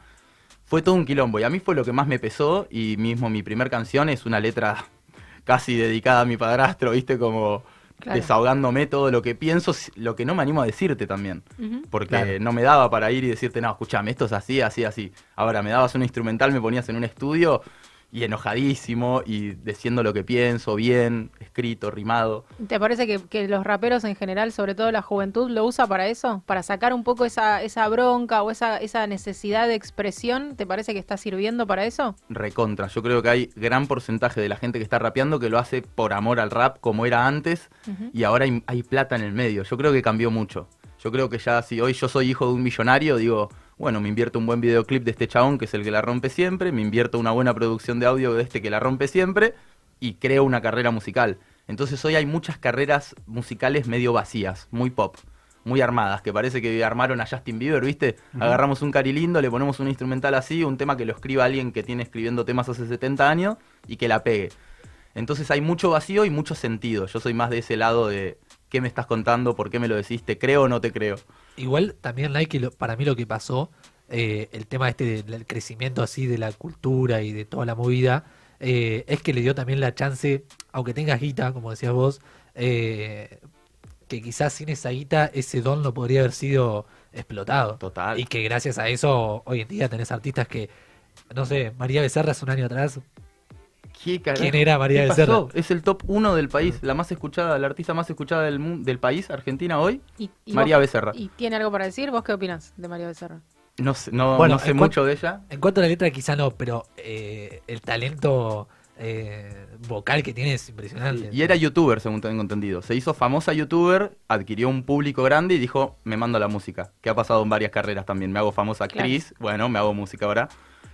fue todo un quilombo y a mí fue lo que más me pesó y mismo mi primer canción es una letra casi dedicada a mi padrastro, viste, como Claro. desahogándome todo lo que pienso, lo que no me animo a decirte también. Porque Claro. no me daba para ir y decirte, no, escúchame, esto es así, así, así. Ahora me dabas un instrumental, me ponías en un estudio y enojadísimo y diciendo lo que pienso, bien, escrito, rimado. ¿Te parece que, que los raperos en general, sobre todo la juventud, lo usa para eso? ¿Para sacar un poco esa, esa bronca o esa, esa necesidad de expresión? ¿Te parece que está sirviendo para eso? recontra. Yo creo que hay gran porcentaje de la gente que está rapeando que lo hace por amor al rap como era antes y ahora hay, hay plata en el medio. Yo creo que cambió mucho. Yo creo que ya si hoy yo soy hijo de un millonario, digo, bueno, me invierto un buen videoclip de este chabón que es el que la rompe siempre, me invierto una buena producción de audio de este que la rompe siempre y creo una carrera musical. Entonces hoy hay muchas carreras musicales medio vacías, muy pop, muy armadas, que parece que armaron a Justin Bieber, ¿viste? Agarramos un cari lindo, le ponemos un instrumental así, un tema que lo escriba alguien que tiene escribiendo temas hace 70 años y que la pegue. Entonces hay mucho vacío y mucho sentido. Yo soy más de ese lado de qué me estás contando, por qué me lo decís, te creo o no te creo. Igual también, Nike, para mí lo que pasó, eh, el tema este del crecimiento así de la cultura y de toda la movida, eh, es que le dio también la chance, aunque tengas guita, como decías vos, eh, que quizás sin esa guita ese don no podría haber sido explotado. Total. Y que gracias a eso hoy en día tenés artistas que, no sé, María Becerra hace un año atrás. ¿Qué carajo? ¿Quién era María ¿Qué Becerra? pasó? Es el top 1 del país, la más escuchada, la artista más escuchada del, del país, Argentina hoy, Y- y María vos- Becerra. ¿Y tiene algo para decir? ¿Vos qué opinás de María Becerra? No sé, no, Bueno, no sé mucho de ella. En cuanto a la letra, quizá no, pero eh, el talento eh, vocal que tiene es impresionante. Y era youtuber, según tengo entendido. Se hizo famosa youtuber, adquirió un público grande y dijo, me mando a la música. Que ha pasado en varias carreras también. Me hago famosa Claro. actriz, bueno, me hago música ahora.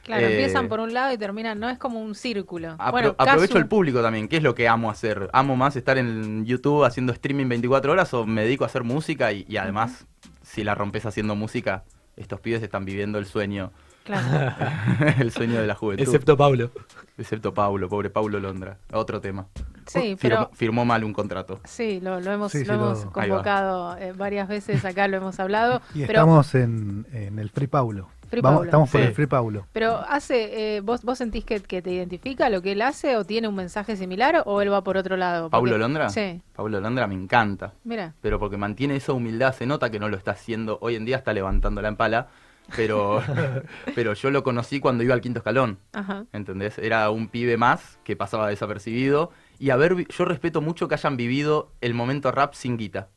Claro, Eh, empiezan por un lado y terminan, no es como un círculo. apro- bueno, aprovecho el público también, que es lo que amo hacer. Amo más estar en YouTube haciendo streaming 24 horas o me dedico a hacer música y, y además, si la rompes haciendo música, estos pibes están viviendo el sueño. Claro. el sueño de la juventud. Excepto Pablo. Excepto Pablo, pobre Pablo Londra. Otro tema. Sí, Firmó, pero- firmó mal un contrato. Sí, lo, lo hemos, Sí, lo convocado eh, varias veces, acá lo hemos hablado. Y pero, estamos en, en el Free Paulo. Free Vamos- Paulo. Estamos por Sí. el Free Paulo. pero hace, eh, ¿vos, ¿vos sentís que, que te identifica lo que él hace o tiene un mensaje similar o él va por otro lado? Porque- ¿Pablo Londra? Sí, Pablo Londra me encanta. mira. Pero porque mantiene esa humildad, se nota que no lo está haciendo. Hoy en día está levantando la empala. Pero, pero yo lo conocí cuando iba al quinto escalón. Ajá. ¿Entendés? Era un pibe más que pasaba desapercibido. Y haber, vi- yo respeto mucho que hayan vivido el momento rap sin guita.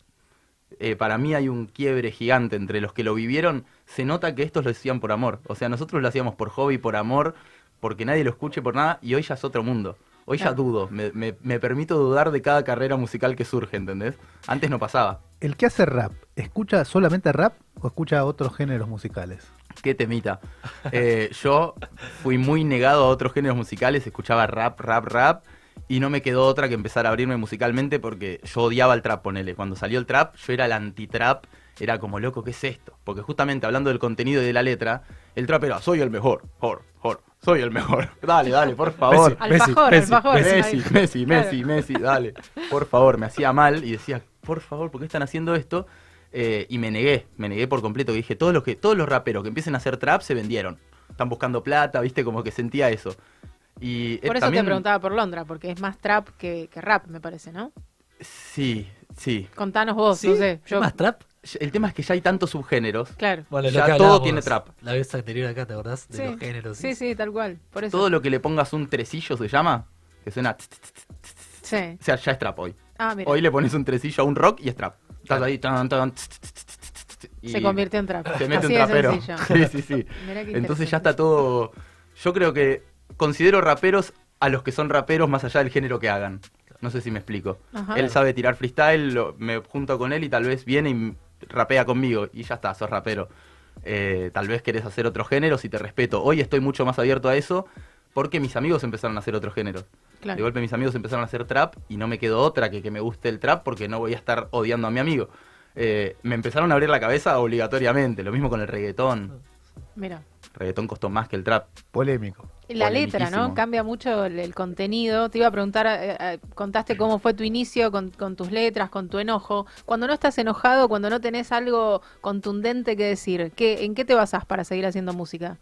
Eh, para mí hay un quiebre gigante entre los que lo vivieron. Se nota que estos lo hacían por amor. O sea, nosotros lo hacíamos por hobby, por amor, porque nadie lo escuche por nada. Y hoy ya es otro mundo. Hoy ya dudo. Me, me- me permito dudar de cada carrera musical que surge, ¿entendés? Antes no pasaba. El que hace rap, ¿escucha solamente rap o escucha otros géneros musicales? Qué temita. Eh, yo fui muy negado a otros géneros musicales, escuchaba rap, rap, rap, y no me quedó otra que empezar a abrirme musicalmente porque yo odiaba el trap, ponele. Cuando salió el trap, yo era el anti-trap, era como, loco, ¿qué es esto? Porque justamente hablando del contenido y de la letra, el trap era, soy el mejor, jor, jor, soy el mejor. Dale, dale, por favor. Messi, Alfajor, Messi, alfajor. Messi, Messi. Messi, Claro. Messi, Messi, dale. Por favor, me hacía mal y decía, por favor, ¿por qué están haciendo esto? Eh, y me negué, me negué por completo. que Dije, todos los, que, todos los raperos que empiecen a hacer trap se vendieron. Están buscando plata, viste, como que sentía eso. Y eh, Por eso también- te preguntaba por Londra, porque es más trap que, que rap, me parece, ¿no? Sí, sí. Contanos vos, no sé. Yo, más trap? El tema es que ya hay tantos subgéneros. Claro. Bueno, ya todo tiene trap. La vez anterior acá, ¿te acordás? De sí. los géneros. Sí, sí, tal cual. Por eso. Todo lo que le pongas un tresillo se llama, que suena... tss, tss, tss, Sí. O sea, ya es trap hoy. Ah, mira. Hoy le pones un tresillo a un rock y es trap. Estás ahí, tan, tan, tss, tss, tss, tss, tss, tss, y Se convirtió en trap. Se mete Así un trapero. Sí, sí, sí. Mirá qué Entonces ya está todo. Yo creo que considero raperos a los que son raperos más allá del género que hagan. No sé si me explico. Ajá. Él sabe tirar freestyle, lo- me junto con él y tal vez viene y rapea conmigo y ya está, sos rapero. Eh, tal vez querés hacer otros géneros y te respeto. Hoy estoy mucho más abierto a eso porque mis amigos empezaron a hacer otros géneros. Claro. De golpe mis amigos empezaron a hacer trap y no me quedó otra que que me guste el trap porque no voy a estar odiando a mi amigo. Eh, me empezaron a abrir la cabeza obligatoriamente. Lo mismo con el reggaetón. Mira. Reggaetón costó más que el trap. Polémico. La letra, ¿no? Cambia mucho el, el contenido. Te iba a preguntar, eh, eh, contaste cómo fue tu inicio con, con tus letras, con tu enojo. Cuando no estás enojado, cuando no tenés algo contundente que decir, ¿qué, ¿en qué te basás para seguir haciendo música?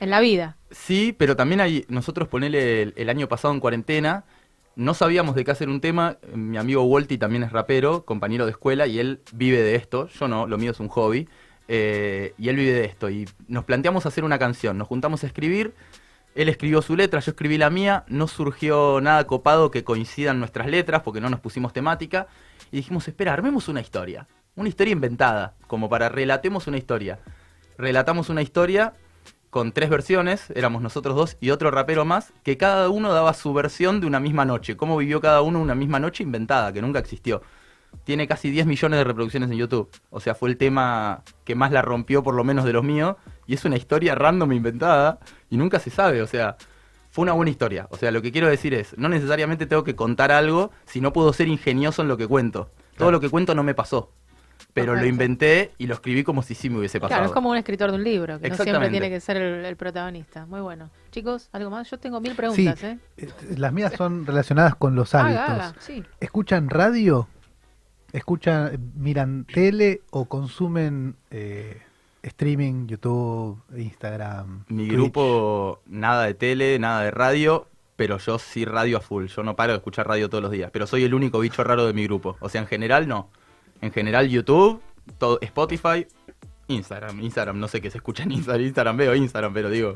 En la vida. Sí, pero también hay, nosotros ponele el, el año pasado en cuarentena, no sabíamos de qué hacer un tema. Mi amigo Walty también es rapero, compañero de escuela, y él vive de esto. Yo no, lo mío es un hobby. Eh, y él vive de esto. Y nos planteamos hacer una canción. Nos juntamos a escribir. Él escribió su letra, yo escribí la mía. No surgió nada copado que coincidan nuestras letras porque no nos pusimos temática. Y dijimos, espera, armemos una historia. Una historia inventada, como para relatemos una historia. Relatamos una historia con tres versiones, éramos nosotros dos y otro rapero más, que cada uno daba su versión de una misma noche, cómo vivió cada uno una misma noche inventada, que nunca existió. Tiene casi 10 millones de reproducciones en YouTube, o sea, fue el tema que más la rompió por lo menos de los míos, y es una historia random inventada, y nunca se sabe, o sea, fue una buena historia. O sea, lo que quiero decir es, no necesariamente tengo que contar algo si no puedo ser ingenioso en lo que cuento. Todo lo que cuento no me pasó. Pero lo inventé y lo escribí como si sí me hubiese pasado. Claro, es como un escritor de un libro, que no siempre tiene que ser el, el protagonista. Muy bueno. Chicos, ¿algo más? Yo tengo mil preguntas, ¿eh? eh, las mías son relacionadas con los Haga, hábitos. haga, sí. ¿Escuchan radio? ¿Escuchan, miran tele o consumen eh, streaming, YouTube, Instagram? Mi Twitch? grupo, nada de tele, nada de radio, pero yo sí radio a full. Yo no paro de escuchar radio todos los días, pero soy el único bicho raro de mi grupo. O sea, en general no. En general YouTube, todo, Spotify, Instagram. Instagram, no sé qué se escucha en Instagram. Instagram veo Instagram, pero digo.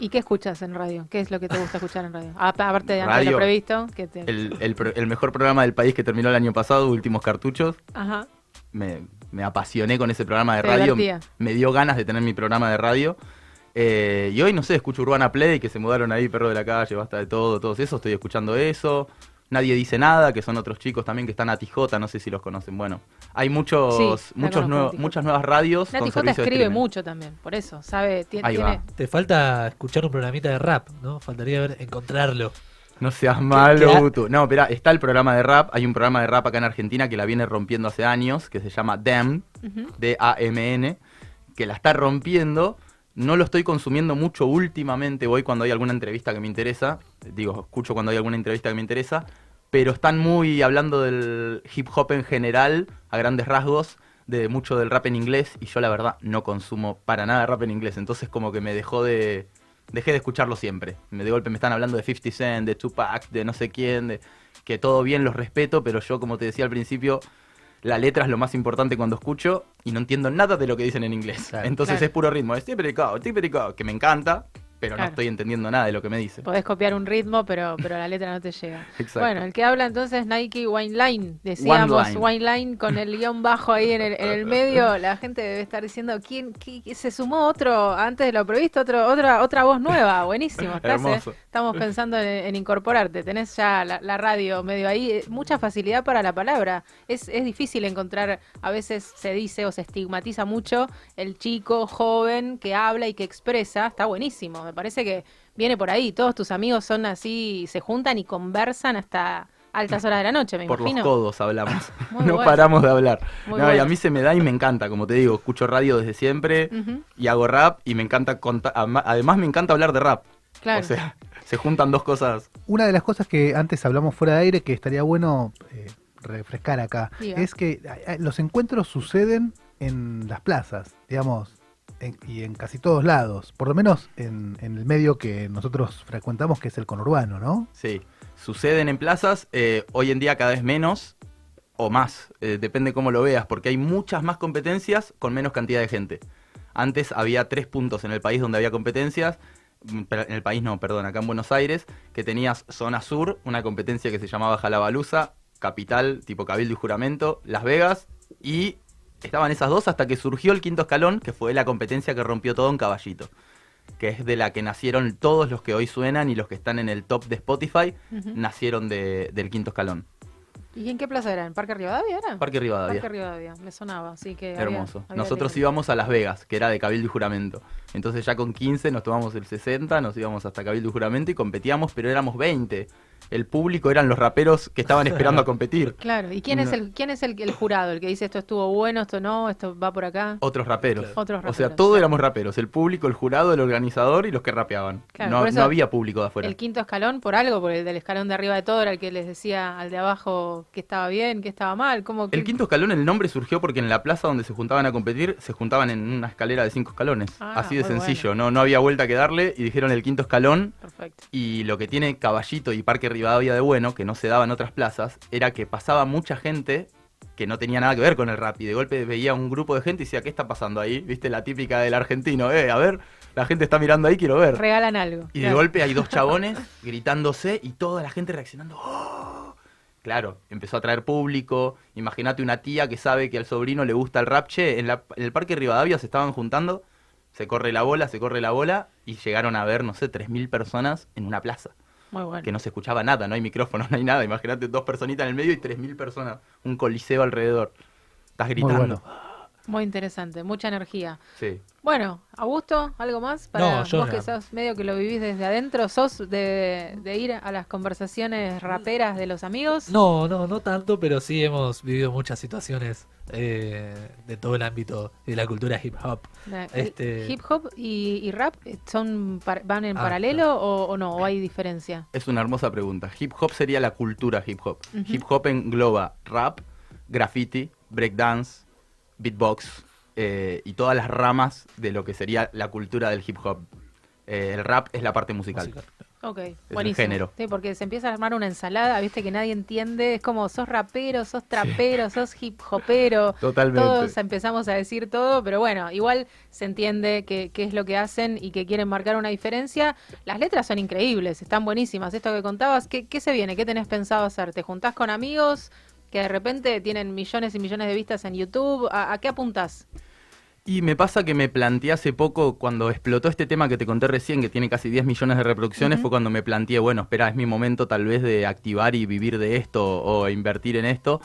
¿Y qué escuchas en radio? ¿Qué es lo que te gusta escuchar en radio? Aparte de antes de lo previsto, que te... El, el pro- el mejor programa del país que terminó el año pasado, Últimos Cartuchos. Ajá. me, me apasioné con ese programa de Te radio. divertía. Me dio ganas de tener mi programa de radio. Eh, y hoy, no sé, escucho Urbana Play, que se mudaron ahí, Perro de la Calle, Basta de Todo, todos eso. Estoy escuchando eso. Nadie dice nada, que son otros chicos también que están a Tijota, no sé si los conocen. Bueno, hay muchos, Sí, la muchos Tijota. muchas nuevas radios. Nati con Jota servicio de escribe mucho también, por eso, sabe, Ahí tiene... va. Te falta escuchar un programita de rap, ¿no? Faltaría ver, encontrarlo. No seas malo, Gutu. No, espera, está el programa de rap. Hay un programa de rap acá en Argentina que la viene rompiendo hace años, que se llama DAMN. D-A-M-N, que la está rompiendo. No lo estoy consumiendo mucho últimamente. Voy cuando hay alguna entrevista que me interesa. Digo, escucho cuando hay alguna entrevista que me interesa. Pero están muy hablando del hip hop en general, a grandes rasgos, de mucho del rap en inglés. Y yo, la verdad, no consumo para nada rap en inglés. Entonces, como que me dejó de. Dejé de escucharlo siempre. Me de golpe me están hablando de 50 Cent, de Tupac, de no sé quién, de que todo bien, los respeto, pero yo, como te decía al principio, la letra es lo más importante cuando escucho y no entiendo nada de lo que dicen en inglés. Entonces Claro. es puro ritmo, es que me encanta, pero Claro. no estoy entendiendo nada de lo que me dice. Podés copiar un ritmo, pero, pero la letra no te llega. Exacto. Bueno, el que habla entonces Nike Wine Line. Decíamos Line. Wine Line con el guion bajo ahí en el, en el medio. La gente debe estar diciendo, ¿quién, qué- qué- se sumó otro antes de lo previsto? Otro, otra, otra voz nueva. Buenísimo. Estás, eh. Estamos pensando en, en incorporarte. Tenés ya la, la radio medio ahí. eh, Mucha facilidad para la palabra. Es, es difícil encontrar, a veces se dice o se estigmatiza mucho el chico joven que habla y que expresa. Está buenísimo. Me parece que viene por ahí. Todos tus amigos son así, se juntan y conversan hasta altas horas de la noche, me Por imagino. los codos hablamos. Muy no bueno. paramos de hablar. No, y a mí se me da y me encanta, como te digo, escucho radio desde siempre y hago rap y me encanta contar, además me encanta hablar de rap. Claro. O sea, se juntan dos cosas. Una de las cosas que antes hablamos fuera de aire que estaría bueno eh, refrescar acá Diga. es que eh, eh, los encuentros suceden en las plazas, digamos, en- y en casi todos lados, por lo menos en, el medio que nosotros frecuentamos, que es el conurbano, ¿no? Sí, suceden en plazas, eh, hoy en día cada vez menos o más, eh, depende cómo lo veas, porque hay muchas más competencias con menos cantidad de gente. Antes había tres puntos en el país donde había competencias, mm, en el país no, perdón, acá en Buenos Aires, que tenías Zona Sur, una competencia que se llamaba Jalabaluza, Capital, tipo Cabildo y Juramento, Las Vegas, y estaban esas dos hasta que surgió el quinto escalón, que fue la competencia que rompió todo en Caballito que es de la que nacieron todos los que hoy suenan y los que están en el top de Spotify, nacieron de- del quinto escalón. ¿Y en qué plaza era? ¿En Parque Rivadavia era? Parque Rivadavia. Parque Rivadavia, me sonaba, así que Hermoso. había Nosotros íbamos a Las Vegas, que era de Cabildo y Juramento. Entonces ya con 15 nos tomamos el 60, nos íbamos hasta Cabildo y Juramento y competíamos, pero éramos 20. El público eran los raperos que estaban esperando a competir. Claro, ¿y quién es el quién es el, el jurado? El que dice esto estuvo bueno, esto no, esto va por acá. Otros raperos. Otros O sea, todos éramos raperos. El público, el jurado, el organizador y los que rapeaban. Claro, no, por eso no había público de afuera. El quinto escalón por algo, porque el del escalón de arriba de todo era el que les decía al de abajo que estaba bien, que estaba mal, como que El quinto escalón, el nombre surgió porque en la plaza donde se juntaban a competir, se juntaban en una escalera de cinco escalones. Ah, Así de sencillo, no, no había vuelta que darle y dijeron el quinto escalón. Perfecto. Y lo que tiene Caballito y Parque Rivadavia de bueno, que no se daba en otras plazas, era que pasaba mucha gente que no tenía nada que ver con el rap. Y de golpe veía un grupo de gente y decía, ¿qué está pasando ahí? ¿Viste la típica del argentino? Eh, a ver, la gente está mirando ahí, quiero ver. regalan algo. Y de golpe hay dos chabones gritándose y toda la gente reaccionando. "Oh". Claro, empezó a traer público. Imagínate una tía que sabe que al sobrino le gusta el rap. Che, en, la- en el Parque Rivadavia se estaban juntando, se corre la bola, se corre la bola, y llegaron a ver, no sé, 3.000 personas en una plaza. Muy bueno. Que no se escuchaba nada, no hay micrófono, no hay nada. Imagínate dos personitas en el medio y 3.000 personas, un coliseo alrededor. Estás gritando. bueno. Muy interesante, mucha energía. Sí. Bueno, Augusto, ¿algo más? Para No, yo vos que sos medio que lo vivís desde adentro, ¿sos de, de ir a las conversaciones raperas de los amigos? No, no, no tanto, pero sí hemos vivido muchas situaciones eh, de todo el ámbito de la cultura hip hop. La- Este, ¿Hip hop y, y rap eh, son par- van en Ah, paralelo o, o no? ¿O hay diferencia? Es una hermosa pregunta. Hip hop sería la cultura hip hop. Hip hop engloba rap, graffiti, breakdance, beatbox eh, y todas las ramas de lo que sería la cultura del hip hop. Eh, el rap es la parte musical. Ok, el buenísimo. género. Sí, porque se empieza a armar una ensalada, viste que nadie entiende, es como sos rapero, sos trapero, sos hip hopero. Totalmente. Todos empezamos a decir todo, pero bueno, igual se entiende qué qué es lo que hacen y que quieren marcar una diferencia. Las letras son increíbles, están buenísimas. Esto que contabas, ¿qué, qué se viene? ¿Qué tenés pensado hacer? ¿Te juntás con amigos que de repente tienen millones y millones de vistas en YouTube? ¿A, a qué apuntás? Y me pasa que me planteé hace poco, cuando explotó este tema que te conté recién, que tiene casi 10 millones de reproducciones, fue cuando me planteé, bueno, espera, es mi momento tal vez de activar y vivir de esto o invertir en esto.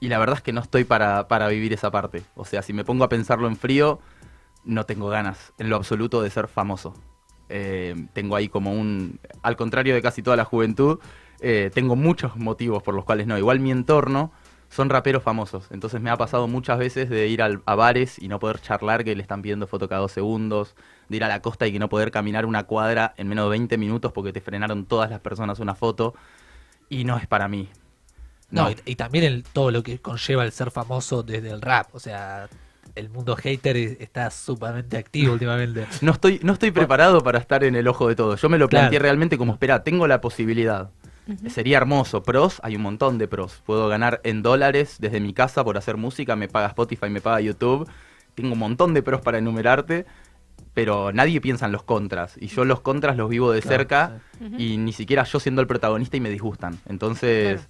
Y la verdad es que no estoy para, para vivir esa parte. O sea, si me pongo a pensarlo en frío, no tengo ganas en lo absoluto de ser famoso. Eh, tengo ahí como un, al contrario de casi toda la juventud, eh, tengo muchos motivos por los cuales no. Igual mi entorno son raperos famosos. Entonces me ha pasado muchas veces de ir al- a bares y no poder charlar, que le están pidiendo foto cada dos segundos, de ir a la costa y que no poder caminar una cuadra en menos de 20 minutos porque te frenaron todas las personas una foto. Y no es para mí. No, No. y, y también el, todo lo que conlleva el ser famoso desde el rap. O sea, el mundo hater es- está sumamente activo últimamente. No estoy, no estoy preparado para estar en el ojo de todo. Yo me lo Claro. planteé realmente como, espera, tengo la posibilidad. Sería hermoso. Pros, hay un montón de pros. Puedo ganar en dólares desde mi casa por hacer música, me paga Spotify, me paga YouTube. Tengo un montón de pros para enumerarte, pero nadie piensa en los contras. Y yo los contras los vivo de Claro, cerca sí. Y ni siquiera yo siendo el protagonista y me disgustan. Entonces,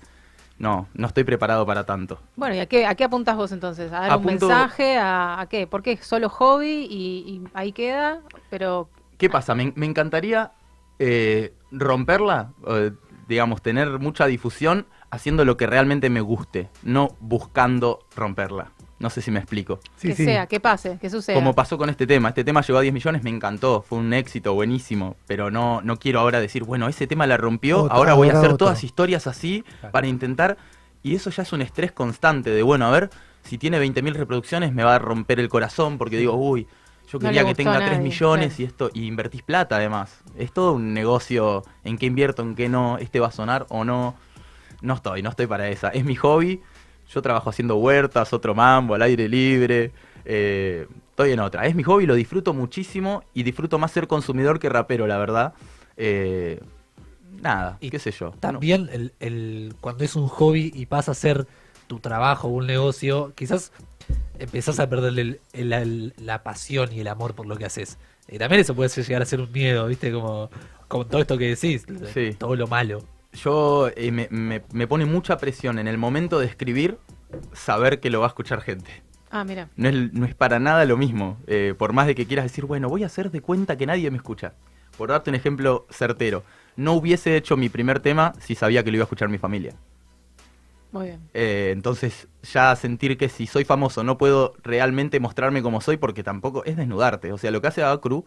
no, no estoy preparado para tanto. Bueno, ¿y a qué, a qué apuntas vos entonces? ¿A dar Apunto- un mensaje? ¿A, a qué? ¿Por qué? ¿Solo hobby y, y ahí queda? Pero ¿Qué pasa? Me, me encantaría eh, romperla, eh, digamos, tener mucha difusión haciendo lo que realmente me guste, no buscando romperla. No sé si me explico. que sea, que pase, que suceda. Como pasó con este tema. Este tema llegó a 10 millones, me encantó, fue un éxito buenísimo, pero no, no quiero ahora decir, bueno, ese tema la rompió, ahora voy a hacer todas historias así para intentar, y eso ya es un estrés constante de, bueno, a ver, si tiene 20.000 reproducciones me va a romper el corazón porque digo, uy, yo No quería que tenga 3 nadie, millones claro. y esto, y invertís plata además. Es todo un negocio, en qué invierto, en qué no, este va a sonar o no. No estoy, no estoy para esa. Es mi hobby. Yo trabajo haciendo huertas, otro mambo, al aire libre. eh, estoy en otra. Es mi hobby, lo disfruto muchísimo y disfruto más ser consumidor que rapero, la verdad. Eh, nada, qué sé yo. También el, el- cuando es un hobby y pasa a ser tu trabajo o un negocio, quizás empezás a perder el- el- el- la pasión y el amor por lo que haces. Y también eso puede llegar a ser un miedo, ¿viste? Como, como todo esto que decís, Sí. todo lo malo. Yo eh, me, me- me pone mucha presión en el momento de escribir saber que lo va a escuchar gente. Ah, mira. No es, no es para nada lo mismo. Eh, por más de que quieras decir, bueno, voy a hacer de cuenta que nadie me escucha. Por darte un ejemplo certero, no hubiese hecho mi primer tema si sabía que lo iba a escuchar mi familia. Muy bien. Eh, entonces, ya sentir que si soy famoso no puedo realmente mostrarme como soy porque tampoco es desnudarte. O sea, lo que hace Acru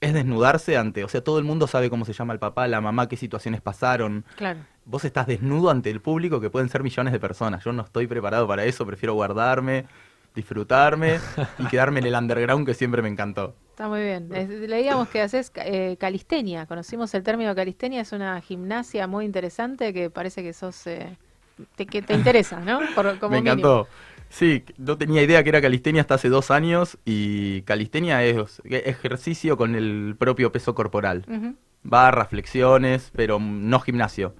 es desnudarse ante, o sea, todo el mundo sabe cómo se llama el papá, la mamá, qué situaciones pasaron. Claro. Vos estás desnudo ante el público que pueden ser millones de personas. Yo no estoy preparado para eso, prefiero guardarme, disfrutarme y quedarme en el underground que siempre me encantó. Está muy bien. Leíamos que haces eh, calistenia. Conocimos el término calistenia. Es una gimnasia muy interesante que parece que sos. eh, te, que te interesa, ¿no? Por- como me mínimo. encantó. Sí, no tenía idea que era calistenia hasta hace dos años y calistenia es ejercicio con el propio peso corporal. Barras, flexiones, pero no gimnasio.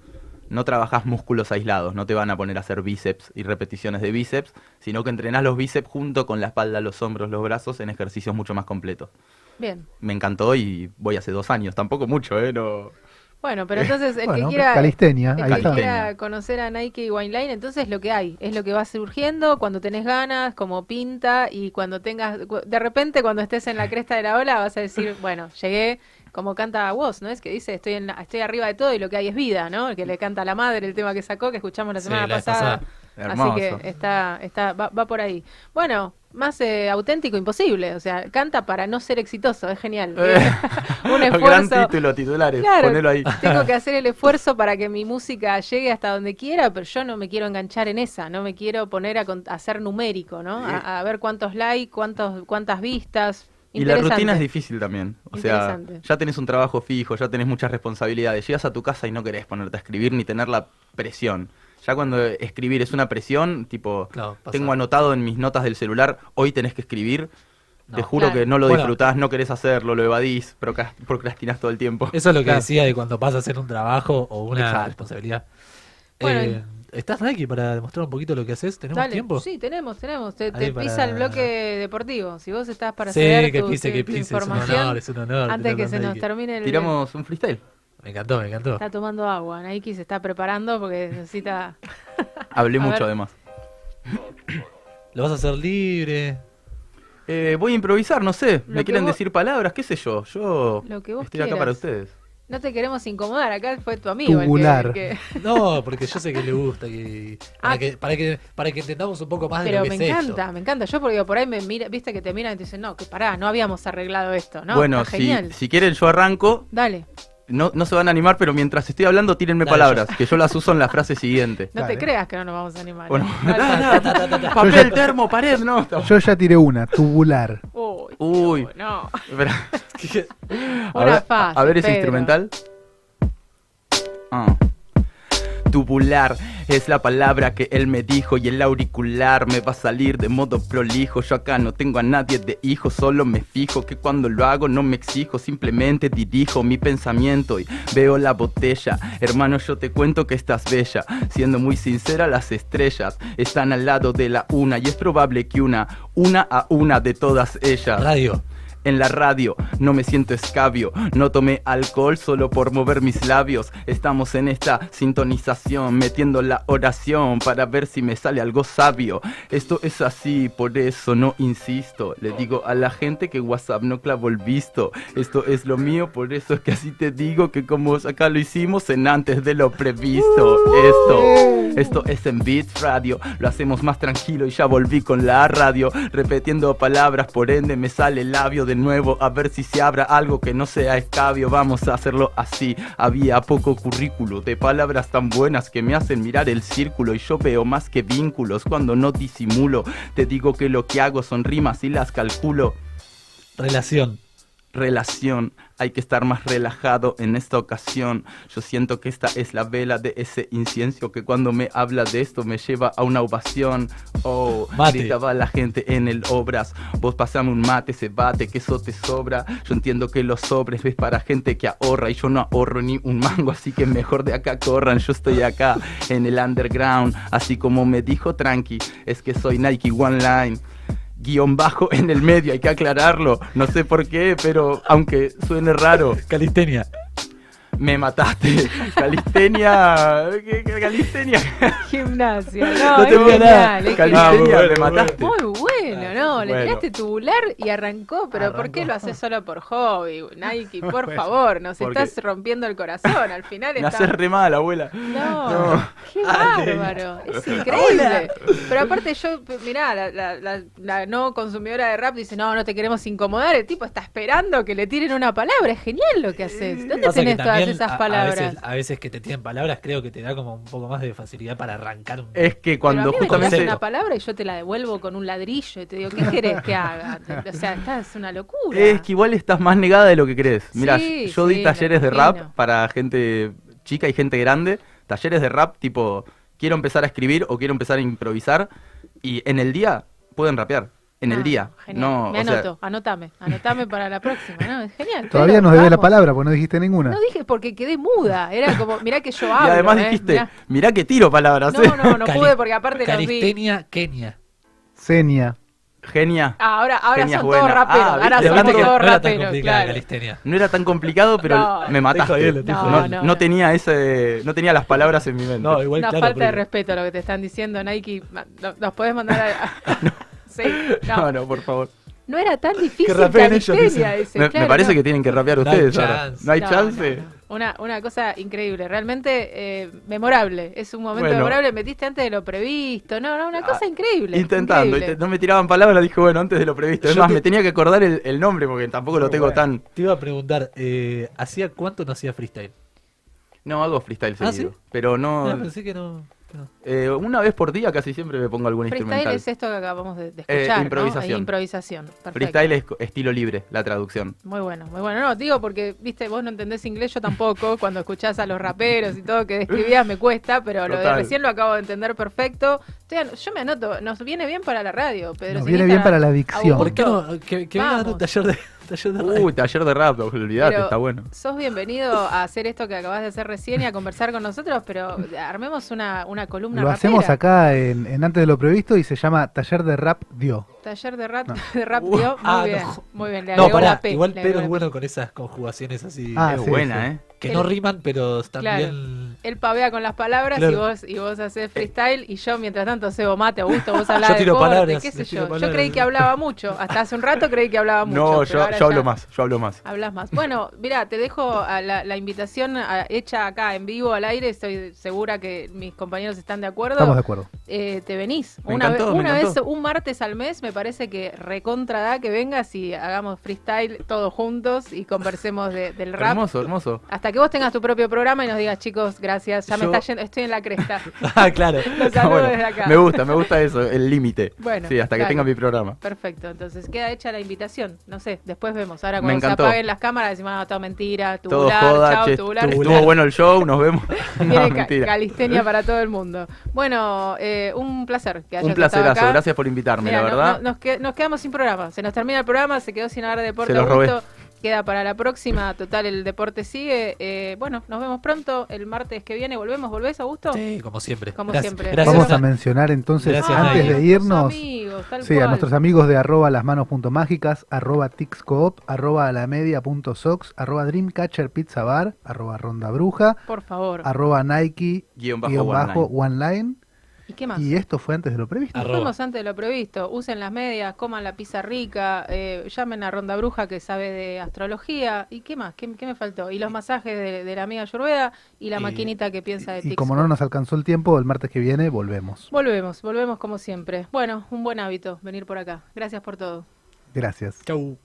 No trabajás músculos aislados, no te van a poner a hacer bíceps y repeticiones de bíceps, sino que entrenás los bíceps junto con la espalda, los hombros, los brazos en ejercicios mucho más completos. Bien. Me encantó y voy hace dos años, tampoco mucho, ¿eh? No... Bueno, pero entonces el Bueno, que quiera, calistenia, el ahí que quiera conocer a Nike y Wineline, entonces es lo que hay, es lo que va surgiendo cuando tenés ganas, como pinta y cuando tengas, de repente cuando estés en la cresta de la ola vas a decir, bueno, llegué como canta Woz, ¿no? Es que dice, estoy en la- estoy arriba de todo y lo que hay es vida, ¿no? El que le canta a la madre el tema que sacó, que escuchamos la Sí, semana la pasada. Así que está, está, va, va por ahí. Bueno, más eh, auténtico imposible, o sea, canta para no ser exitoso, es genial. Un Gran esfuerzo. título, titulares, Claro, ponelo ahí. tengo que hacer el esfuerzo para que mi música llegue hasta donde quiera, pero yo no me quiero enganchar en esa, no me quiero poner a, a ser numérico, ¿no? A, a ver cuántos likes, cuántos, cuántas vistas. Y la rutina es difícil también. O sea, ya tenés un trabajo fijo, ya tenés muchas responsabilidades. Llegas a tu casa y no querés ponerte a escribir ni tener la presión. Ya cuando escribir es una presión, tipo, Claro, tengo anotado en mis notas del celular, hoy tenés que escribir. Te juro Claro. que no lo Bueno. disfrutás, no querés hacerlo, lo evadís, procras- procrastinás todo el tiempo. Eso es lo que Claro. decía de cuando vas a hacer un trabajo o una Exacto. responsabilidad. Bueno, Eh, ¿Estás Nike para demostrar un poquito lo que haces? ¿Tenemos Dale, tiempo? Sí, tenemos, tenemos. Te, te para- pisa el bloque deportivo. Si vos estás para Sí, ceder que tu, pise, tu- que tu pise, es un honor, es un honor antes que se nos termine el... Tiramos un freestyle. Me encantó, me encantó. Está tomando agua. Nike se está preparando porque necesita... Hablé mucho ver. además. ¿Lo vas a hacer libre? Eh, voy a improvisar, no sé. Lo ¿Me quieren vos- decir palabras? ¿Qué sé yo? Yo Lo que vos estoy acá para ustedes. No te queremos incomodar. Acá fue tu amigo el que- Tubular. el que... No, porque yo sé que le gusta. Que, para, Ah. que, para, que, para que entendamos un poco más de Pero lo me que es encanta, esto. me encanta. Yo porque por ahí me mira, viste que te miran y te dicen, no, que pará, no habíamos arreglado esto, ¿no? bueno, Está si, genial. si quieren yo arranco. Dale. No, no se van a animar, pero mientras estoy hablando, tírenme Dale, palabras, que yo las uso en la frase siguiente. No te creas que no nos vamos a animar. Bueno. ¿eh? Papel, termo, pared, no. Yo ya tiré una, tubular. Uy, Uy. no. Espera. a, ver, fácil, a ver ese Pedro. instrumental. Ah. Tubular es la palabra que él me dijo y el auricular me va a salir de modo prolijo. Yo acá no tengo a nadie de hijo, solo me fijo que cuando lo hago no me exijo, simplemente dirijo mi pensamiento y veo la botella. Hermano, yo te cuento que estás bella. Siendo muy sincera, las estrellas están al lado de la una y es probable que una, una a una de todas ellas. Radio. En la radio no me siento escabio, no tomé alcohol solo por mover mis labios. Estamos en esta sintonización, metiendo la oración para ver si me sale algo sabio. Esto es así, por eso no insisto. Le digo a la gente que WhatsApp no clavo el visto. Esto es lo mío, por eso es que así te digo que como acá lo hicimos en antes de lo previsto. Esto, esto es en Beats Radio, lo hacemos más tranquilo y ya volví con la radio, repitiendo palabras, por ende me sale el labio de nuevo, a ver si se abra algo que no sea escabio, vamos a hacerlo así. Había poco currículo de palabras tan buenas que me hacen mirar el círculo y yo veo más que vínculos cuando no disimulo. Te digo que lo que hago son rimas y las calculo. Relación. Relación, hay que estar más relajado en esta ocasión. Yo siento que esta es la vela de ese incienso que cuando me habla de esto me lleva a una ovación. Oh, Mate. gritaba la gente en el obras. Vos pasame un mate, se bate, que eso te sobra. Yo entiendo que los sobres ves para gente que ahorra y yo no ahorro ni un mango, así que mejor de acá corran. Yo estoy acá en el underground, así como me dijo Tranqui, es que soy Nike One Line guion bajo en el medio, hay que aclararlo. No sé por qué, pero aunque suene raro. Calistenia. Me mataste. Calistenia. ¿Qué, qué Gimnasia. calistenia? No, No es te veo nada. Calistenia, me mataste. Muy bueno, ¿no? Le tiraste tubular y arrancó, pero ¿por qué lo haces solo por hobby? Nike, por favor, nos porque- estás rompiendo el corazón. Al final Me está... haces re mal, abuela. No, No. qué Ale. bárbaro, es increíble. Pero aparte yo, mirá, la, la- la- la no consumidora de rap dice, no, no te queremos incomodar, el tipo está esperando que le tiren una palabra, es genial lo que haces. ¿Dónde tenés todas esas a- a palabras? veces- A veces, que te tienen palabras, creo que te da como un poco más de facilidad para arrancar un. Es que Pero a cuando mí me justamente. una palabra y yo te la devuelvo con un ladrillo y te digo, ¿qué querés que haga? O sea, esta es una locura. Es que igual estás más negada de lo que crees. Mira, Sí, yo di sí, talleres de rap para gente chica y gente grande. Talleres de rap tipo, quiero empezar a escribir o quiero empezar a improvisar. Y en el día pueden rapear. En el Ah, día. Genial. No, me o sea, anoto, anotame, anotame para la próxima, ¿no? Es genial. Todavía Pero nos debe la palabra, porque no dijiste ninguna. No dije porque quedé muda, era como, mirá que yo hablo. y además ¿eh? dijiste, Mirá. mirá que tiro palabras. No, ¿eh? no, no pude porque aparte los vi. Calistenia, Kenia. Senia. Genia. Ah, ahora ahora Genia son todos buena. raperos, Ah, ahora son todos no raperos, claro. calistenia. No era tan complicado, pero No. me mataste. no, no No, no. tenía ese, no tenía las palabras en mi mente. No, igual Una claro, falta de respeto a lo que te están diciendo, Nike. No- Nos podés mandar a. sí, no. no, no, por favor. No era tan difícil rapeen ellos, ese, Me, parece no. que tienen que rapear No hay ustedes ahora. chance. No hay No, chance. Una, una cosa increíble, realmente eh, memorable. Es un momento Bueno. memorable. Metiste antes de lo previsto. No, no, una cosa increíble. Intentando, increíble. inte- no me tiraban palabras, dije, bueno, antes de lo previsto. Es Yo más, te- me tenía que acordar el, el nombre porque tampoco lo tengo Bueno, tan. Te iba a preguntar, eh, ¿hacía cuánto no hacía freestyle? No hago freestyle ¿Ah, seguido. sí? Pero no. No, pensé que no. No. eh, una vez por día casi siempre me pongo algún Freestyle instrumental. es esto que acabamos de, de Eh, escuchar. ¿no? improvisación. Improvisación. Perfecto. Freestyle es estilo libre, la traducción. Muy bueno, muy bueno. No, digo porque, viste, vos no entendés inglés, yo tampoco. Cuando escuchás a los raperos y todo que describías me cuesta, pero lo de recién lo acabo de entender perfecto. Yo me anoto, nos viene bien para la radio, Pedro. Nos si viene en bien para la dicción. ¿Por qué no? Que, que venga a dar un taller de, taller de Uy, taller de rap, olvidate, Pero- está bueno. Sos bienvenido a hacer esto que acabas de hacer recién y a conversar con nosotros, pero armemos una, una columna Lo rapera. hacemos acá en, en Antes de lo Previsto y se llama Taller de Rap Dio. Taller de rap, No. de rap dio. Muy ah, bien, no. muy bien. Le No, pará, P, igual agregó es bueno con esas conjugaciones así. Ah, es sí, buena, sí. ¿eh? Que El- no riman, pero están Claro. bien. Él pavea con las palabras y vos y vos haces freestyle y yo mientras tanto cebo mate, Augusto, vos hablás Yo de tiro deporte, palabras, qué sé yo. Yo creí que hablaba mucho, hasta hace un rato creí que hablaba mucho. No, yo, hablo más, yo hablo más. Hablas más. Bueno, mira, te dejo a la, la invitación a- hecha acá en vivo al aire. Estoy segura que mis compañeros están de acuerdo. Estamos de acuerdo. Eh, te venís. Me una encantó, vez, me una vez, encantó. un martes al mes, me parece que recontra da que vengas y hagamos freestyle todos juntos y conversemos de- del rap. Hermoso, hermoso. Hasta que vos tengas tu propio programa y nos digas, chicos, gracias, ya me está yendo, estoy en la cresta. Ah, claro. Los saludo Bueno, desde acá. me gusta, me gusta eso, el límite. Bueno, sí, hasta que tenga mi programa. Perfecto, entonces queda hecha la invitación. No sé, después vemos. Ahora Me cuando se apaguen las cámaras decimos, ah, todo mentira, Todo tubular, joda, chao, che, tubular. estuvo bueno el show, nos vemos. No, mentira. calistenia para todo el mundo. Bueno, eh, un placer que hayas Un estado placerazo, acá. gracias por invitarme, la verdad. no- nos, que- nos quedamos sin programa. Se nos termina el programa, se quedó sin hablar de deporte. Se los robé. Queda para la próxima. Total, el deporte sigue. Eh, bueno, nos vemos pronto. El martes que viene volvemos. ¿Volvés, Augusto? Sí, como siempre. Como Gracias- siempre. gracias Vamos a- mencionar entonces, Gracias, antes de irnos, amigos, sí, a nuestros amigos de arroba las manos punto mágicas, arroba tixcoop, arroba alamedia punto sox, arroba dreamcatcher pizza bar, arroba ronda bruja, Por favor. arroba nike, Guión bajo guion one bajo one line. ¿Y qué más? Y esto fue antes de lo previsto. Nos fuimos antes de lo previsto. Usen las medias, coman la pizza rica, eh, llamen a Ronda Bruja que sabe de astrología. ¿Y qué más? ¿Qué, qué me faltó? Y los masajes de, de la amiga Yurveda y la Y- maquinita que piensa de Y Tix. como no nos alcanzó el tiempo, el martes que viene volvemos. Volvemos, volvemos como siempre. Bueno, un buen hábito venir por acá. Gracias por todo. Gracias. Chau.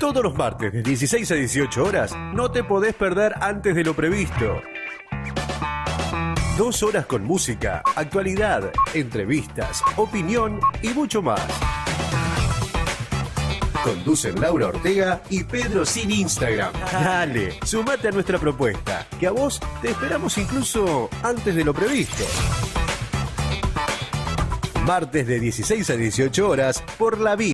Todos los martes de 16 a 18 horas no te podés perder antes de lo previsto. Dos horas con música, actualidad, entrevistas, opinión y mucho más. Conducen Laura Ortega y Pedro sin Instagram. Dale, sumate a nuestra propuesta, que a vos te esperamos incluso antes de lo previsto. Martes de 16 a 18 horas por la vida.